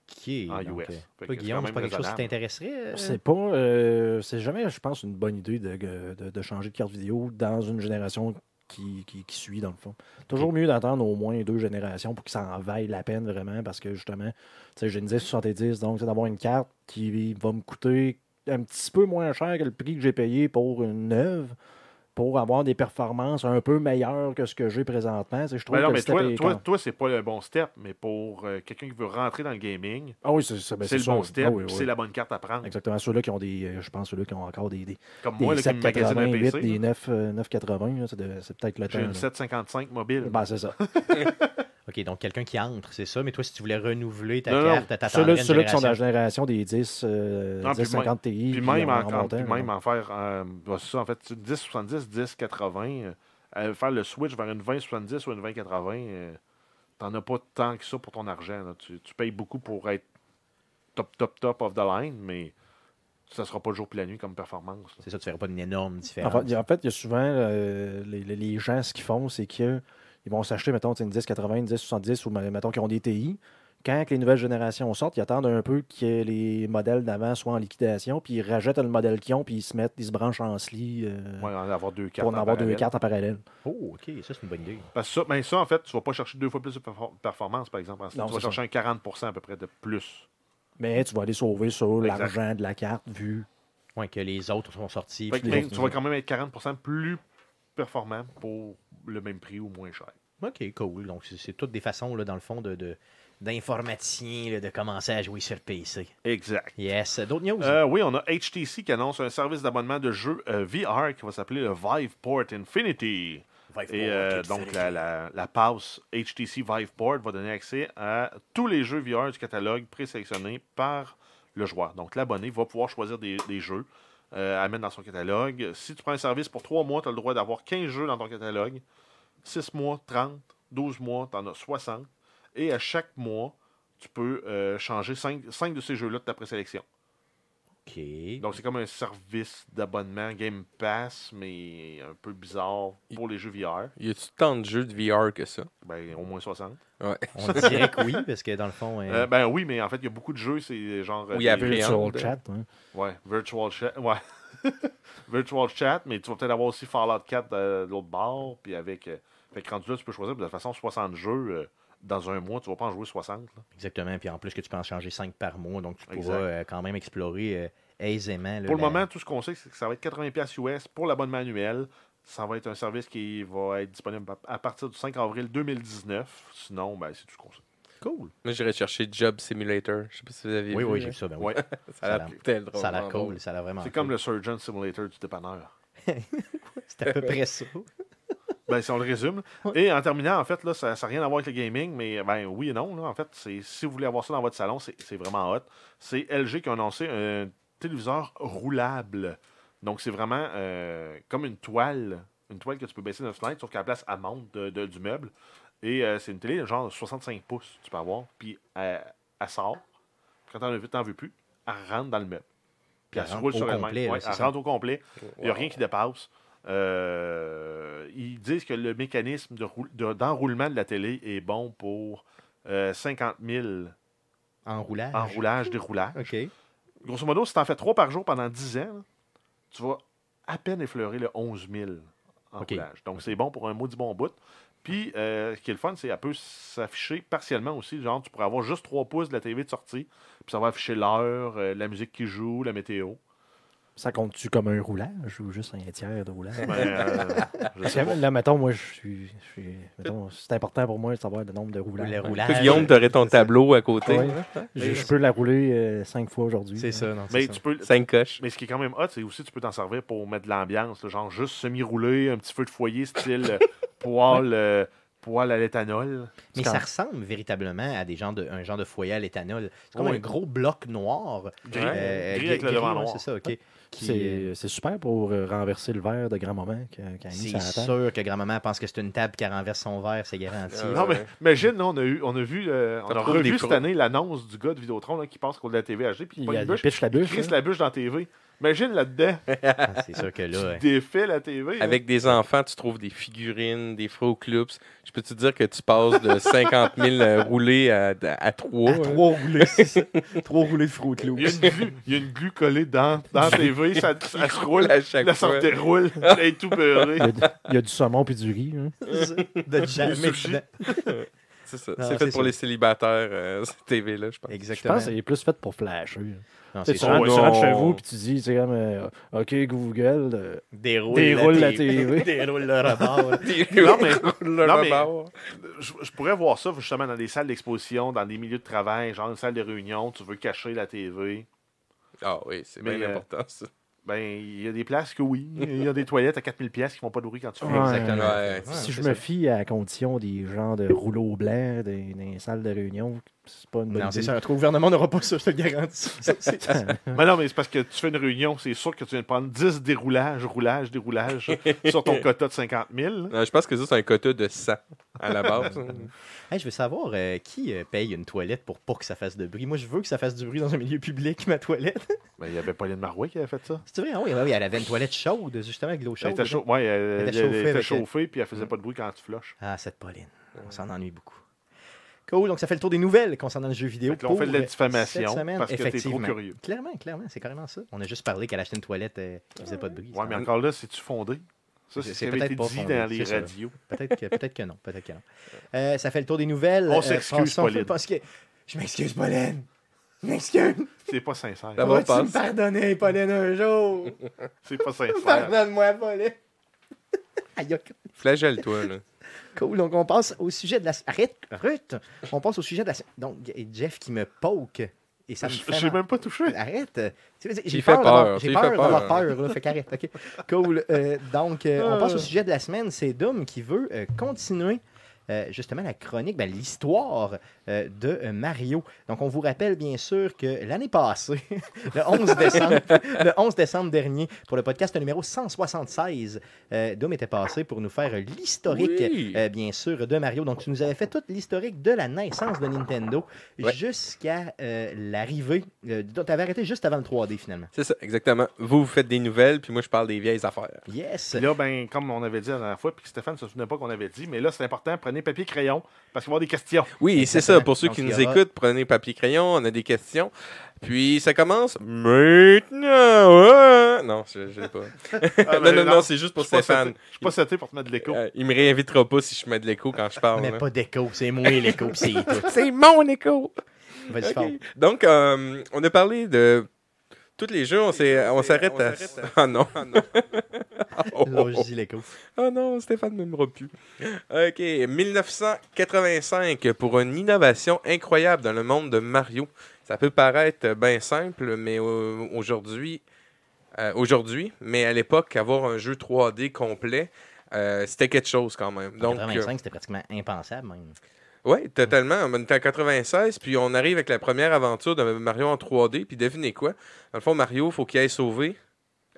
en donc, US. euh, toi, Guillaume, c'est pas quelque chose qui t'intéresserait? euh? C'est pas. euh, c'est jamais, je pense, une bonne idée de, de- de changer de carte vidéo dans une génération qui, qui- qui suit, dans le fond. Toujours mieux d'attendre au moins deux générations pour que ça en vaille la peine vraiment, parce que justement, tu sais, j'ai une 1070, donc c'est d'avoir une carte qui va me coûter un petit peu moins cher que le prix que j'ai payé pour une neuve. Pour avoir des performances un peu meilleures que ce que j'ai présentement. Je trouve Ben non, que mais toi, toi, toi c'est pas le bon step, mais pour euh, quelqu'un qui veut rentrer dans le gaming, Ah oui, c'est ben, le sûr. bon step, Ah oui, puis oui. c'est la bonne carte à prendre. Exactement. Ceux-là qui ont des. euh, Je pense ceux-là qui ont encore des, des, Comme des moi, là, qui me magasine un 788, PC, des là, 9, euh, 980, là, c'est peut-être le temps. j'ai une là. 755 mobile. Ben, c'est ça. <laughs> OK, donc quelqu'un qui entre, c'est ça. Mais toi, si tu voulais renouveler ta Non, carte, t'attendrais Ceux-là qui sont dans la génération. des 10, euh, Non, puis 1050 Ti. Puis puis même, en- en, en en- montant, puis même en faire, euh, bah, ça, en fait, 1070, 1080, euh, euh, faire le switch vers une 2070 ou une 2080, euh, t'en as pas tant que ça pour ton argent. là. Tu, tu payes beaucoup pour être top, top, top of the line, mais ça sera pas le jour puis la nuit comme performance. C'est ça, tu ne ferais pas une énorme En différence. fait, en fait, il y a souvent euh, les, gens, ce qu'ils font, c'est qu'ils vont s'acheter, mettons, une 1080, une 1070 ou mettons qu'ils ont des TI. Quand que les nouvelles générations sortent, ils attendent un peu que les modèles d'avant soient en liquidation, puis ils rajoutent le modèle qu'ils ont, puis ils se mettent, ils se branchent en SLI euh, Ouais, en avoir deux cartes. pour en en avoir deux cartes en parallèle. Oh, OK, ça, c'est une bonne idée. Parce que ça, ben ça, en fait, tu vas pas chercher deux fois plus de perfor- performance, par exemple. Non, tu vas chercher un 40% à peu près de plus. Mais tu vas aller sauver sur l'argent de la carte vu. Ouais, que les autres sont sortis. Tu vas quand même être 40% plus performant pour le même prix ou moins cher. OK, cool. Donc, c'est toutes des façons, là, dans le fond, de, de- d'informaticiens de commencer à jouer sur PC. Exact. Yes. D'autres news? Euh, oui, on a HTC qui annonce un service d'abonnement de jeux euh, VR qui va s'appeler le Viveport Infinity. Et euh, donc, la, la, la passe HTC Viveport va donner accès à tous les jeux VR du catalogue présélectionnés par le joueur. Donc, l'abonné va pouvoir choisir des, des jeux euh, à mettre dans son catalogue. Si tu prends un service pour 3 mois, tu as le droit d'avoir 15 jeux dans ton catalogue. 6 mois, 30. 12 mois, tu en as 60. Et à chaque mois, tu peux euh, changer 5, de ces jeux-là de ta présélection. OK. Donc, c'est comme un service d'abonnement Game Pass, mais un peu bizarre pour les jeux VR. Y a-tu tant de jeux de VR que ça? Ben, au moins 60. Ouais. On dirait que oui, parce que dans le fond... euh, Euh, ben oui, mais en fait, il y a beaucoup de jeux, c'est genre. euh, Oui, il y a Virtual chat. hein. Ouais, Virtual Chat. Ouais. <laughs> virtual Chat, mais tu vas peut-être avoir aussi Fallout 4 de, de l'autre bord. Puis avec. euh, fait que rendu là, tu peux choisir de toute façon 60 jeux. Dans un mois, tu vas pas en jouer 60. là. Exactement. Puis en plus que tu peux en changer 5 par mois, donc tu pourras euh, quand même explorer euh, aisément. là, Pour le la- moment, tout ce qu'on sait, c'est que ça va être 80$ US pour l'abonnement annuel. Ça va être un service qui va être disponible à partir du 5 avril 2019. Sinon, ben, c'est tout ce qu'on sait. Cool. Moi, j'irais chercher Job Simulator. Je sais pas si vous avez Oui, vu. oui, là. j'ai vu ça. Ben oui. Ouais. <laughs> Ça a l'air tellement Ça a l'air cool. Ça a l'air vraiment C'est comme le Surgeon Simulator du dépanneur. <laughs> C'est à peu près ça. <laughs> Ben, si on le résume. Et en terminant, en fait, là, ça n'a rien à voir avec le gaming, mais ben, oui et non. Là, en fait, c'est si vous voulez avoir ça dans votre salon, c'est c'est vraiment hot. C'est LG qui a annoncé un téléviseur roulable. Donc, c'est vraiment euh, comme une toile. Une toile que tu peux baisser d'une fenêtre, sauf qu'à la place, elle monte de- de- du meuble. Et euh, c'est une télé genre 65 pouces, tu peux avoir. Puis elle, elle sort. Quand t'en as t'en veux plus. Elle rentre dans le meuble. Puis elle, Elle se roule au sur elle-même. Ouais, elle ça. rentre au complet. Il n'y a rien qui dépasse. Euh, ils disent que le mécanisme de roul- de- d'enroulement de, la télé est bon pour euh, 50 000 En roulage. enroulages, déroulages. OK. Grosso modo, si tu en fais 3 par jour pendant 10 ans, tu vas à peine effleurer le 11 000 enroulages. Donc, c'est bon pour un maudit bon bout. Puis, euh, ce qui est le fun, c'est qu'elle peut s'afficher partiellement aussi. Genre, tu pourrais avoir juste 3 pouces de la TV de sortie, puis ça va afficher l'heure, euh, la musique qui joue, la météo. Ça compte-tu comme un roulage ou juste un tiers de roulage? Ben, euh. Là, mettons, moi, je suis. je suis- mettons, c'est important pour moi de savoir le nombre de roulages. Le roulage. Guillaume, t'aurais ton tableau à côté. Ouais. Je, je peux la rouler euh, cinq fois aujourd'hui. C'est ça, non? Mais ça. tu peux, Cinq coches. Mais ce qui est quand même hot, c'est aussi tu peux t'en servir pour mettre de l'ambiance, là, genre juste semi-roulé, un petit feu de foyer style euh, <laughs> poêle, euh, poêle à l'éthanol. Mais ça ressemble véritablement à des gens de, un genre de foyer à l'éthanol. C'est comme Oui. un gros bloc noir. Gris, Euh, gris avec le gris, devant ouais, noir. C'est ça, OK. Qui, C'est c'est super pour euh, renverser le verre de grand-maman C'est sûr que grand-maman pense que c'est une table qui renverse son verre, c'est garanti. Euh, Non, mais imagine, on a, eu, on a vu, euh, on a revu cette année l'annonce du gars de Vidéotron là, qui pense qu'on a la TV HD, puis il Il, pogne y a, une il bûche, pitch la il bûche. crisse hein. la bûche dans la TV. Imagine là-dedans, <laughs> Ah, c'est sûr que là, ouais. tu défais la TV. là. Avec des enfants, tu trouves des figurines, des Fruit Loops. Je peux te dire que tu passes de 50 000 euh, roulés à, à 3. Trois roulés, c'est ça. Trois roulés de Fruit Il y, a une glu, il y a une glu collée dans, dans la TV, ça, ça se roule, à chaque la fois. sortie roule, elle <laughs> est tout beurrée. Il y, a, du- il y a du saumon puis du riz. hein. De jamais. C'est ça. C'est fait pour ça. les célibataires, euh, cette TV-là, je pense. Je Exactement. pense que c'est plus fait pour flasher. Tu tu sûr. rentres, ouais. tu rentres chez vous puis tu dis, c'est comme, euh, OK, Google, euh, Déroule, Déroule la TV. <laughs> <laughs> Déroule le rebord. <laughs> Non, mais- Le non, mais- rebord. je, je pourrais voir ça justement dans des salles d'exposition, dans des milieux de travail, genre une salle de réunion, tu veux cacher la TV. Ah oui, c'est bien euh, important, ça. Ben, il y a des places que oui. Il y a des <laughs> toilettes à 4000 pièces qui font pas de bruit quand tu fais. Ouais. Exactement. Ouais, si je ça. me fie à la condition des gens de rouleaux blancs, des, des salles de réunion, c'est pas une bonne Non, c'est idée. le gouvernement n'aura pas ça, je te le garantis. <laughs> Mais <laughs> non, mais c'est parce que tu fais une réunion, c'est sûr que tu viens de prendre 10 déroulages, roulages, déroulages sur ton quota de 50 000. là. Non, je pense que ça, c'est un quota de 100 à la base. <laughs> Hey, je veux savoir euh, qui euh, paye une toilette pour pas que ça fasse de bruit? Moi, je veux que ça fasse du bruit dans un milieu public, ma toilette. Mais <laughs> il y avait Pauline Marouet qui avait fait ça. C'est vrai? Ah oui, oui, oui, elle avait une toilette chaude, justement, avec de l'eau Elle chaude. était, chau- ouais, elle, Elle était elle chauffée était avec- chauffée, puis elle faisait pas de bruit quand tu flushes. Ah, cette Pauline. On s'en ennuie beaucoup. Cool, donc ça fait le tour des nouvelles concernant le jeu vidéo. Fait on fait de la diffamation cette semaine, parce que t'es trop curieux. Clairement, clairement, c'est carrément ça. On a juste parlé qu'elle achetait une toilette euh, qui faisait pas de bruit. Ouais, mais encore là, c'est-tu fondé? Ça, C'est- c'est ce c'est qui avait peut-être été pas dit fondé, dans les radios. Peut-être que, peut que non. Peut-être que non. Euh, ça fait le tour des nouvelles. On Euh, s'excuse, Pauline. parce que... Je m'excuse, Pauline. Je m'excuse. C'est pas sincère. Ça va, passe. me pardonner, Pauline, un jour? C'est pas sincère. Pardonne-moi, Pauline. <laughs> Aïe. Flagelle-toi, là. Cool, donc on passe au sujet de la... Arrête, arrête. On passe au sujet de la... Donc, Jeff qui me poke. Et ça me Je mal. même pas touché. Arrête. J'ai Il fait peur peur, j'ai peur fait d'avoir peur. peur. Là, fait qu'arrête. OK. <laughs> Cool. Euh, donc, euh, on Ah. passe au sujet de la semaine. C'est Doom qui veut euh, continuer euh, justement la chronique, ben, l'histoire euh, de euh, Mario. Donc, on vous rappelle bien sûr que l'année passée, <laughs> le 11 décembre, <laughs> le 11 décembre dernier, pour le podcast numéro 176, euh, Doom était passé pour nous faire l'historique, Oui. euh, bien sûr, de Mario. Donc, tu nous avais fait toute l'historique de la naissance de Nintendo Ouais. jusqu'à euh, l'arrivée. Euh, tu avais arrêté juste avant le 3D, finalement. C'est ça, exactement. Vous, vous faites des nouvelles, puis moi, je parle des vieilles affaires. Yes! Puis là, ben, comme on avait dit la dernière fois, puis que Stéphane ne se souvenait pas qu'on avait dit, mais là, c'est important, prenez papier crayon, parce qu'il va y avoir des questions. Oui, c'est Exactement. Ça. Pour ceux qui nous écoutent, prenez papier crayon, on a des questions. Puis ça commence maintenant. ouais. Non, je, je l'ai pas. Ah, <laughs> non, ben, non, non, c'est juste pour je suis pas Stéphane. Je suis pas seté pour te mettre de l'écho. Euh, il me réinvitera pas si je mets de l'écho quand je parle. Mais là. pas d'écho, c'est moi l'écho, c'est tout. <laughs> C'est mon écho. Donc, euh, on a parlé de tous les jeux. On s'arrête à. Ah non. Ah non. <laughs> Oh. Oh non, Stéphane ne m'aimera plus. OK, 1985 pour une innovation incroyable dans le monde de Mario. Ça peut paraître bien simple, mais euh, aujourd'hui, euh, aujourd'hui, mais à l'époque, avoir un jeu 3D complet, euh, c'était quelque chose quand même. En Donc, 85, c'était pratiquement impensable, même. Oui, totalement. On était en 96, puis on arrive avec la première aventure de Mario en 3D, puis devinez quoi? Dans le fond, Mario, faut qu'il aille sauver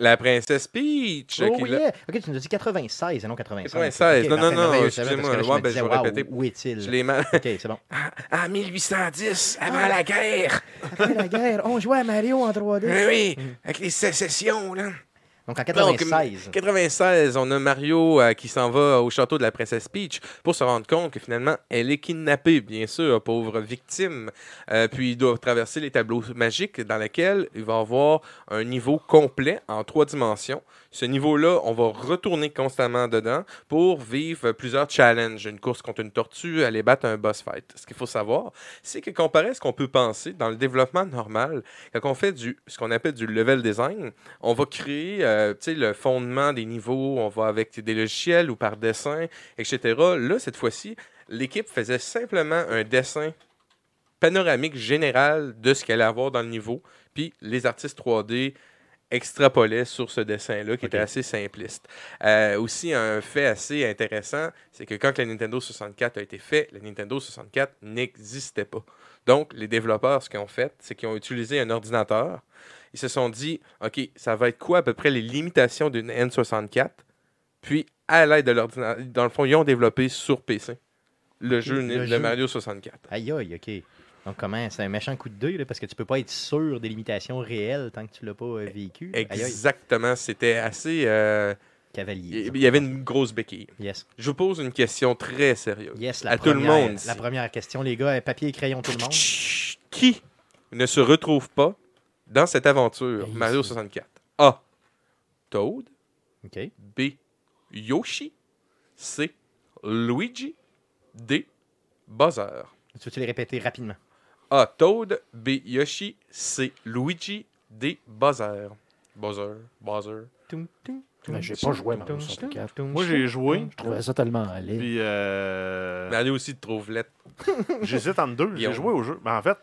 la princesse Peach. Oh, l'a- yeah. Ok, tu nous as dit 96 et non 85. 96. Ok, Non, non, non, excusez-moi. Ouais, me ben, je vais wow, répéter. Où est-il? Je l'ai mal. Ok, c'est bon. À 1810, avant la guerre. Après la guerre, on jouait à Mario en 3D. Oui, oui, avec les sécessions, là. Donc en Donc, 96. 96, on a Mario euh, qui s'en va au château de la princesse Peach pour se rendre compte que finalement, elle est kidnappée, bien sûr, pauvre victime. Euh, puis il doit traverser les tableaux magiques dans lesquels il va avoir un niveau complet en trois dimensions. Ce niveau-là, on va retourner constamment dedans pour vivre plusieurs challenges. Une course contre une tortue, aller battre un boss fight. Ce qu'il faut savoir, c'est que comparé à ce qu'on peut penser dans le développement normal, quand on fait du, ce qu'on appelle du level design, on va créer euh, le fondement des niveaux, on va avec des logiciels ou par dessin, etc. Là, cette fois-ci, l'équipe faisait simplement un dessin panoramique général de ce qu'elle allait avoir dans le niveau, puis les artistes 3D extrapolaient sur ce dessin-là qui était assez simpliste. Euh, aussi, un fait assez intéressant, c'est que quand la Nintendo 64 a été fait, la Nintendo 64 n'existait pas. Donc, les développeurs, ce qu'ils ont fait, c'est qu'ils ont utilisé un ordinateur. Ils se sont dit, OK, ça va être quoi à peu près les limitations d'une N64? Puis, à l'aide de l'ordinateur, dans le fond, ils ont développé sur PC le jeu le de jeu. Mario 64. Aïe, aïe, OK. Donc, comment C'est un méchant coup de deuil, là, parce que tu peux pas être sûr des limitations réelles tant que tu l'as pas euh, vécu. Exactement, c'était assez... euh, cavalier. Il y avait une grosse béquille. Yes. Je vous pose une question très sérieuse. Yes, la À tout le première, monde, La première question, les gars, papier et crayon, tout le monde. Qui ne se retrouve pas dans cette aventure Mario c'est- 64? A. Toad. OK. B. Yoshi. C. Luigi. D. Bowser. Tu veux-tu les répéter rapidement? A. Toad. B. Yoshi. C. Luigi. D. Bowser. Bowser. Bowser. Mais toum, j'ai pas joué Mario toum, 64. toum, Moi, j'ai joué. Je trouvais ça tellement laid. Puis, euh, Mario aussi te trouve <laughs> j'hésite entre deux. J'ai joué au jeu. Mais en fait,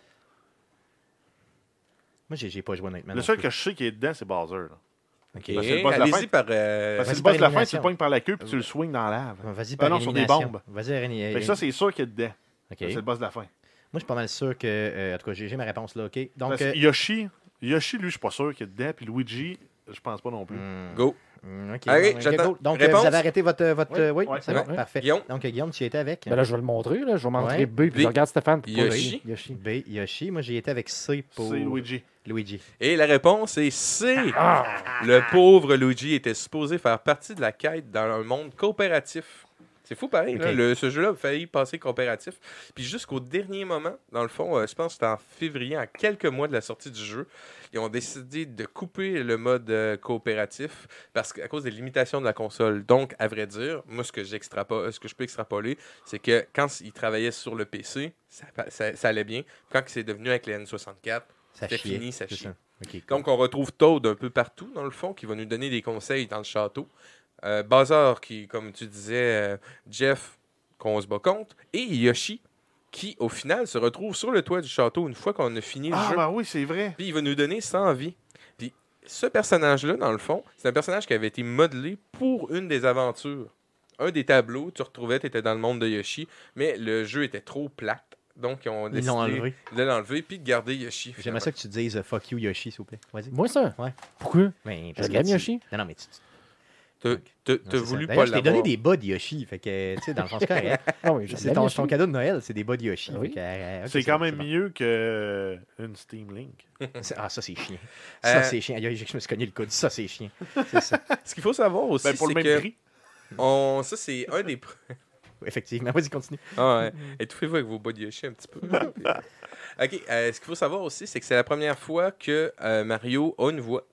Moi, j'ai pas joué honnêtement. le seul que je sais qui est dedans, c'est Bowser. là. OK. Ben, c'est le boss de la Allez-y fin. par... euh, Parce que le boss de la fin, tu le pognes par la queue puis tu le swings dans la lave. Vas-y Ah par non, sur des bombes. Vas-y, que ça, c'est sûr qu'il est dedans. OK. C'est le boss de la fin. Je suis pas mal sûr que. euh, en tout cas, j'ai j'ai ma réponse là, OK? Donc. Euh, Yoshi, Yoshi, lui, je suis pas sûr qu'il est dedans. Puis Luigi, je pense pas non plus. hmm, Go. hmm, OK, Allez, bon, j'attends. go. Donc, euh, Réponse? vous avez arrêté votre. votre Oui. euh, oui, Ouais. c'est bon, parfait. Guillaume? Donc, Guillaume, tu y étais avec? Ben là, je vais le montrer. Là. Je vais montrer Ouais. B, puis B. je regarde Stéphane. Pour Yoshi. Yoshi. B, Yoshi. Moi, j'y étais avec C pour C'est Luigi. Luigi. Et la réponse est C. Ah! Le pauvre Luigi était supposé faire partie de la quête dans un monde coopératif. C'est fou pareil, là. Ok. Le- ce jeu-là a failli passer coopératif. Puis jusqu'au dernier moment, dans le fond, euh, je pense que c'était en février, en quelques mois de la sortie du jeu, ils ont décidé de couper le mode euh, coopératif parce qu'à cause des limitations de la console. Donc, à vrai dire, moi, ce que, ce que je peux extrapoler, c'est que quand ils travaillaient sur le PC, ça, ça- ça allait bien. Quand c'est devenu avec les N64, Ça C'était fini, ça chie. Donc, on retrouve Toad un peu partout, dans le fond, qui va nous donner des conseils dans le château. Euh, Bazar, qui, comme tu disais, euh, Jeff, qu'on se bat contre. Et Yoshi, qui, au final, se retrouve sur le toit du château une fois qu'on a fini le Ah, jeu. ben oui, c'est vrai. Puis il va nous donner 100 vies. Puis ce personnage-là, dans le fond, c'est un personnage qui avait été modelé pour une des aventures. Un des tableaux, tu retrouvais, tu étais dans le monde de Yoshi, mais le jeu était trop plate. Donc, ils ont Ils décidé l'ont enlevé. de l'enlever puis de garder Yoshi. J'aimerais ça que tu dises euh, fuck you Yoshi, s'il vous plaît. Vas-y. Moi, ça? Ouais. Pourquoi? Ben, Je parce que tu- Yoshi. Non, non, mais tu. Tu- T'as- voulu pas D'ailleurs, je t'ai donné l'avoir. des bas de Yoshi. Fait que, tu sais, dans le <laughs> correct. Ah oui, C'est ton, cadeau de Noël, c'est des bas de Yoshi. Ah oui. Euh, C'est quand même bon. mieux qu'une Steam Link. <laughs> Ah, ça, c'est chiant. Euh, Ça, c'est chiant. Je me suis cogné le coude. Ça, c'est chiant. Ça. <laughs> Ce qu'il faut savoir aussi, Ben, pour le c'est même que prix. on... ça, c'est un des... Effectivement. Vas-y, continue. Ah ouais. Étouffez-vous avec vos bas de Yoshi un petit peu. OK. euh, ce qu'il faut savoir aussi, c'est que c'est la première fois que euh, Mario a une voix.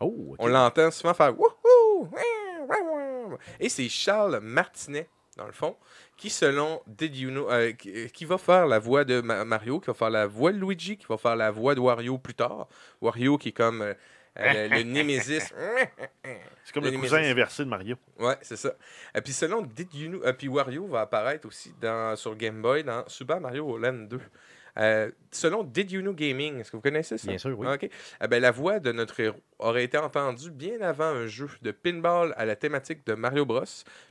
Oh. On l'entend souvent faire Wouhou! Et c'est Charles Martinet, dans le fond, qui, selon Did You Know, euh, qui, euh, qui va faire la voix de Ma- Mario, qui va faire la voix de Luigi, qui va faire la voix de Wario plus tard. Wario qui est comme euh, euh, le, <laughs> Némésis. C'est comme Le le cousin Nemesis. inversé de Mario. Ouais, c'est ça. Et puis selon Did You Know, puis Wario va apparaître aussi dans, sur Game Boy dans Super Mario Land 2. Euh, selon Did You Know Gaming, est-ce que vous connaissez ça? Bien sûr, oui. Ah. Eh ben, la voix de notre héros aurait été entendue bien avant un jeu de pinball à la thématique de Mario Bros.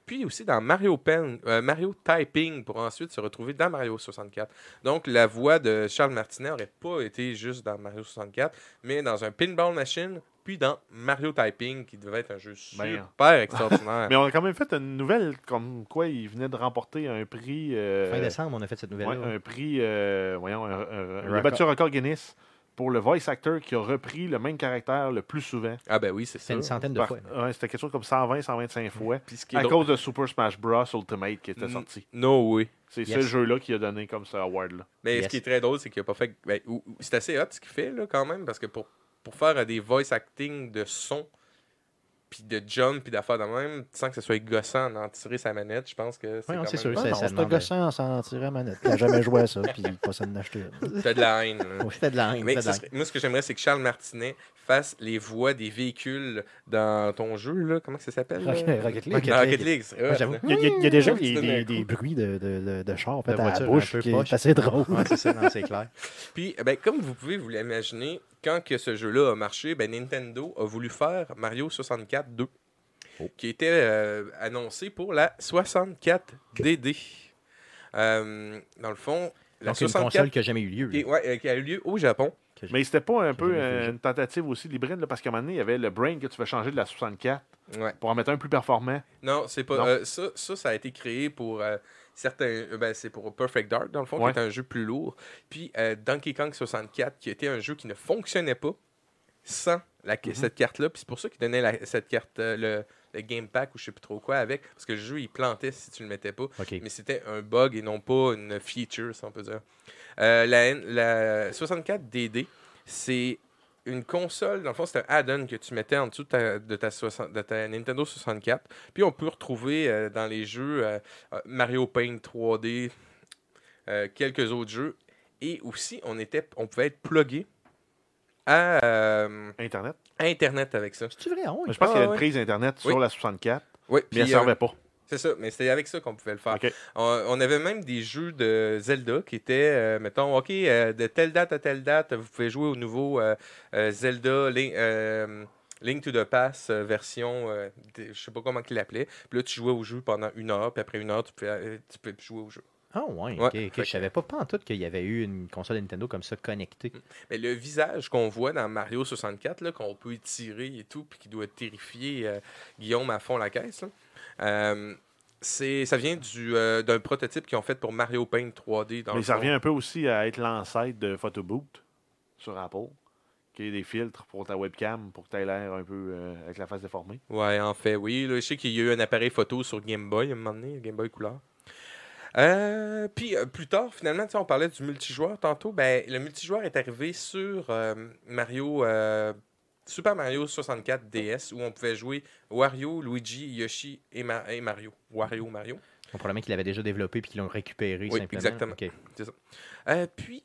Puis aussi dans Mario Pen, euh, Mario Typing pour ensuite se retrouver dans Mario 64. Donc la voix de Charles Martinet n'aurait pas été juste dans Mario 64, mais dans un pinball machine, puis dans Mario Typing qui devait être un jeu Ben, super extraordinaire. <laughs> Mais on a quand même fait une nouvelle comme quoi il venait de remporter un prix. euh, Fin décembre, on a fait cette ouais, nouvelle-là. un prix. euh, voyons, un- un- record. battu un record Guinness pour le voice actor qui a repris le même caractère le plus souvent. Ah ben oui, c'est C'est ça. une centaine de Par- fois. ouais, C'était quelque chose comme 120, 125 fois. Puis ce qui est À cause de Super Smash Bros. Ultimate qui était sorti. No way. C'est Yes. ce jeu-là qui a donné comme ce award-là. Mais Yes. ce qui est très drôle, c'est qu'il a pas fait. ben, c'est assez hot ce qu'il fait, là, quand même, parce que pour, pour faire euh, des voice acting de son, puis de jump, puis d'affaires de même, sans que ce soit gossant d'en tirer sa manette, je pense que c'est quand c'est sûr, c'est demande- gossant sans tirer à manette. N'a jamais joué à ça, puis pas ça d'en acheter. une. T'as de la haine. là. De la haine. Mais de la serait- moi, ce que j'aimerais, c'est que Charles Martinet les voix des véhicules dans ton jeu, là. Comment ça s'appelle? Rocket Rocket League. Rocket League. Rocket League. c'est Ouais, hot, j'avoue. là. Il y, a, il y a- déjà des, des, bruits de, de, de, de char en fait, De à la bouche peu qui poche. est assez drôle. Ouais, c'est ça, non, c'est clair. <laughs> Puis, eh ben, comme vous pouvez vous l'imaginer, quand que ce jeu-là a marché, ben, Nintendo a voulu faire Mario 64 2, Oh. qui était euh, annoncé pour la 64 DD. Euh, dans le fond, la Donc, une 64 console qui n'a jamais eu lieu. qui, ouais, euh, qui a eu lieu au Japon. Mais c'était pas un peu euh, une tentative aussi l'hybride, là, parce qu'à un moment donné, il y avait le Brain que tu fais changer de la 64 Ouais. pour en mettre un plus performant. Non, c'est pas. Non. euh, ça, ça, ça a été créé pour euh, certains. euh, ben, c'est pour Perfect Dark, dans le fond, Ouais. qui est un jeu plus lourd. Puis euh, Donkey Kong 64, qui était un jeu qui ne fonctionnait pas sans la, Mhm. cette carte-là. Puis c'est pour ça qu'il donnait la- cette carte, euh, le, le Game Pack ou je sais plus trop quoi avec. Parce que le jeu, il plantait si tu le mettais pas. Mais c'était un bug et non pas une feature, si on peut dire. Euh, la, la 64 DD, c'est une console, dans le fond, c'est un add-on que tu mettais en dessous de ta, de ta, 60 de ta Nintendo 64. Puis on peut retrouver euh, dans les jeux euh, Mario Paint 3D, euh, quelques autres jeux. Et aussi, on, était, on pouvait être plugué à, Internet. Internet avec ça. C'est vrai, ah. Je pense Ah, qu'il y a une prise Internet Oui. sur la 64, Oui, mais elle ne euh, servait pas. C'est ça, mais c'était avec ça qu'on pouvait le faire. On, on avait même des jeux de Zelda qui étaient, euh, mettons, OK, euh, de telle date à telle date, vous pouvez jouer au nouveau euh, euh, Zelda Link, euh, Link to the Past euh, version, euh, de- je sais pas comment il l'appelait. Puis là, tu jouais au jeu pendant une heure, puis après une heure, tu euh, plus jouer au jeu. Ah ouais, Ouais, Je savais pas, pas en tout qu'il y avait eu une console Nintendo comme ça connectée. Mais le visage qu'on voit dans Mario 64, là, qu'on peut étirer et tout, puis qui doit terrifier euh, Guillaume à fond la caisse, là, euh, c'est, ça vient du, euh, d'un prototype qu'ils ont fait pour Mario Paint 3D. Dans Mais ça fond. revient un peu aussi à être l'ancêtre de Photoboot sur Apple. Qui est des filtres pour ta webcam pour que tu aies l'air un peu euh, avec la face déformée. Ouais, en fait, oui. Là, je sais qu'il y a eu un appareil photo sur Game Boy à un moment donné, Game Boy couleur. Euh, puis euh, plus tard, finalement, on parlait du multijoueur tantôt. Ben, le multijoueur est arrivé sur euh, Mario, Super Mario 64 DS où on pouvait jouer Wario, Luigi, Yoshi et, Ma- et Mario. Wario, Mario. Donc, probablement qu'ils l'avaient déjà développé puis qu'ils l'ont récupéré Oui, simplement. exactement. Puis,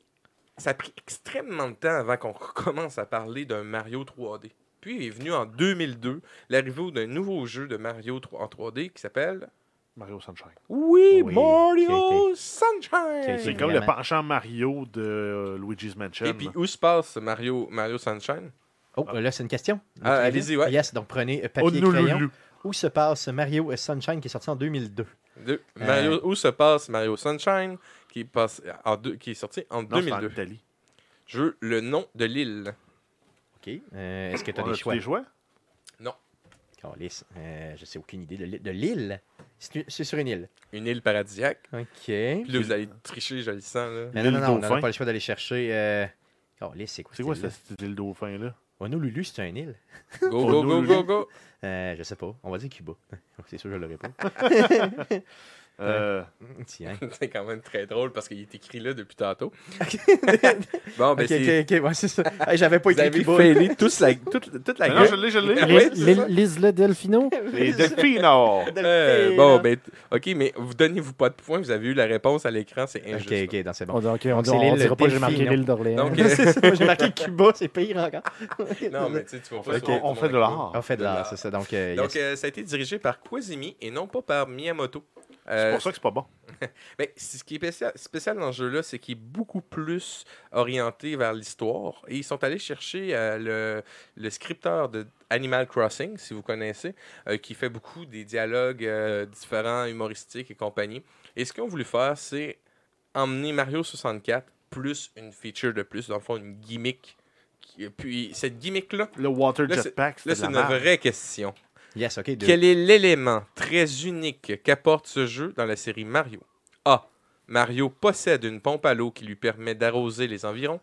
ça a pris extrêmement de temps avant qu'on <laughs> commence à parler d'un Mario 3D. Puis est venu en 2002 l'arrivée d'un nouveau jeu de Mario 3 en 3D qui s'appelle Mario Sunshine. Oui, Oui, Mario Sunshine! qui a C'est été comme le vraiment- penchant Mario de euh, Luigi's Mansion. Et puis, où se passe Mario, Mario Sunshine? Oh, là, c'est une question. Ah, allez-y, ouais. Yes, donc prenez euh, papier et Honolulu. crayon. Où se passe Mario Sunshine qui est sorti en 2002? De- Mario, Où se passe Mario Sunshine qui, passe en deux- qui est sorti en Non, c'est en 2002? Italie. Je veux le nom de l'île. OK. Euh, Est-ce que tu as On des a-tu choix? des choix? Calisse. Euh, je sais aucune idée de l'île. De l'île? C'est sur une île. Une île paradisiaque. OK. Puis là, vous allez tricher, je le sens. Là. Non, non, non, non, on Dauphin. n'a pas le choix d'aller chercher. Euh... Calisse, c'est quoi C'est quoi cette île dauphin-là? Honolulu, c'est une île. Go, go, go, go, go! Euh, je sais pas. On va dire Cuba. <laughs> c'est sûr que je l'aurais pas. Euh, Tiens. <laughs> c'est quand même très drôle parce qu'il est écrit là depuis tantôt. <laughs> bon, ben ok, c'est. ok, ok. Ouais, c'est ça. Hey, J'avais pas Vous écrit tous la, toute, toute la mais non, gueule. je l'ai, je l'ai. <laughs> Ah L'Isla Delfino? Les Delfino! Euh, bon, ben, ok, mais vous donnez-vous pas de points, vous avez eu la réponse à l'écran, c'est injuste. Ok, ok, donc c'est bon. On, ok, on, on l'île dira pas que j'ai marqué l'île d'Orléans. Donc, c'est ça, moi, j'ai marqué Cuba, c'est pire encore. Non, mais tu sais, tu vas pas fait- sur on- on fait de l'art. On fait de l'art, c'est ça. Donc, euh, euh, ça a été dirigé par Kwazimi et non pas par Miyamoto. C'est Euh, pour ça que c'est pas bon. <laughs> Ben, c- ce qui est spécial, spécial dans ce jeu-là, c'est qu'il est beaucoup plus orienté vers l'histoire. Et ils sont allés chercher euh, le, le scripteur de Animal Crossing, si vous connaissez, euh, qui fait beaucoup des dialogues différents, humoristiques et compagnie. Et ce qu'ils ont voulu faire, c'est emmener Mario 64 plus une feature de plus, dans le fond, une gimmick. Puis cette gimmick-là, Le Water Jetpack, là, c'est une vraie question. Yes, ok. de- Quel est l'élément très unique qu'apporte ce jeu dans la série Mario? A. Mario possède une pompe à l'eau qui lui permet d'arroser les environs.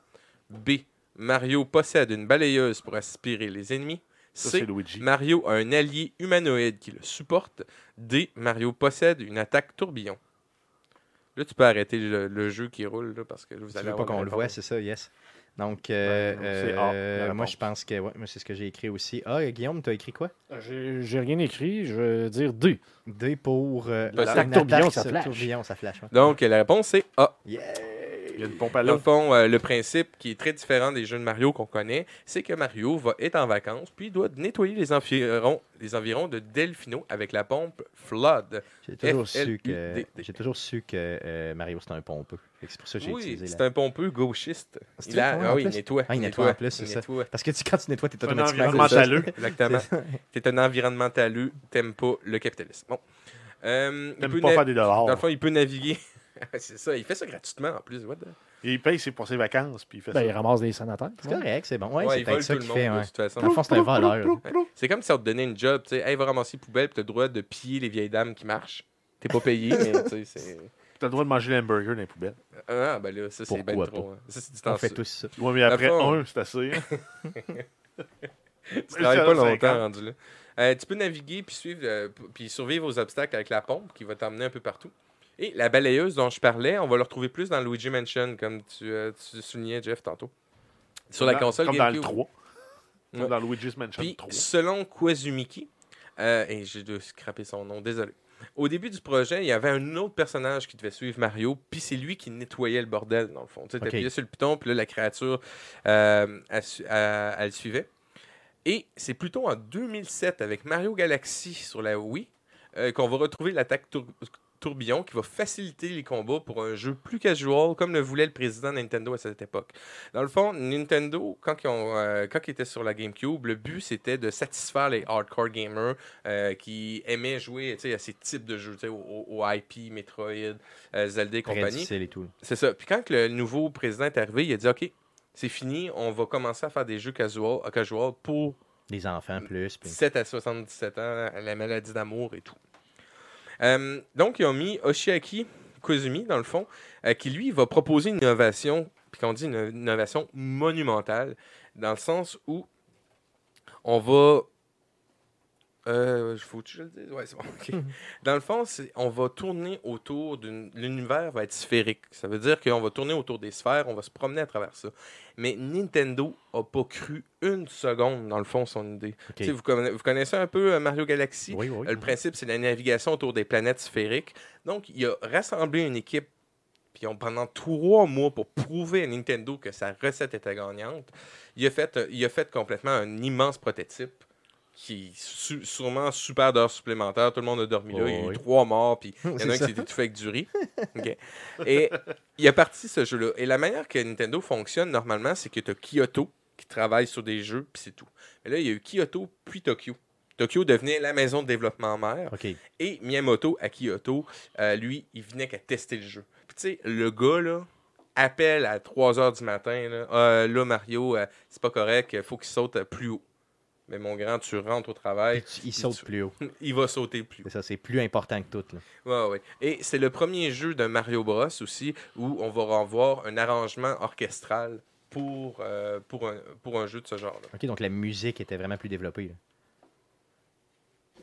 B. Mario possède une balayeuse pour aspirer les ennemis. Ça, C. c'est Luigi. Mario a un allié humanoïde qui le supporte. D. Mario possède une attaque tourbillon. Là, tu peux arrêter le, le jeu qui roule là, parce que vous Tu allez veux pas avoir qu'on la le voit, c'est ça, yes. Donc, euh, Ben, non, c'est A, euh, la moi, je pense que ouais, c'est ce que j'ai écrit aussi. Ah, Guillaume, tu as écrit quoi? J'ai j'ai rien écrit, je vais dire deux. D pour euh, ça. Tourbillon, ça flash. Tourbillon, ça flash. ouais. Donc, la réponse c'est A. Yeah! Il y a une pompe à l'eau. fond, euh, le principe qui est très différent des jeux de Mario qu'on connaît, c'est que Mario va être en vacances, puis il doit nettoyer les environs, les environs de Delfino avec la pompe Flood. J'ai toujours, su que, j'ai toujours su que euh, Mario, c'était un pompeux. C'est pour ça que j'ai Oui, utilisé c'est la... un pompeux gauchiste. Il, a- ah oui, il nettoie. Ah, il nettoie en plus, c'est il ça. nettoie. Parce que tu, quand tu nettoies, tu es Un automatiquement... environnementaleux. <laughs> Exactement. <laughs> tu es un environnementaleux, t'aimes pas le capitalisme. Bon. Euh, il T'aimes peut pas na- faire des dollars. Dans le fond, il peut naviguer. <laughs> c'est ça, il fait ça gratuitement en plus. What the- Il paye c'est pour ses vacances, puis il fait Ben, il ramasse des sénateurs. C'est correct, c'est bon. Ouais, Ouais, c'est il peut-être ça tout le qu'il monde, fait. de ouais. toute façon. Le fond, c'est un voleur. C'est comme si on te donnait une job, tu sais, hey, va ramasser les poubelles, puis t'as le droit de piller les vieilles dames qui marchent. T'es pas payé, mais tu sais, c'est. T'as le droit de manger l'hamburger dans les poubelles. Ah, ben là, ça, c'est ben trop. hein. Ça, c'est du On temps fait su- tous ça. Ouais, mais après fond- un, c'est assez. Tu travailles pas longtemps 50. rendu là. Euh, tu peux naviguer puis suivre euh, p- puis survivre aux obstacles avec la pompe qui va t'emmener un peu partout. Et la balayeuse dont je parlais, on va le retrouver plus dans Luigi Mansion, comme tu, euh, tu soulignais, Jeff, tantôt. Sur la Dans- console Comme dans le GameCube. 3. Ouais. Comme dans Luigi's Mansion Puis, 3. selon Kwazumiki, euh, et j'ai dû scraper son nom, désolé. Au début du projet, il y avait un autre personnage qui devait suivre Mario, puis c'est lui qui nettoyait le bordel, dans le fond. Tu sais, Ok. t'appuyais sur le piton, puis là, la créature, euh, elle, su- elle- elle le suivait. Et c'est plutôt en 2007, avec Mario Galaxy sur la Wii, euh, qu'on va retrouver l'attaque tourbillon qui va faciliter les combats pour un jeu plus casual, comme le voulait le président de Nintendo à cette époque. Dans le fond, Nintendo, quand ils, ont, euh, quand ils étaient sur la GameCube, le but c'était de satisfaire les hardcore gamers euh, qui aimaient jouer à ces types de jeux, au, au- IP, Metroid, euh, Zelda et compagnie. et tout. C'est ça. Puis quand le nouveau président est arrivé, il a dit OK, c'est fini, on va commencer à faire des jeux casual, casual pour Les enfants plus. puis- 17 à 77 ans, la maladie d'amour et tout. Euh, donc, ils ont mis Oshiaki Kozumi, dans le fond, euh, qui lui va proposer une innovation, puis qu'on dit une innovation monumentale, dans le sens où on va. Euh, faut que je le dise? Ouais, c'est bon. ok. <laughs> Dans le fond, on va tourner autour d'une. L'univers va être sphérique. Ça veut dire qu'on va tourner autour des sphères, on va se promener à travers ça. Mais Nintendo a pas cru une seconde, dans le fond, son idée. Vous, conna- vous connaissez un peu euh, Mario Galaxy? Oui, oui. Euh, Le principe, c'est la navigation autour des planètes sphériques. Donc, il a rassemblé une équipe, puis pendant trois mois pour prouver à Nintendo que sa recette était gagnante. Il a fait, il a fait complètement un immense prototype qui est su- sûrement super d'heures supplémentaires. Tout le monde a dormi là. Il y a eu oui. trois morts, puis <laughs> il y en a un qui s'est étouffé avec du riz. <laughs> Et il a parti ce jeu-là. Et la manière que Nintendo fonctionne normalement, c'est que tu as Kyoto qui travaille sur des jeux, puis c'est tout. Mais là, il y a eu Kyoto, puis Tokyo. Tokyo devenait la maison de développement mère. Et Miyamoto à Kyoto, euh, lui, il venait qu'à tester le jeu. Puis tu sais, le gars, là, appelle à 3 h du matin, là, Ah, là Mario, euh, c'est pas correct, il faut qu'il saute plus haut. Mais mon grand, tu rentres au travail, Il saute tu- plus haut. <laughs> il va sauter plus haut. C'est ça, c'est plus important que tout. Là. Ouais, ouais. Et c'est le premier jeu de Mario Bros aussi où on va revoir un arrangement orchestral pour, euh, pour, un, pour un jeu de ce genre-là. OK, donc la musique était vraiment plus développée là,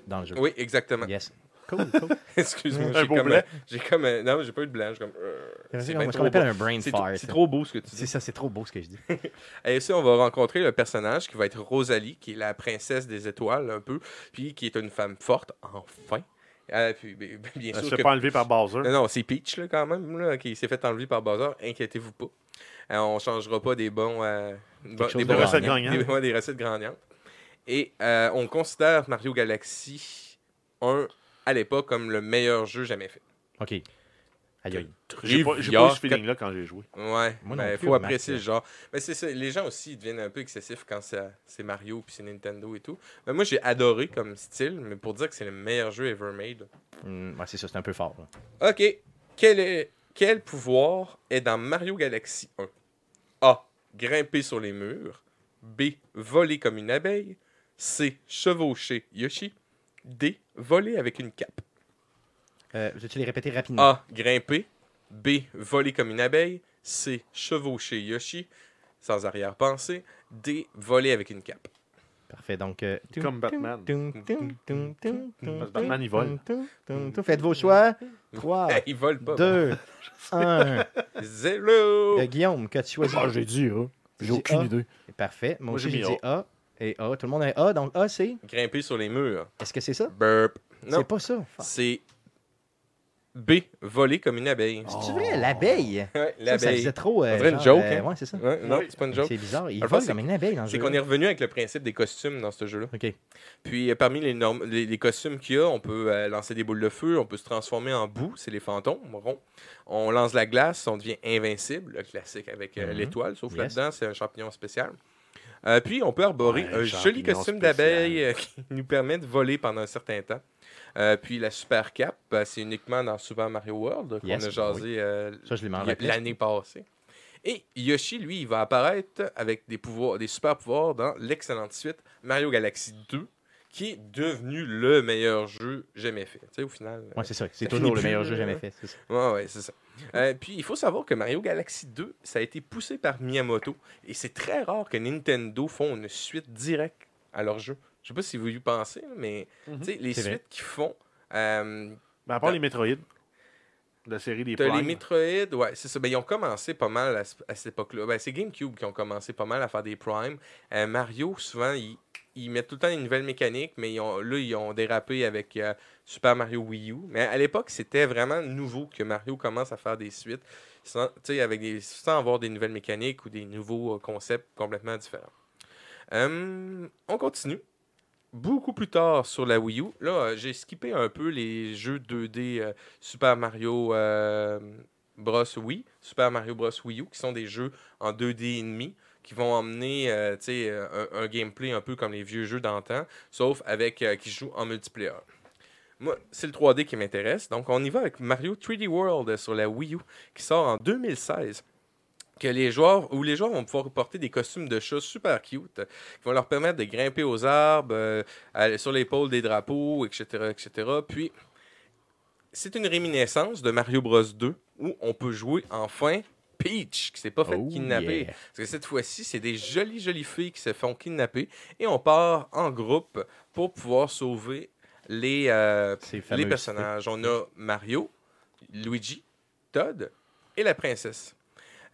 dans le jeu. Oui, exactement. Yes. Cool, <laughs> cool. Excuse-moi, j'ai comme, blanc. j'ai comme, non, j'ai pas eu de blanc, j'ai comme, euh, C'est bien trop beau. un brain C'est fire. c'est ça. trop beau ce que tu dis. C'est ça, c'est trop beau ce que je dis. <laughs> Et aussi, on va rencontrer le personnage qui va être Rosalie, qui est la princesse des étoiles, un peu, puis qui est une femme forte, enfin. Euh, puis, bien bien Elle sûr se fait que- pas enlever par Bowser. Non, non, c'est Peach, là, quand même, là, qui s'est fait enlever par Bowser. Inquiétez-vous pas. Euh, on changera pas des bons... euh, bon- des de recettes des- ouais, des recettes gagnantes. Et euh, on considère Mario Galaxy 1, à l'époque, comme le meilleur jeu jamais fait. OK. Aïe. J'ai pas, j'ai pas eu ce feeling-là quand j'ai joué. Ouais, ben, il plus, faut apprécier le genre. Mais c'est ça, les gens aussi ils deviennent un peu excessifs quand c'est c'est Mario puis c'est Nintendo et tout. Mais moi j'ai adoré comme style, mais pour dire que c'est le meilleur jeu ever made. Ouais, c'est ça, c'est un peu fort. là. Ok, quel, est, quel pouvoir est dans Mario Galaxy 1 A. Grimper sur les murs. B. Voler comme une abeille. C. Chevaucher Yoshi. D. Voler avec une cape. Euh, Veux-tu les répéter rapidement? A. Grimper. B. Voler comme une abeille. C. Chevaucher Yoshi. Sans arrière-pensée. D. Voler avec une cape. Parfait, donc... euh, Comme Batman. que Batman, il vole. Faites vos choix. 3, <laughs> Il vole pas. 2, 1. <laughs> Zéro. Guillaume, qu'as-tu choisi? Ah, j'ai dit A. J'ai aucune idée. Parfait. Moi, j'ai dit A. Et A. Tout le monde a A. Donc A, c'est... Grimper sur les murs. Est-ce que c'est ça? Burp. Non. C'est pas ça. C'est B. Voler comme une abeille. C'est vrai, l'abeille? <laughs> Ouais, Ça, ça l'abeille. faisait trop... euh, On dirait une genre, joke, euh, hein? Ouais, c'est ça. Ouais, non, Oui. c'est pas une joke. C'est bizarre. Il vole c'est- comme une abeille dans le C'est jeu. qu'on est revenu avec le principe des costumes dans ce jeu-là. OK. Puis euh, parmi les, normes- les, les costumes qu'il y a, on peut euh, lancer des boules de feu, on peut se transformer en boue, c'est les fantômes, ronds. On lance la glace, on devient invincible, le classique avec euh, Mhm. l'étoile, sauf Yes. là-dedans, c'est un champignon spécial. Euh, puis on peut arborer Ouais, un joli costume d'abeille euh, <laughs> qui nous permet de voler pendant un certain temps. Euh, puis la super cape, ben, c'est uniquement dans Super Mario World qu'on Yes, a jasé l'année passée. Et Yoshi, lui, il va apparaître avec des pouvoirs, des super pouvoirs dans l'excellente suite Mario Galaxy 2, qui est devenu le meilleur jeu jamais fait. Tu sais, au final. Ouais, c'est ça. C'est toujours le meilleur jeu jamais fait. c'est ça. Ouais, ouais, c'est ça. Euh, puis il faut savoir que Mario Galaxy 2, ça a été poussé par Miyamoto. Et c'est très rare que Nintendo font une suite directe à leur jeu. Je sais pas si vous y pensez, mais Mhm. tu sais, les suites qu'ils font. euh, Mais à part Ben- les Metroid, la série des T'as les Metroid, ouais, c'est ça. Ben, ils ont commencé pas mal à, ce- à cette époque-là. Ben, c'est GameCube qui ont commencé pas mal à faire des Prime. Euh, Mario, souvent, ils, ils mettent tout le temps une nouvelle mécanique, mais là, ils ont dérapé avec euh, Super Mario Wii U. Mais à l'époque, c'était vraiment nouveau que Mario commence à faire des suites, sans, avec sans avoir des nouvelles mécaniques ou des nouveaux euh, concepts complètement différents. Euh, on continue. beaucoup plus tard sur la Wii U. Là, euh, j'ai skippé un peu les jeux 2D euh, Super Mario Bros. Wii, Super Mario Bros. Wii U, qui sont des jeux en 2D et demi, qui vont emmener euh, euh, un, un gameplay un peu comme les vieux jeux d'antan, sauf avec euh, qui jouent en multiplayer. Moi, c'est le 3D qui m'intéresse. Donc, on y va avec Mario 3D World sur la Wii U, qui sort en 2016 que les joueurs, où les joueurs vont pouvoir porter des costumes de chat super cute, qui vont leur permettre de grimper aux arbres, euh, sur l'épaule des drapeaux, etc., etc. Puis, c'est une réminiscence de Mario Bros 2, où on peut jouer enfin Peach, qui s'est pas fait Oh, kidnapper. yeah. Parce que cette fois-ci, c'est des jolies, jolies filles qui se font kidnapper, et on part en groupe pour pouvoir sauver les, euh, les personnages. On a Mario, Luigi, Todd et la princesse.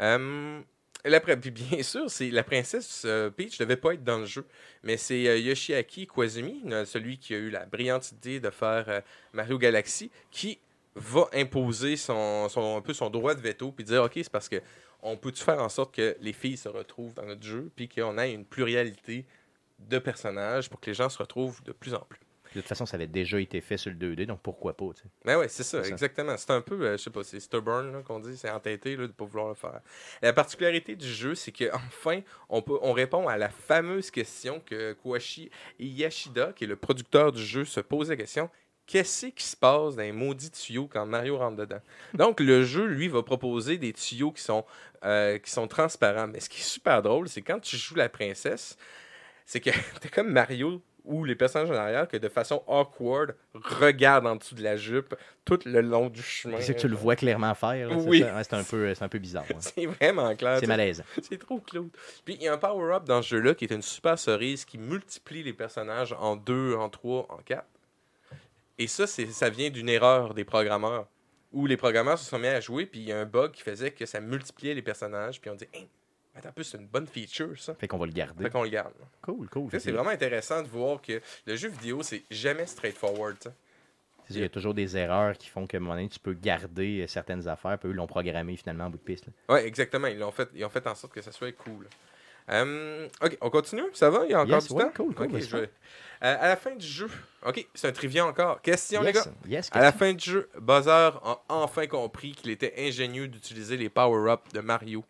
Euh, la <laughs> puis bien sûr, c'est la princesse euh, Peach devait pas être dans le jeu, mais c'est euh, Yoshiaki Koizumi, celui qui a eu la brillante idée de faire euh, Mario Galaxy, qui va imposer son, son- un peu son droit de veto puis dire ok c'est parce que on peut-tu faire en sorte que les filles se retrouvent dans notre jeu puis qu'on ait une pluralité de personnages pour que les gens se retrouvent de plus en plus? De toute façon, ça avait déjà été fait sur le 2D, donc pourquoi pas. Ben ouais, c'est ça, exactement. C'est un peu, euh, je sais pas, c'est stubborn qu'on dit, c'est entêté là, de ne pas vouloir le faire. La particularité du jeu, c'est qu'enfin, on, peut, on répond à la fameuse question que Koichi Yashida, qui est le producteur du jeu, se pose la question qu'est-ce qui se passe dans les maudits tuyaux quand Mario rentre dedans? <laughs> Donc, le jeu, lui, va proposer des tuyaux qui sont, euh, qui sont transparents. Mais ce qui est super drôle, c'est quand tu joues la princesse, c'est que <laughs> t'es comme Mario ou les personnages en arrière que de façon awkward regardent en dessous de la jupe tout le long du chemin. C'est que tu le vois clairement faire. là, Oui. Ouais, c'est un peu, un peu bizarre. ouais. <laughs> C'est vraiment clair. C'est malaisant. C'est trop clown. Puis il y a un power-up dans ce jeu-là qui est une super cerise qui multiplie les personnages en 2, en 3, en 4. Et ça, ça vient d'une erreur des programmeurs. Où les programmeurs se sont mis à jouer, puis il y a un bug qui faisait que ça multipliait les personnages, puis on dit, hey, attends peu, c'est une bonne feature, ça. Fait qu'on va le garder. Fait qu'on le garde. Cool, cool. C'est vraiment intéressant de voir que le jeu vidéo, c'est jamais straightforward. Il y a toujours des erreurs qui font qu'à un moment donné, tu peux garder euh, certaines affaires, puis eux l'ont programmé finalement en bout de piste. Ouais, exactement. Ils ont fait, ils ont fait en sorte que ça soit cool. Euh, ok, on continue? Ça va? Il y a encore Yes, du ouais, temps? cool, cool, Ok, vas-y. je vais- Euh, à la fin du jeu, ok, c'est un trivia encore. Question, les Yes, gars. yes, À la fin du jeu, Bowser a enfin compris qu'il était ingénieux d'utiliser les power-ups de Mario.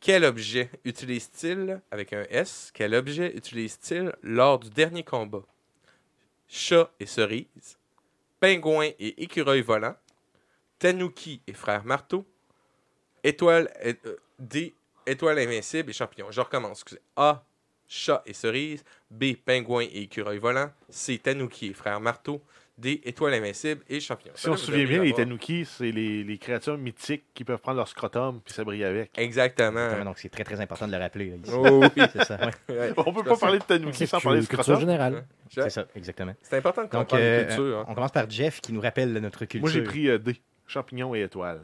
Quel objet utilise-t-il avec un S? Quel objet utilise-t-il lors du dernier combat? Chat et cerise, pingouin et écureuil volant, Tanuki et frère marteau, étoile euh, D étoile invincible et champignon. Je recommence, excusez. A chat et cerise, B pingouin et écureuil volant, C Tanuki et frère marteau, D étoile invincible et champignon. Si Ça, on se souvient bien, les. Tanuki, c'est les, les créatures mythiques qui peuvent prendre leur scrotum puis s'abriller avec. Exactement. Exactement, Donc c'est très très important de le rappeler. là, ici. Oh oui. <laughs> C'est ça, ouais. Ouais. On peut pas parler de Tanuki sans parler de culture scrotum. générale. c'est ça, exactement. C'est important de Donc, comprendre euh, culture. hein. on commence par Jeff qui nous rappelle notre culture. Moi, j'ai pris euh, D, champignons et étoiles.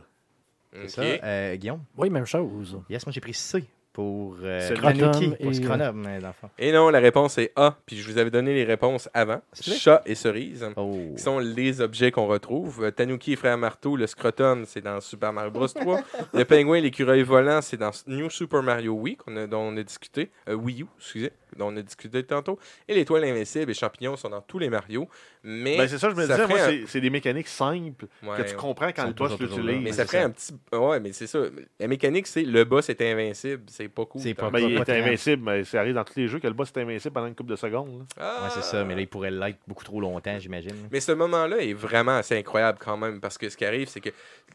C'est ça. Euh, Guillaume? Oui, même chose. Yes, moi j'ai pris C pour euh, C'est Tanuki, Scrotum pour et, Scrotum, euh, dans le fond. Et non, la réponse est A. Puis je vous avais donné les réponses avant. C'est vrai? Chat et cerise. Oh. Qui sont les objets qu'on retrouve. Euh, Tanuki et frère marteau, le scrotum, c'est dans Super Mario Bros 3. <laughs> le pingouin et l'écureuil volant, c'est dans New Super Mario Wii, qu'on a- dont on a discuté. Euh, Wii U, excusez, dont on a discuté tantôt. Et l'étoile invincible et champignons sont dans tous les Mario. Mais Ben, c'est ça, je me ça disais, moi, un- c'est- des mécaniques simples Ouais, que tu comprends quand le boss l'utilise. Mais ça ferait un petit. Ouais, mais c'est ça. La mécanique, c'est le boss est invincible. C'est pas cool. C'est pas Ben, il pas est invincible, mais ça arrive dans tous les jeux que le boss est invincible pendant une couple de secondes. Ah! Ouais, c'est ça, mais là il pourrait l'être beaucoup trop longtemps, j'imagine. Mais ce moment-là est vraiment assez incroyable quand même, parce que ce qui arrive, c'est que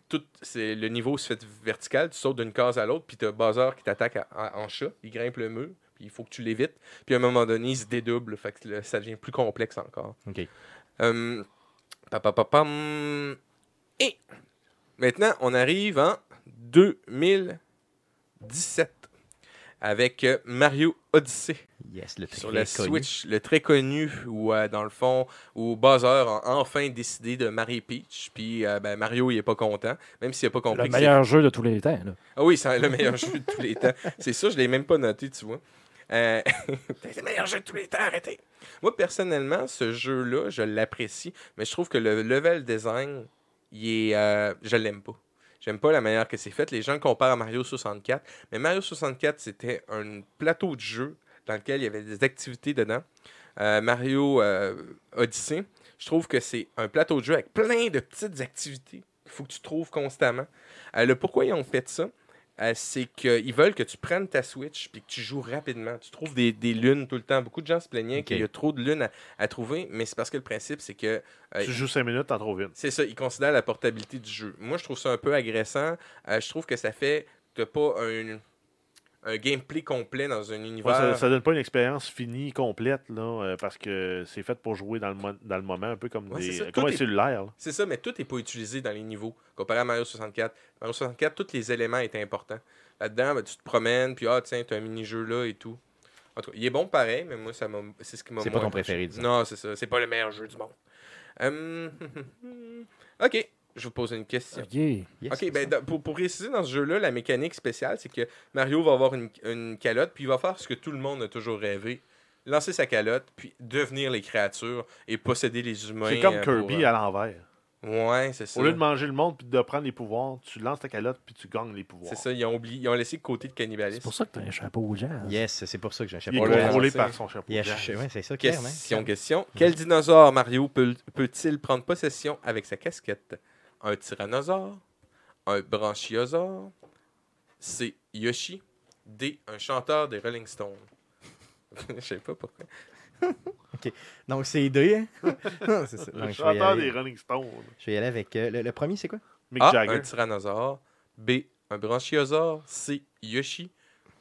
tout c'est le niveau se fait vertical, tu sautes d'une case à l'autre, puis t'as Bowser qui t'attaque en chat, il grimpe le mur, puis il faut que tu l'évites, puis à un moment donné, il se dédouble, fait que là, ça devient plus complexe encore. Ok. Euh. Et maintenant, on arrive en 2017 avec Mario Odyssey Yes, le sur très la connu. Switch, le très connu, où euh, dans le fond, où Bowser a enfin décidé de marier Peach, puis euh, ben, Mario il est pas content, même s'il a pas compris Le meilleur jeu de tous les temps. là. Ah oui, c'est le meilleur <laughs> jeu de tous les temps. C'est ça, je l'ai même pas noté, tu vois. Euh, <laughs> c'est le meilleur jeu de tous les temps, arrêtez. Moi, personnellement, ce jeu-là, je l'apprécie, mais je trouve que le level design, il est, euh, je l'aime pas. J'aime pas la manière que c'est fait. Les gens le comparent à Mario 64, mais Mario 64, c'était un plateau de jeu dans lequel il y avait des activités dedans. Euh, Mario euh, Odyssey, je trouve que c'est un plateau de jeu avec plein de petites activités qu'il faut que tu trouves constamment. Le pourquoi ils ont fait ça, euh, c'est qu'ils veulent que tu prennes ta Switch puis que tu joues rapidement. Tu trouves des, des lunes tout le temps. Beaucoup de gens se plaignaient qu'il y a trop de lunes à, à trouver, mais c'est parce que le principe, c'est que euh, Tu joues 5 minutes, t'en trouves une. c'est ça, ils considèrent la portabilité du jeu. Moi, je trouve ça un peu agressant. Euh, je trouve que ça fait que t'as pas un, un gameplay complet dans un Ouais, univers. ça, ça donne pas une expérience finie, complète, là, euh, parce que c'est fait pour jouer dans le, mo- dans le moment, un peu comme, Ouais, des, c'est ça. comme un cellulaire. C'est ça, mais tout n'est pas utilisé dans les niveaux. Comparé à Mario 64. Mario 64, tous les éléments étaient importants. Là-dedans, ben, tu te promènes, puis ah, tiens, tu as un mini-jeu là et tout. En tout cas, il est bon pareil, mais moi, ça m'a- c'est ce qui m'a C'est pas ton préféré, disons. Non, c'est ça. C'est pas le meilleur jeu du monde. Hum, <laughs> ok, je vous pose une question. Ok. Yes, Ok, c'est ben, pour, pour préciser dans ce jeu-là, la mécanique spéciale, c'est que Mario va avoir une, une calotte, puis il va faire ce que tout le monde a toujours rêvé lancer sa calotte, puis devenir les créatures et posséder les humains. C'est comme euh, pour, Kirby euh, à l'envers. Ouais, c'est ça. Au lieu de manger le monde puis de prendre les pouvoirs, tu lances ta calotte puis tu gagnes les pouvoirs. C'est ça, ils ont, oublié, ils ont laissé le côté de C'est cannibalisme. pour ça que t'as un chapeau au jazz. Yes, c'est pour ça que j'ai un Il est chapeau. On l'a contrôlé par son chapeau. Jazz. ouais, c'est ça, clairement. Question, question. Quel dinosaure Mario peut- peut-il prendre possession avec sa casquette? Un tyrannosaure Un branchiosaure C. Yoshi D. Un chanteur des Rolling Stones <laughs> Je sais pas pourquoi. <laughs> Donc, c'est D. hein? <laughs> c'est ça. Le Donc, je, vais y chanteur aller, des Rolling Stones. je vais y aller avec. euh, le, le premier, c'est quoi? Mick A. Jagger. Un tyrannosaure B. Un branchiosaure C. Yoshi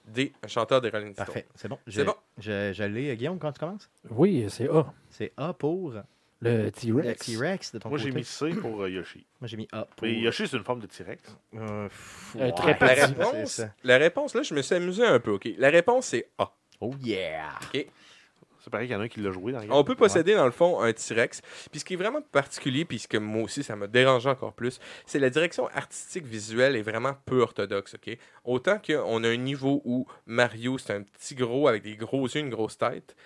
D. Un chanteur des Rolling Stones Parfait, c'est bon. Je- C'est bon. Je, je l'ai, euh, Guillaume, quand tu commences? Oui, c'est A. C'est A pour Le le T-Rex. T-Rex de ton Moi, côté. j'ai mis C pour euh, Yoshi. <clears throat> Moi, j'ai mis A pour. Mais Yoshi, c'est une forme de T-Rex. Euh, ouais, très La petit. c'est réponse, la réponse, là, je me suis amusé un peu. ok La réponse, c'est A. Oh yeah C'est pareil qu'il y en a un qui l'a joué dans le On peut posséder, dans le fond, un T-Rex. Puis ce qui est vraiment particulier, puis ce que moi aussi, ça m'a dérangé encore plus, c'est la direction artistique visuelle est vraiment peu orthodoxe. ok Autant qu'on a un niveau où Mario, c'est un petit gros avec des gros yeux, une grosse tête.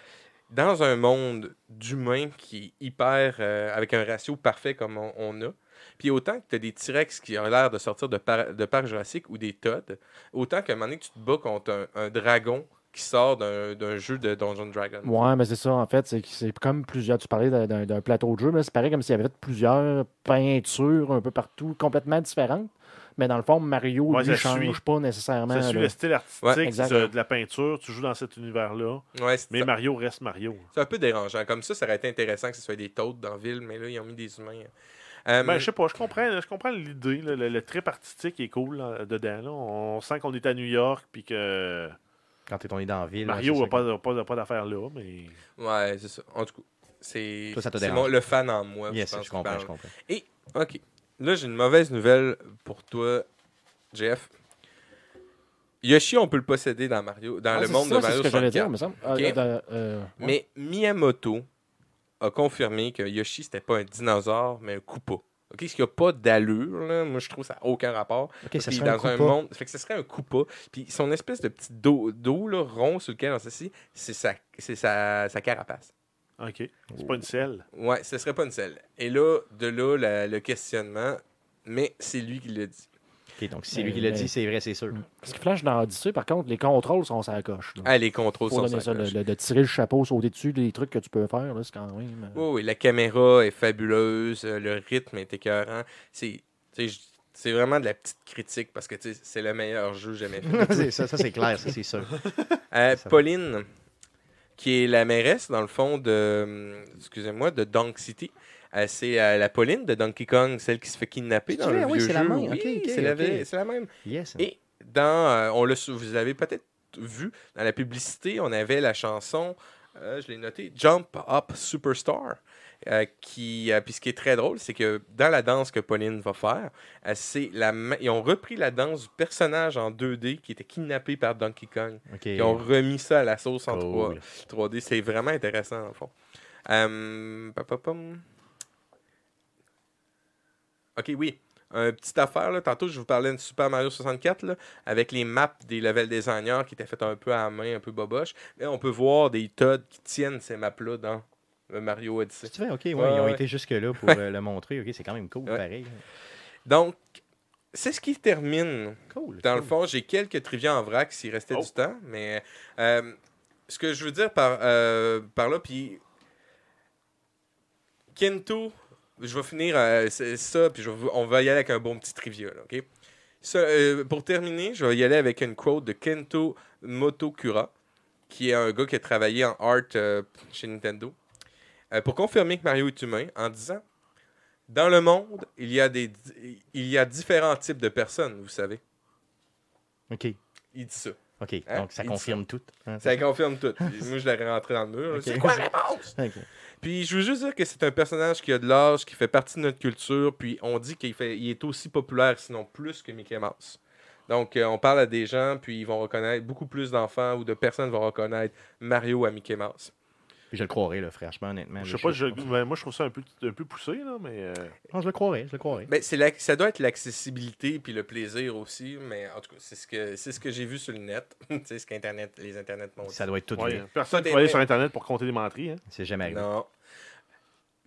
Dans un monde d'humains qui est hyper. euh, avec un ratio parfait comme on, a. Puis autant que tu as des T-Rex qui ont l'air de sortir de, par, de Parc Jurassique ou des Todd, autant qu'à un moment donné, tu te bats contre un, un dragon qui sort d'un jeu de Dungeon Dragon. Ouais, mais c'est ça, en fait. C'est comme plusieurs. Tu parlais d'un plateau de jeu, mais c'est pareil comme s'il y avait plusieurs peintures un peu partout, complètement différentes. Mais dans le fond, Mario, Ouais, lui, ça change suit. pas nécessairement. Ça suit là. le style artistique Ouais, de, la peinture. Tu joues dans cet univers-là. Ouais, Mais ça. Mario reste Mario. C'est un peu dérangeant. Comme ça, ça aurait été intéressant que ce soit des taudes dans la ville, mais là, ils ont mis des humains. Euh, Ben, je sais pas, je comprends, je comprends l'idée. Le, le trip artistique est cool là, dedans. là. On sent qu'on est à New York puis que Quand t'es tourné dans la ville. Mario n'a pas, pas, pas d'affaires là, mais. ouais, c'est ça. En tout cas, c'est Toi, ça te c'est dérange. mon- le fan en moi. Yes, pense, je comprends, je comprends. OK. Là, j'ai une mauvaise nouvelle pour toi, Jeff. Yoshi, on peut le posséder dans Mario, dans Ah, le monde ça, de Mario ce que j'allais dire, 64. me semble. Ah, euh, euh, ouais. Mais Miyamoto a confirmé que Yoshi, c'était pas un dinosaure, mais un Koopa. OK, ce qui n'a pas d'allure, là, moi je trouve que ça n'a aucun rapport. Ça un dans un monde. Fait que ce serait un Koopa. Puis son espèce de petit dos, dos là, rond sur lequel on s'assit, c'est sa, c'est sa, sa carapace. OK. C'est pas une selle. Ouais, ce serait pas une selle. Et là, de là, la- le questionnement, mais c'est lui qui l'a dit. Ok, donc si c'est lui Mais- qui l'a mais- dit, c'est vrai, c'est sûr. Ce qui flash dans Odyssey, par contre, les contrôles sont sur la coche. là. Ah, les contrôles Faut sont donner ça, le- sacoches. le- de tirer le chapeau, sauter dessus, les trucs que tu peux faire, là, c'est quand même. euh, Oui, oui, la caméra est fabuleuse, euh, le rythme est écœurant. C'est, tu sais, j- c'est vraiment de la petite critique parce que tu sais, c'est le meilleur jeu jamais fait. <laughs> C'est ça, ça c'est clair, ça c'est sûr. Euh, Ça va. Pauline, qui est la mairesse, dans le fond, de, hum, excusez-moi, de Donk City. Euh, c'est euh, la Pauline de Donkey Kong, celle qui se fait kidnapper dans vrai, le oui, vieux jeu. la même. Oui, c'est, la, même. Yes. Et dans, euh, on sou- vous avez peut-être vu dans la publicité, on avait la chanson, je l'ai noté, Jump Up Superstar. Euh, qui, euh, puis ce qui est très drôle, c'est que dans la danse que Pauline va faire, euh, c'est la ils ont repris la danse du personnage en 2D qui était kidnappé par Donkey Kong. Ils ont remis ça à la sauce en 3, Cool. 3D. C'est vraiment intéressant, en fond. Ok, oui. Une petite affaire, là. tantôt je vous parlais de Super Mario 64 là, avec les maps des level designers qui étaient faites un peu à la main, un peu boboche. Mais on peut voir des Todd qui tiennent ces maps-là dans Mario Odyssey. Ok, ouais, Ouais, ils ont ouais. été jusque-là <laughs> pour euh, le montrer. Ok, c'est quand même cool, Ouais. pareil. Donc, c'est ce qui termine Cool. Dans le fond, j'ai quelques trivia en vrac s'il restait Oh. du temps, mais euh, ce que je veux dire par, euh, par là, puis Kento, je vais finir euh, ça, puis je vais- on va y aller avec un bon petit trivia, là, ok? Ça, euh, pour terminer, je vais y aller avec une quote de Kento Motokura, qui est un gars qui a travaillé en art euh, chez Nintendo, euh, pour confirmer que Mario est humain, en disant Dans le monde, il y a, des, il y a différents types de personnes, vous savez. OK. Il dit ça. OK. Hein? Donc, ça Il dit confirme tout. hein, Ça confirme tout. <laughs> Moi, je l'aurais rentré dans le mur. C'est quoi la réponse? Puis je veux juste dire que c'est un personnage qui a de l'âge, qui fait partie de notre culture, puis on dit qu'il fait, il est aussi populaire, sinon plus que Mickey Mouse. Donc euh, on parle à des gens, puis ils vont reconnaître, beaucoup plus d'enfants ou de personnes vont reconnaître Mario à Mickey Mouse. Puis je le croirais, là, franchement, honnêtement. Je sais pas, je- ben, moi je trouve ça un peu, un peu poussé, là, mais. euh, Non, je le croirais, je le croirais. Ben, c'est la- ça doit être l'accessibilité puis le plaisir aussi, mais en tout cas, c'est ce que, c'est ce que j'ai vu sur le net. <laughs> c'est ce qu'Internet, les Internets m'ont dit. Ça doit être tout ouais, personne va aller sur Internet pour compter des menteries. Hein. C'est jamais arrivé. Non.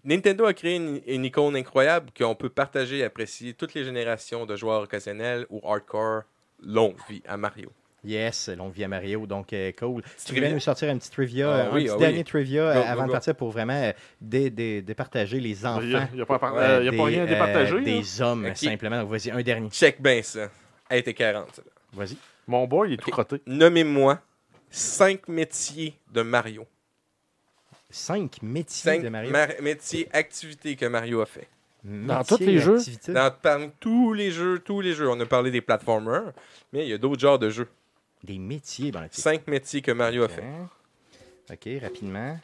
Nintendo a créé une, une icône incroyable qu'on peut partager et apprécier toutes les générations de joueurs occasionnels ou hardcore longue vie à Mario. Yes, longue vie à Mario, donc euh, cool. Tu trivia? voulais nous sortir un petit trivia, Ah euh, un oui, petit ah oui. dernier trivia euh, Go, go, avant de partir pour vraiment euh, dé- dé- départager les Il n'y enfants. a, pas, à euh, euh, y a pas des, rien à euh, départager. des hommes, simplement. Donc, vas-y, un dernier. Check bien ça. Elle était 40. celle-là. Vas-y. Mon boy, il est tout Ok. crotté. Nommez-moi cinq métiers de Mario. Cinq métiers Cinq de Mario. mar- métiers, activités que Mario a fait. Dans Métiers, tous les jeux? activités. Dans parmi tous les jeux, tous les jeux, on a parlé des platformers, mais il y a d'autres genres de jeux. Des métiers. Cinq métiers que Mario a fait. OK, rapidement.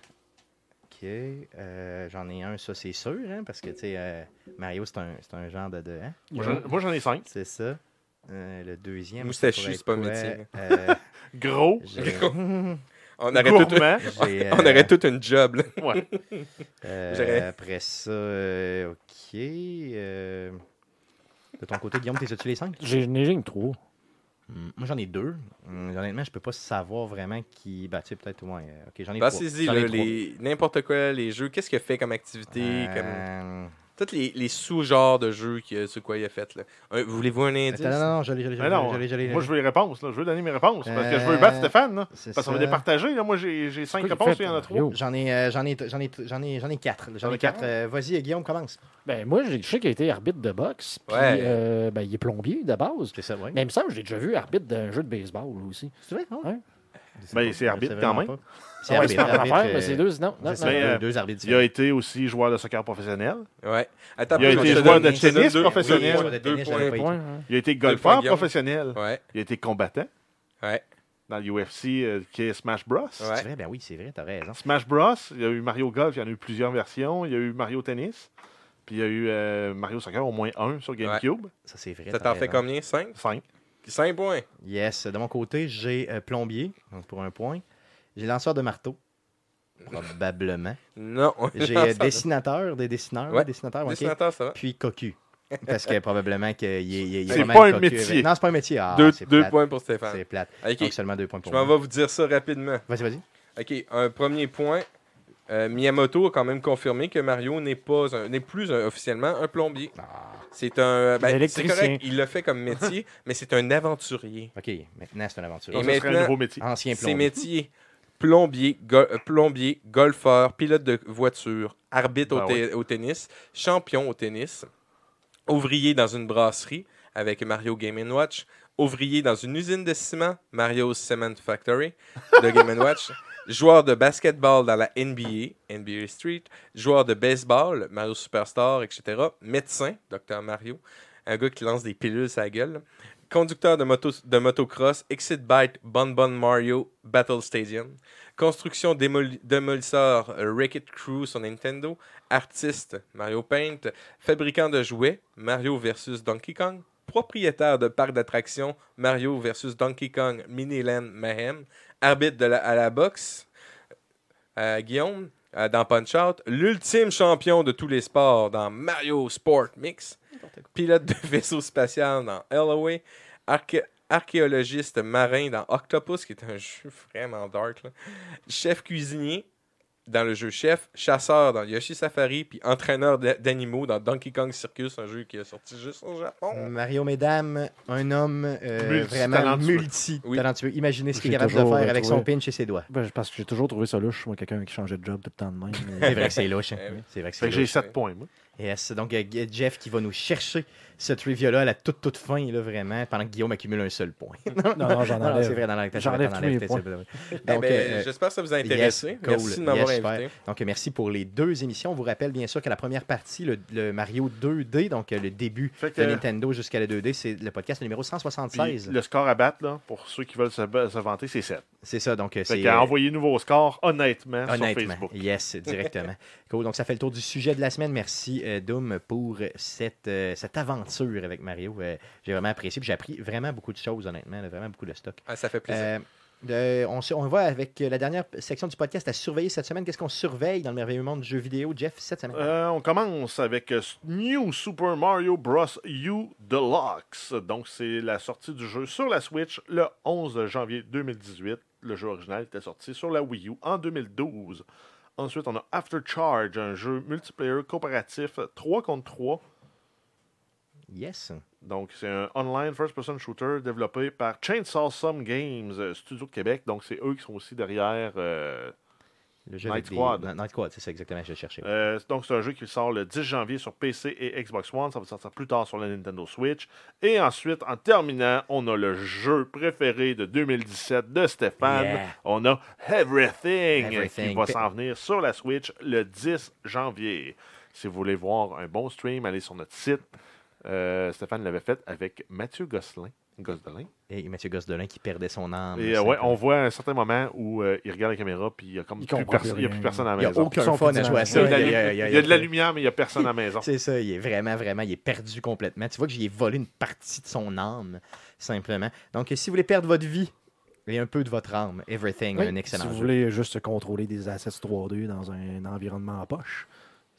OK. euh, J'en ai un, ça, c'est sûr, hein, parce que, tu sais, euh, Mario, c'est un, c'est un genre de... de hein, Moi, j'en- ai cinq. c'est ça. Euh, le deuxième... Moustachu, c'est pas un quoi? métier. Euh, Gros, <laughs> <laughs> On aurait, tout, <laughs> j'ai, on euh, aurait tout une job. là. Ouais. euh, après ça, euh, OK. euh, de ton côté, Guillaume, t'es-tu les cinq? J'ai une trois. Moi, j'en ai deux. Hmm, honnêtement, je peux pas savoir vraiment qui... Ben, tu sais, peut-être, ouais. euh, OK, j'en ai trois. les... n'importe quoi, les jeux. Qu'est-ce a fait comme activité? Comme... Euh, Tous les, les sous-genres de jeux qu'il a- sur quoi il a fait. Là. Un- Voulez-vous un indice? Attends, non, non, Mais l'ai, non, l'ai, moi, je veux les réponses. Là. Je veux donner mes réponses. Parce que je veux Euh, battre Stéphane. Là. C'est Parce qu'on va ça. départager. Là. Moi, j'ai j'ai cinq quoi qu'il réponses. fait, Il y en a Mario? trois. J'en ai, euh, j'en ai, j'en ai, j'en ai, j'en ai quatre. J'en J'en ai ai quatre. quatre? Euh, vas-y, euh, Guillaume, commence. Ben, moi, j'ai- je sais qu'il a été arbitre de boxe. Puis, Ouais. euh, ben, il est plombier de base. C'est ça, oui. Mais il me semble que j'ai déjà vu arbitre d'un jeu de baseball aussi. C'est vrai, non? Ouais. Ben, c'est arbitre quand même. C'est Ouais, arbitre. arbitre, affaire, mais c'est deux. Non, non, non. Deux- euh, deux arbitres Il a été aussi joueur de soccer professionnel. Ouais. Attends, Il a été joueur de tennis professionnel. Il a été golfeur professionnel. Ouais, Il a été combattant ouais, dans l'UFC euh, qui est Smash Bros. Ouais. C'est vrai, ben oui, c'est vrai, t'as raison. Smash Bros. Il y a eu Mario Golf, il y en a eu plusieurs versions. Il y a eu Mario Tennis. Puis il y a eu euh, Mario Soccer, au moins un sur GameCube. Ça, c'est vrai. Ça t'en fait combien? 5? Cinq. 5 points. Yes. De mon côté, j'ai euh, plombier, donc pour un point. J'ai lanceur de marteau. Probablement. Non. J'ai euh, dessinateur, des dessineurs. Ouais. dessinateur. Dessinateur, ça va. Puis cocu. Parce que probablement qu'il est, il est- C'est pas un métier. avec- Non, c'est pas un métier. Ah, deux c'est points pour Stéphane. C'est plate. Ok, Donc seulement deux points je pour m'en moi. vais vous dire ça rapidement. Vas-y, vas-y. OK, un premier point. Euh, Miyamoto a quand même confirmé que Mario n'est pas un- n'est plus un- officiellement un plombier. Ah, C'est un ben, c'est correct, il l'a fait comme métier, <laughs> mais c'est un aventurier. ok, maintenant c'est une aventure. Et serait un maintenant- nouveau métier. Ancien plombier. métiers plombier, go- euh, plombier, golfeur, pilote de voiture, arbitre au, te- au tennis, champion au tennis, ouvrier dans une brasserie avec Mario Game Watch, ouvrier dans une usine de ciment, Mario Cement Factory de Game Watch, <laughs> joueur de basketball dans la NBA, NBA Street, joueur de baseball, Mario Superstar, etc., médecin, Dr Mario, un gars qui lance des pilules à la gueule, conducteur de, moto, de motocross, Exit Bike, Bon Bon Mario, Battle Stadium, construction démoli- démolisseur, euh, Wreck-It Crew sur Nintendo, artiste, Mario Paint, fabricant de jouets, Mario versus Donkey Kong, propriétaire de parc d'attractions, Mario versus Donkey Kong, Miniland Mayhem, arbitre à la boxe, euh, Guillaume, euh, dans Punch-Out, l'ultime champion de tous les sports dans Mario Sport Mix, pilote de vaisseau spatial dans arché- archéologiste marin dans Octopus, qui est un jeu vraiment dark, là. chef cuisinier dans le jeu chef, chasseur dans Yoshi Safari, puis entraîneur d'a- d'animaux dans Donkey Kong Circus, un jeu qui est sorti juste au Japon. Mario, mesdames, un homme euh, vraiment Multi-talentueux. multi-talentueux. Imaginez ce qu'il est capable de faire avec son pinch et ses doigts. Ben, parce que j'ai toujours trouvé ça louche, moi, quelqu'un qui changeait de job tout le temps de même. C'est vrai que c'est louche. hein. Eh oui. C'est vrai que c'est j'ai louche. 7 points, moi. Yes. Donc, euh, Jeff qui va nous chercher ce trivia-là à la toute, toute fin, là, vraiment, pendant que Guillaume accumule un seul point. Non, non, j'en <laughs> Non, non, enlève. c'est vrai, dans la J'enlève Eh ben, euh, J'espère que ça vous a intéressé. yes, cool. Merci de m'avoir Yes, super. invité. Donc, merci pour les deux émissions. On vous rappelle bien sûr que la première partie, le, le Mario 2D, donc euh, le début que- de Nintendo jusqu'à la 2D, c'est le podcast numéro Puis 176. le score à battre, là, pour ceux qui veulent se, se vanter, c'est 7. C'est ça, donc euh, Fait c'est... qu'à euh, envoyer nouveau score, honnêtement, sur Honnêtement, Facebook. yes, directement. <laughs> cool. Donc, ça fait le tour du sujet de la semaine. Merci, euh, Doom, pour cette, euh, cette aventure avec Mario. Euh, J'ai vraiment apprécié. J'ai appris vraiment beaucoup de choses, honnêtement. vraiment beaucoup de stock. Ah, ça fait plaisir. Euh, de- on, on va avec la dernière section du podcast à surveiller cette semaine. Qu'est-ce qu'on surveille dans le merveilleux monde du jeu vidéo, Jeff, cette semaine? Euh, on commence avec New Super Mario Bros. U Deluxe. Donc, c'est la sortie du jeu sur la Switch le 11 janvier 2018. Le jeu original était sorti sur la Wii U en 2012. Ensuite, on a After Charge, un jeu multiplayer coopératif 3 contre 3. Yes. Donc, c'est un online first-person shooter développé par Chainsaw Some Games, euh, studio de Québec. Donc, c'est eux qui sont aussi derrière. euh, Le jeu Night des- Squad. Night Squad, c'est ça exactement, je cherchais. Euh, donc, c'est un jeu qui sort le 10 janvier sur PC et Xbox One. Ça va sortir plus tard sur la Nintendo Switch. Et ensuite, en terminant, on a le jeu préféré de 2017 de Stéphane. Yeah. On a Everything, Everything. qui va s'en venir sur la Switch le 10 janvier. Si vous voulez voir un bon stream, allez sur notre site. Euh, Stéphane l'avait fait avec Mathieu Gosselin. Gosselin. Et Mathieu Gosselin qui perdait son âme. Et euh, ouais, on voit un certain moment où euh, il regarde la caméra, puis il y a comme Il plus, perso- il y a plus personne à la Il n'y a maison. aucun Son fun à jouer à Il y, ça. a de la, Il y a- lu- il y a- il y a de la lumière, mais il n'y a personne à la maison. <laughs> C'est ça, il est vraiment, vraiment, il est perdu complètement. Tu vois que j'y ai volé une partie de son âme, simplement. Donc, si vous voulez perdre votre vie et un peu de votre âme, Everything, Oui, un excellent si vous jeu. voulez juste contrôler des assets 3D dans un environnement en poche,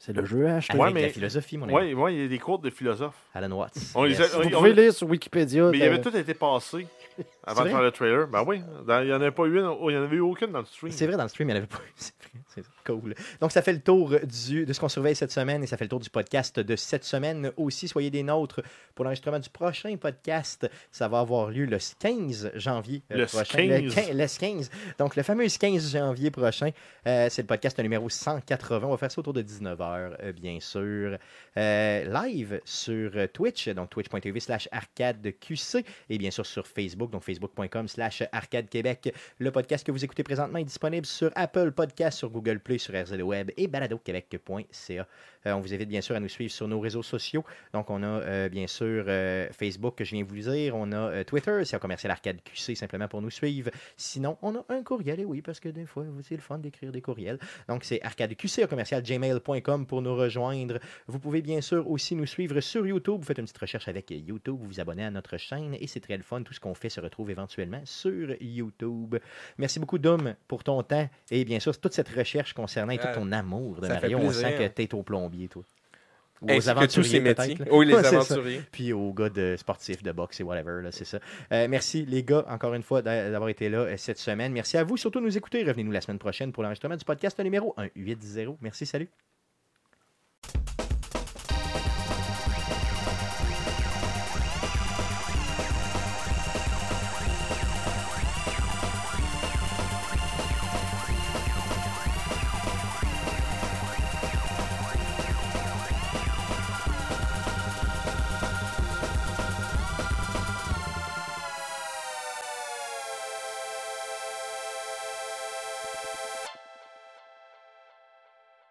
c'est le jeu à acheter. Avec Ouais, mais- la philosophie, mon ami. Oui, ouais, il y a des cours de philosophe. Alan Watts. On les Yes. a- Vous on- pouvez lire sur Wikipédia. Mais il avait tout été passé <laughs> avant de faire le trailer. Ben oui, dans- il n'y en avait pas eu une, il n'y en avait eu aucune dans le stream. C'est vrai, dans le stream, il n'y en avait pas eu. <laughs> C'est vrai, c'est cool. Donc, ça fait le tour du, de ce qu'on surveille cette semaine et ça fait le tour du podcast de cette semaine. Aussi, soyez des nôtres pour l'enregistrement du prochain podcast. Ça va avoir lieu le 15 janvier euh, Le prochain. 15. Le, quin- le 15. Donc, le fameux 15 janvier prochain. Euh, c'est le podcast numéro 180. On va faire ça autour de 19h, bien sûr. Euh, live sur euh, Twitch, donc twitch.tv slash arcadeqc et bien sûr sur Facebook, donc facebook.com slash arcadequebec. Le podcast que vous écoutez présentement est disponible sur Apple Podcast, sur Google Play, sur RZO Web et baladoquebec.ca. Euh, on vous invite bien sûr à nous suivre sur nos réseaux sociaux. Donc, on a euh, bien sûr euh, Facebook que je viens de vous dire. On a Twitter, c'est un commercial arcade QC simplement pour nous suivre. Sinon, on a un courriel, et oui, parce que des fois, c'est le fun d'écrire des courriels. Donc, c'est arcadeqc, un commercial gmail.com pour nous rejoindre. Vous pouvez bien sûr aussi nous suivre sur YouTube. Vous faites une petite recherche avec YouTube, vous vous abonnez à notre chaîne et c'est très le fun. Tout ce qu'on fait se retrouve éventuellement sur YouTube. Merci beaucoup, Dom, pour ton temps et bien sûr toute cette recherche concernant et tout Ah, ton amour de ça Mario. On sent que t'es au plombier, toi. Ou tous ces métiers. Oui, les <laughs> Ouais, aventuriers. Puis aux gars de sportifs, de boxe et whatever, c'est ça. Euh, merci les gars, encore une fois, d'a- d'avoir été là euh, cette semaine. Merci à vous surtout de nous écouter. Revenez-nous la semaine prochaine pour l'enregistrement du podcast numéro 180. Merci, salut.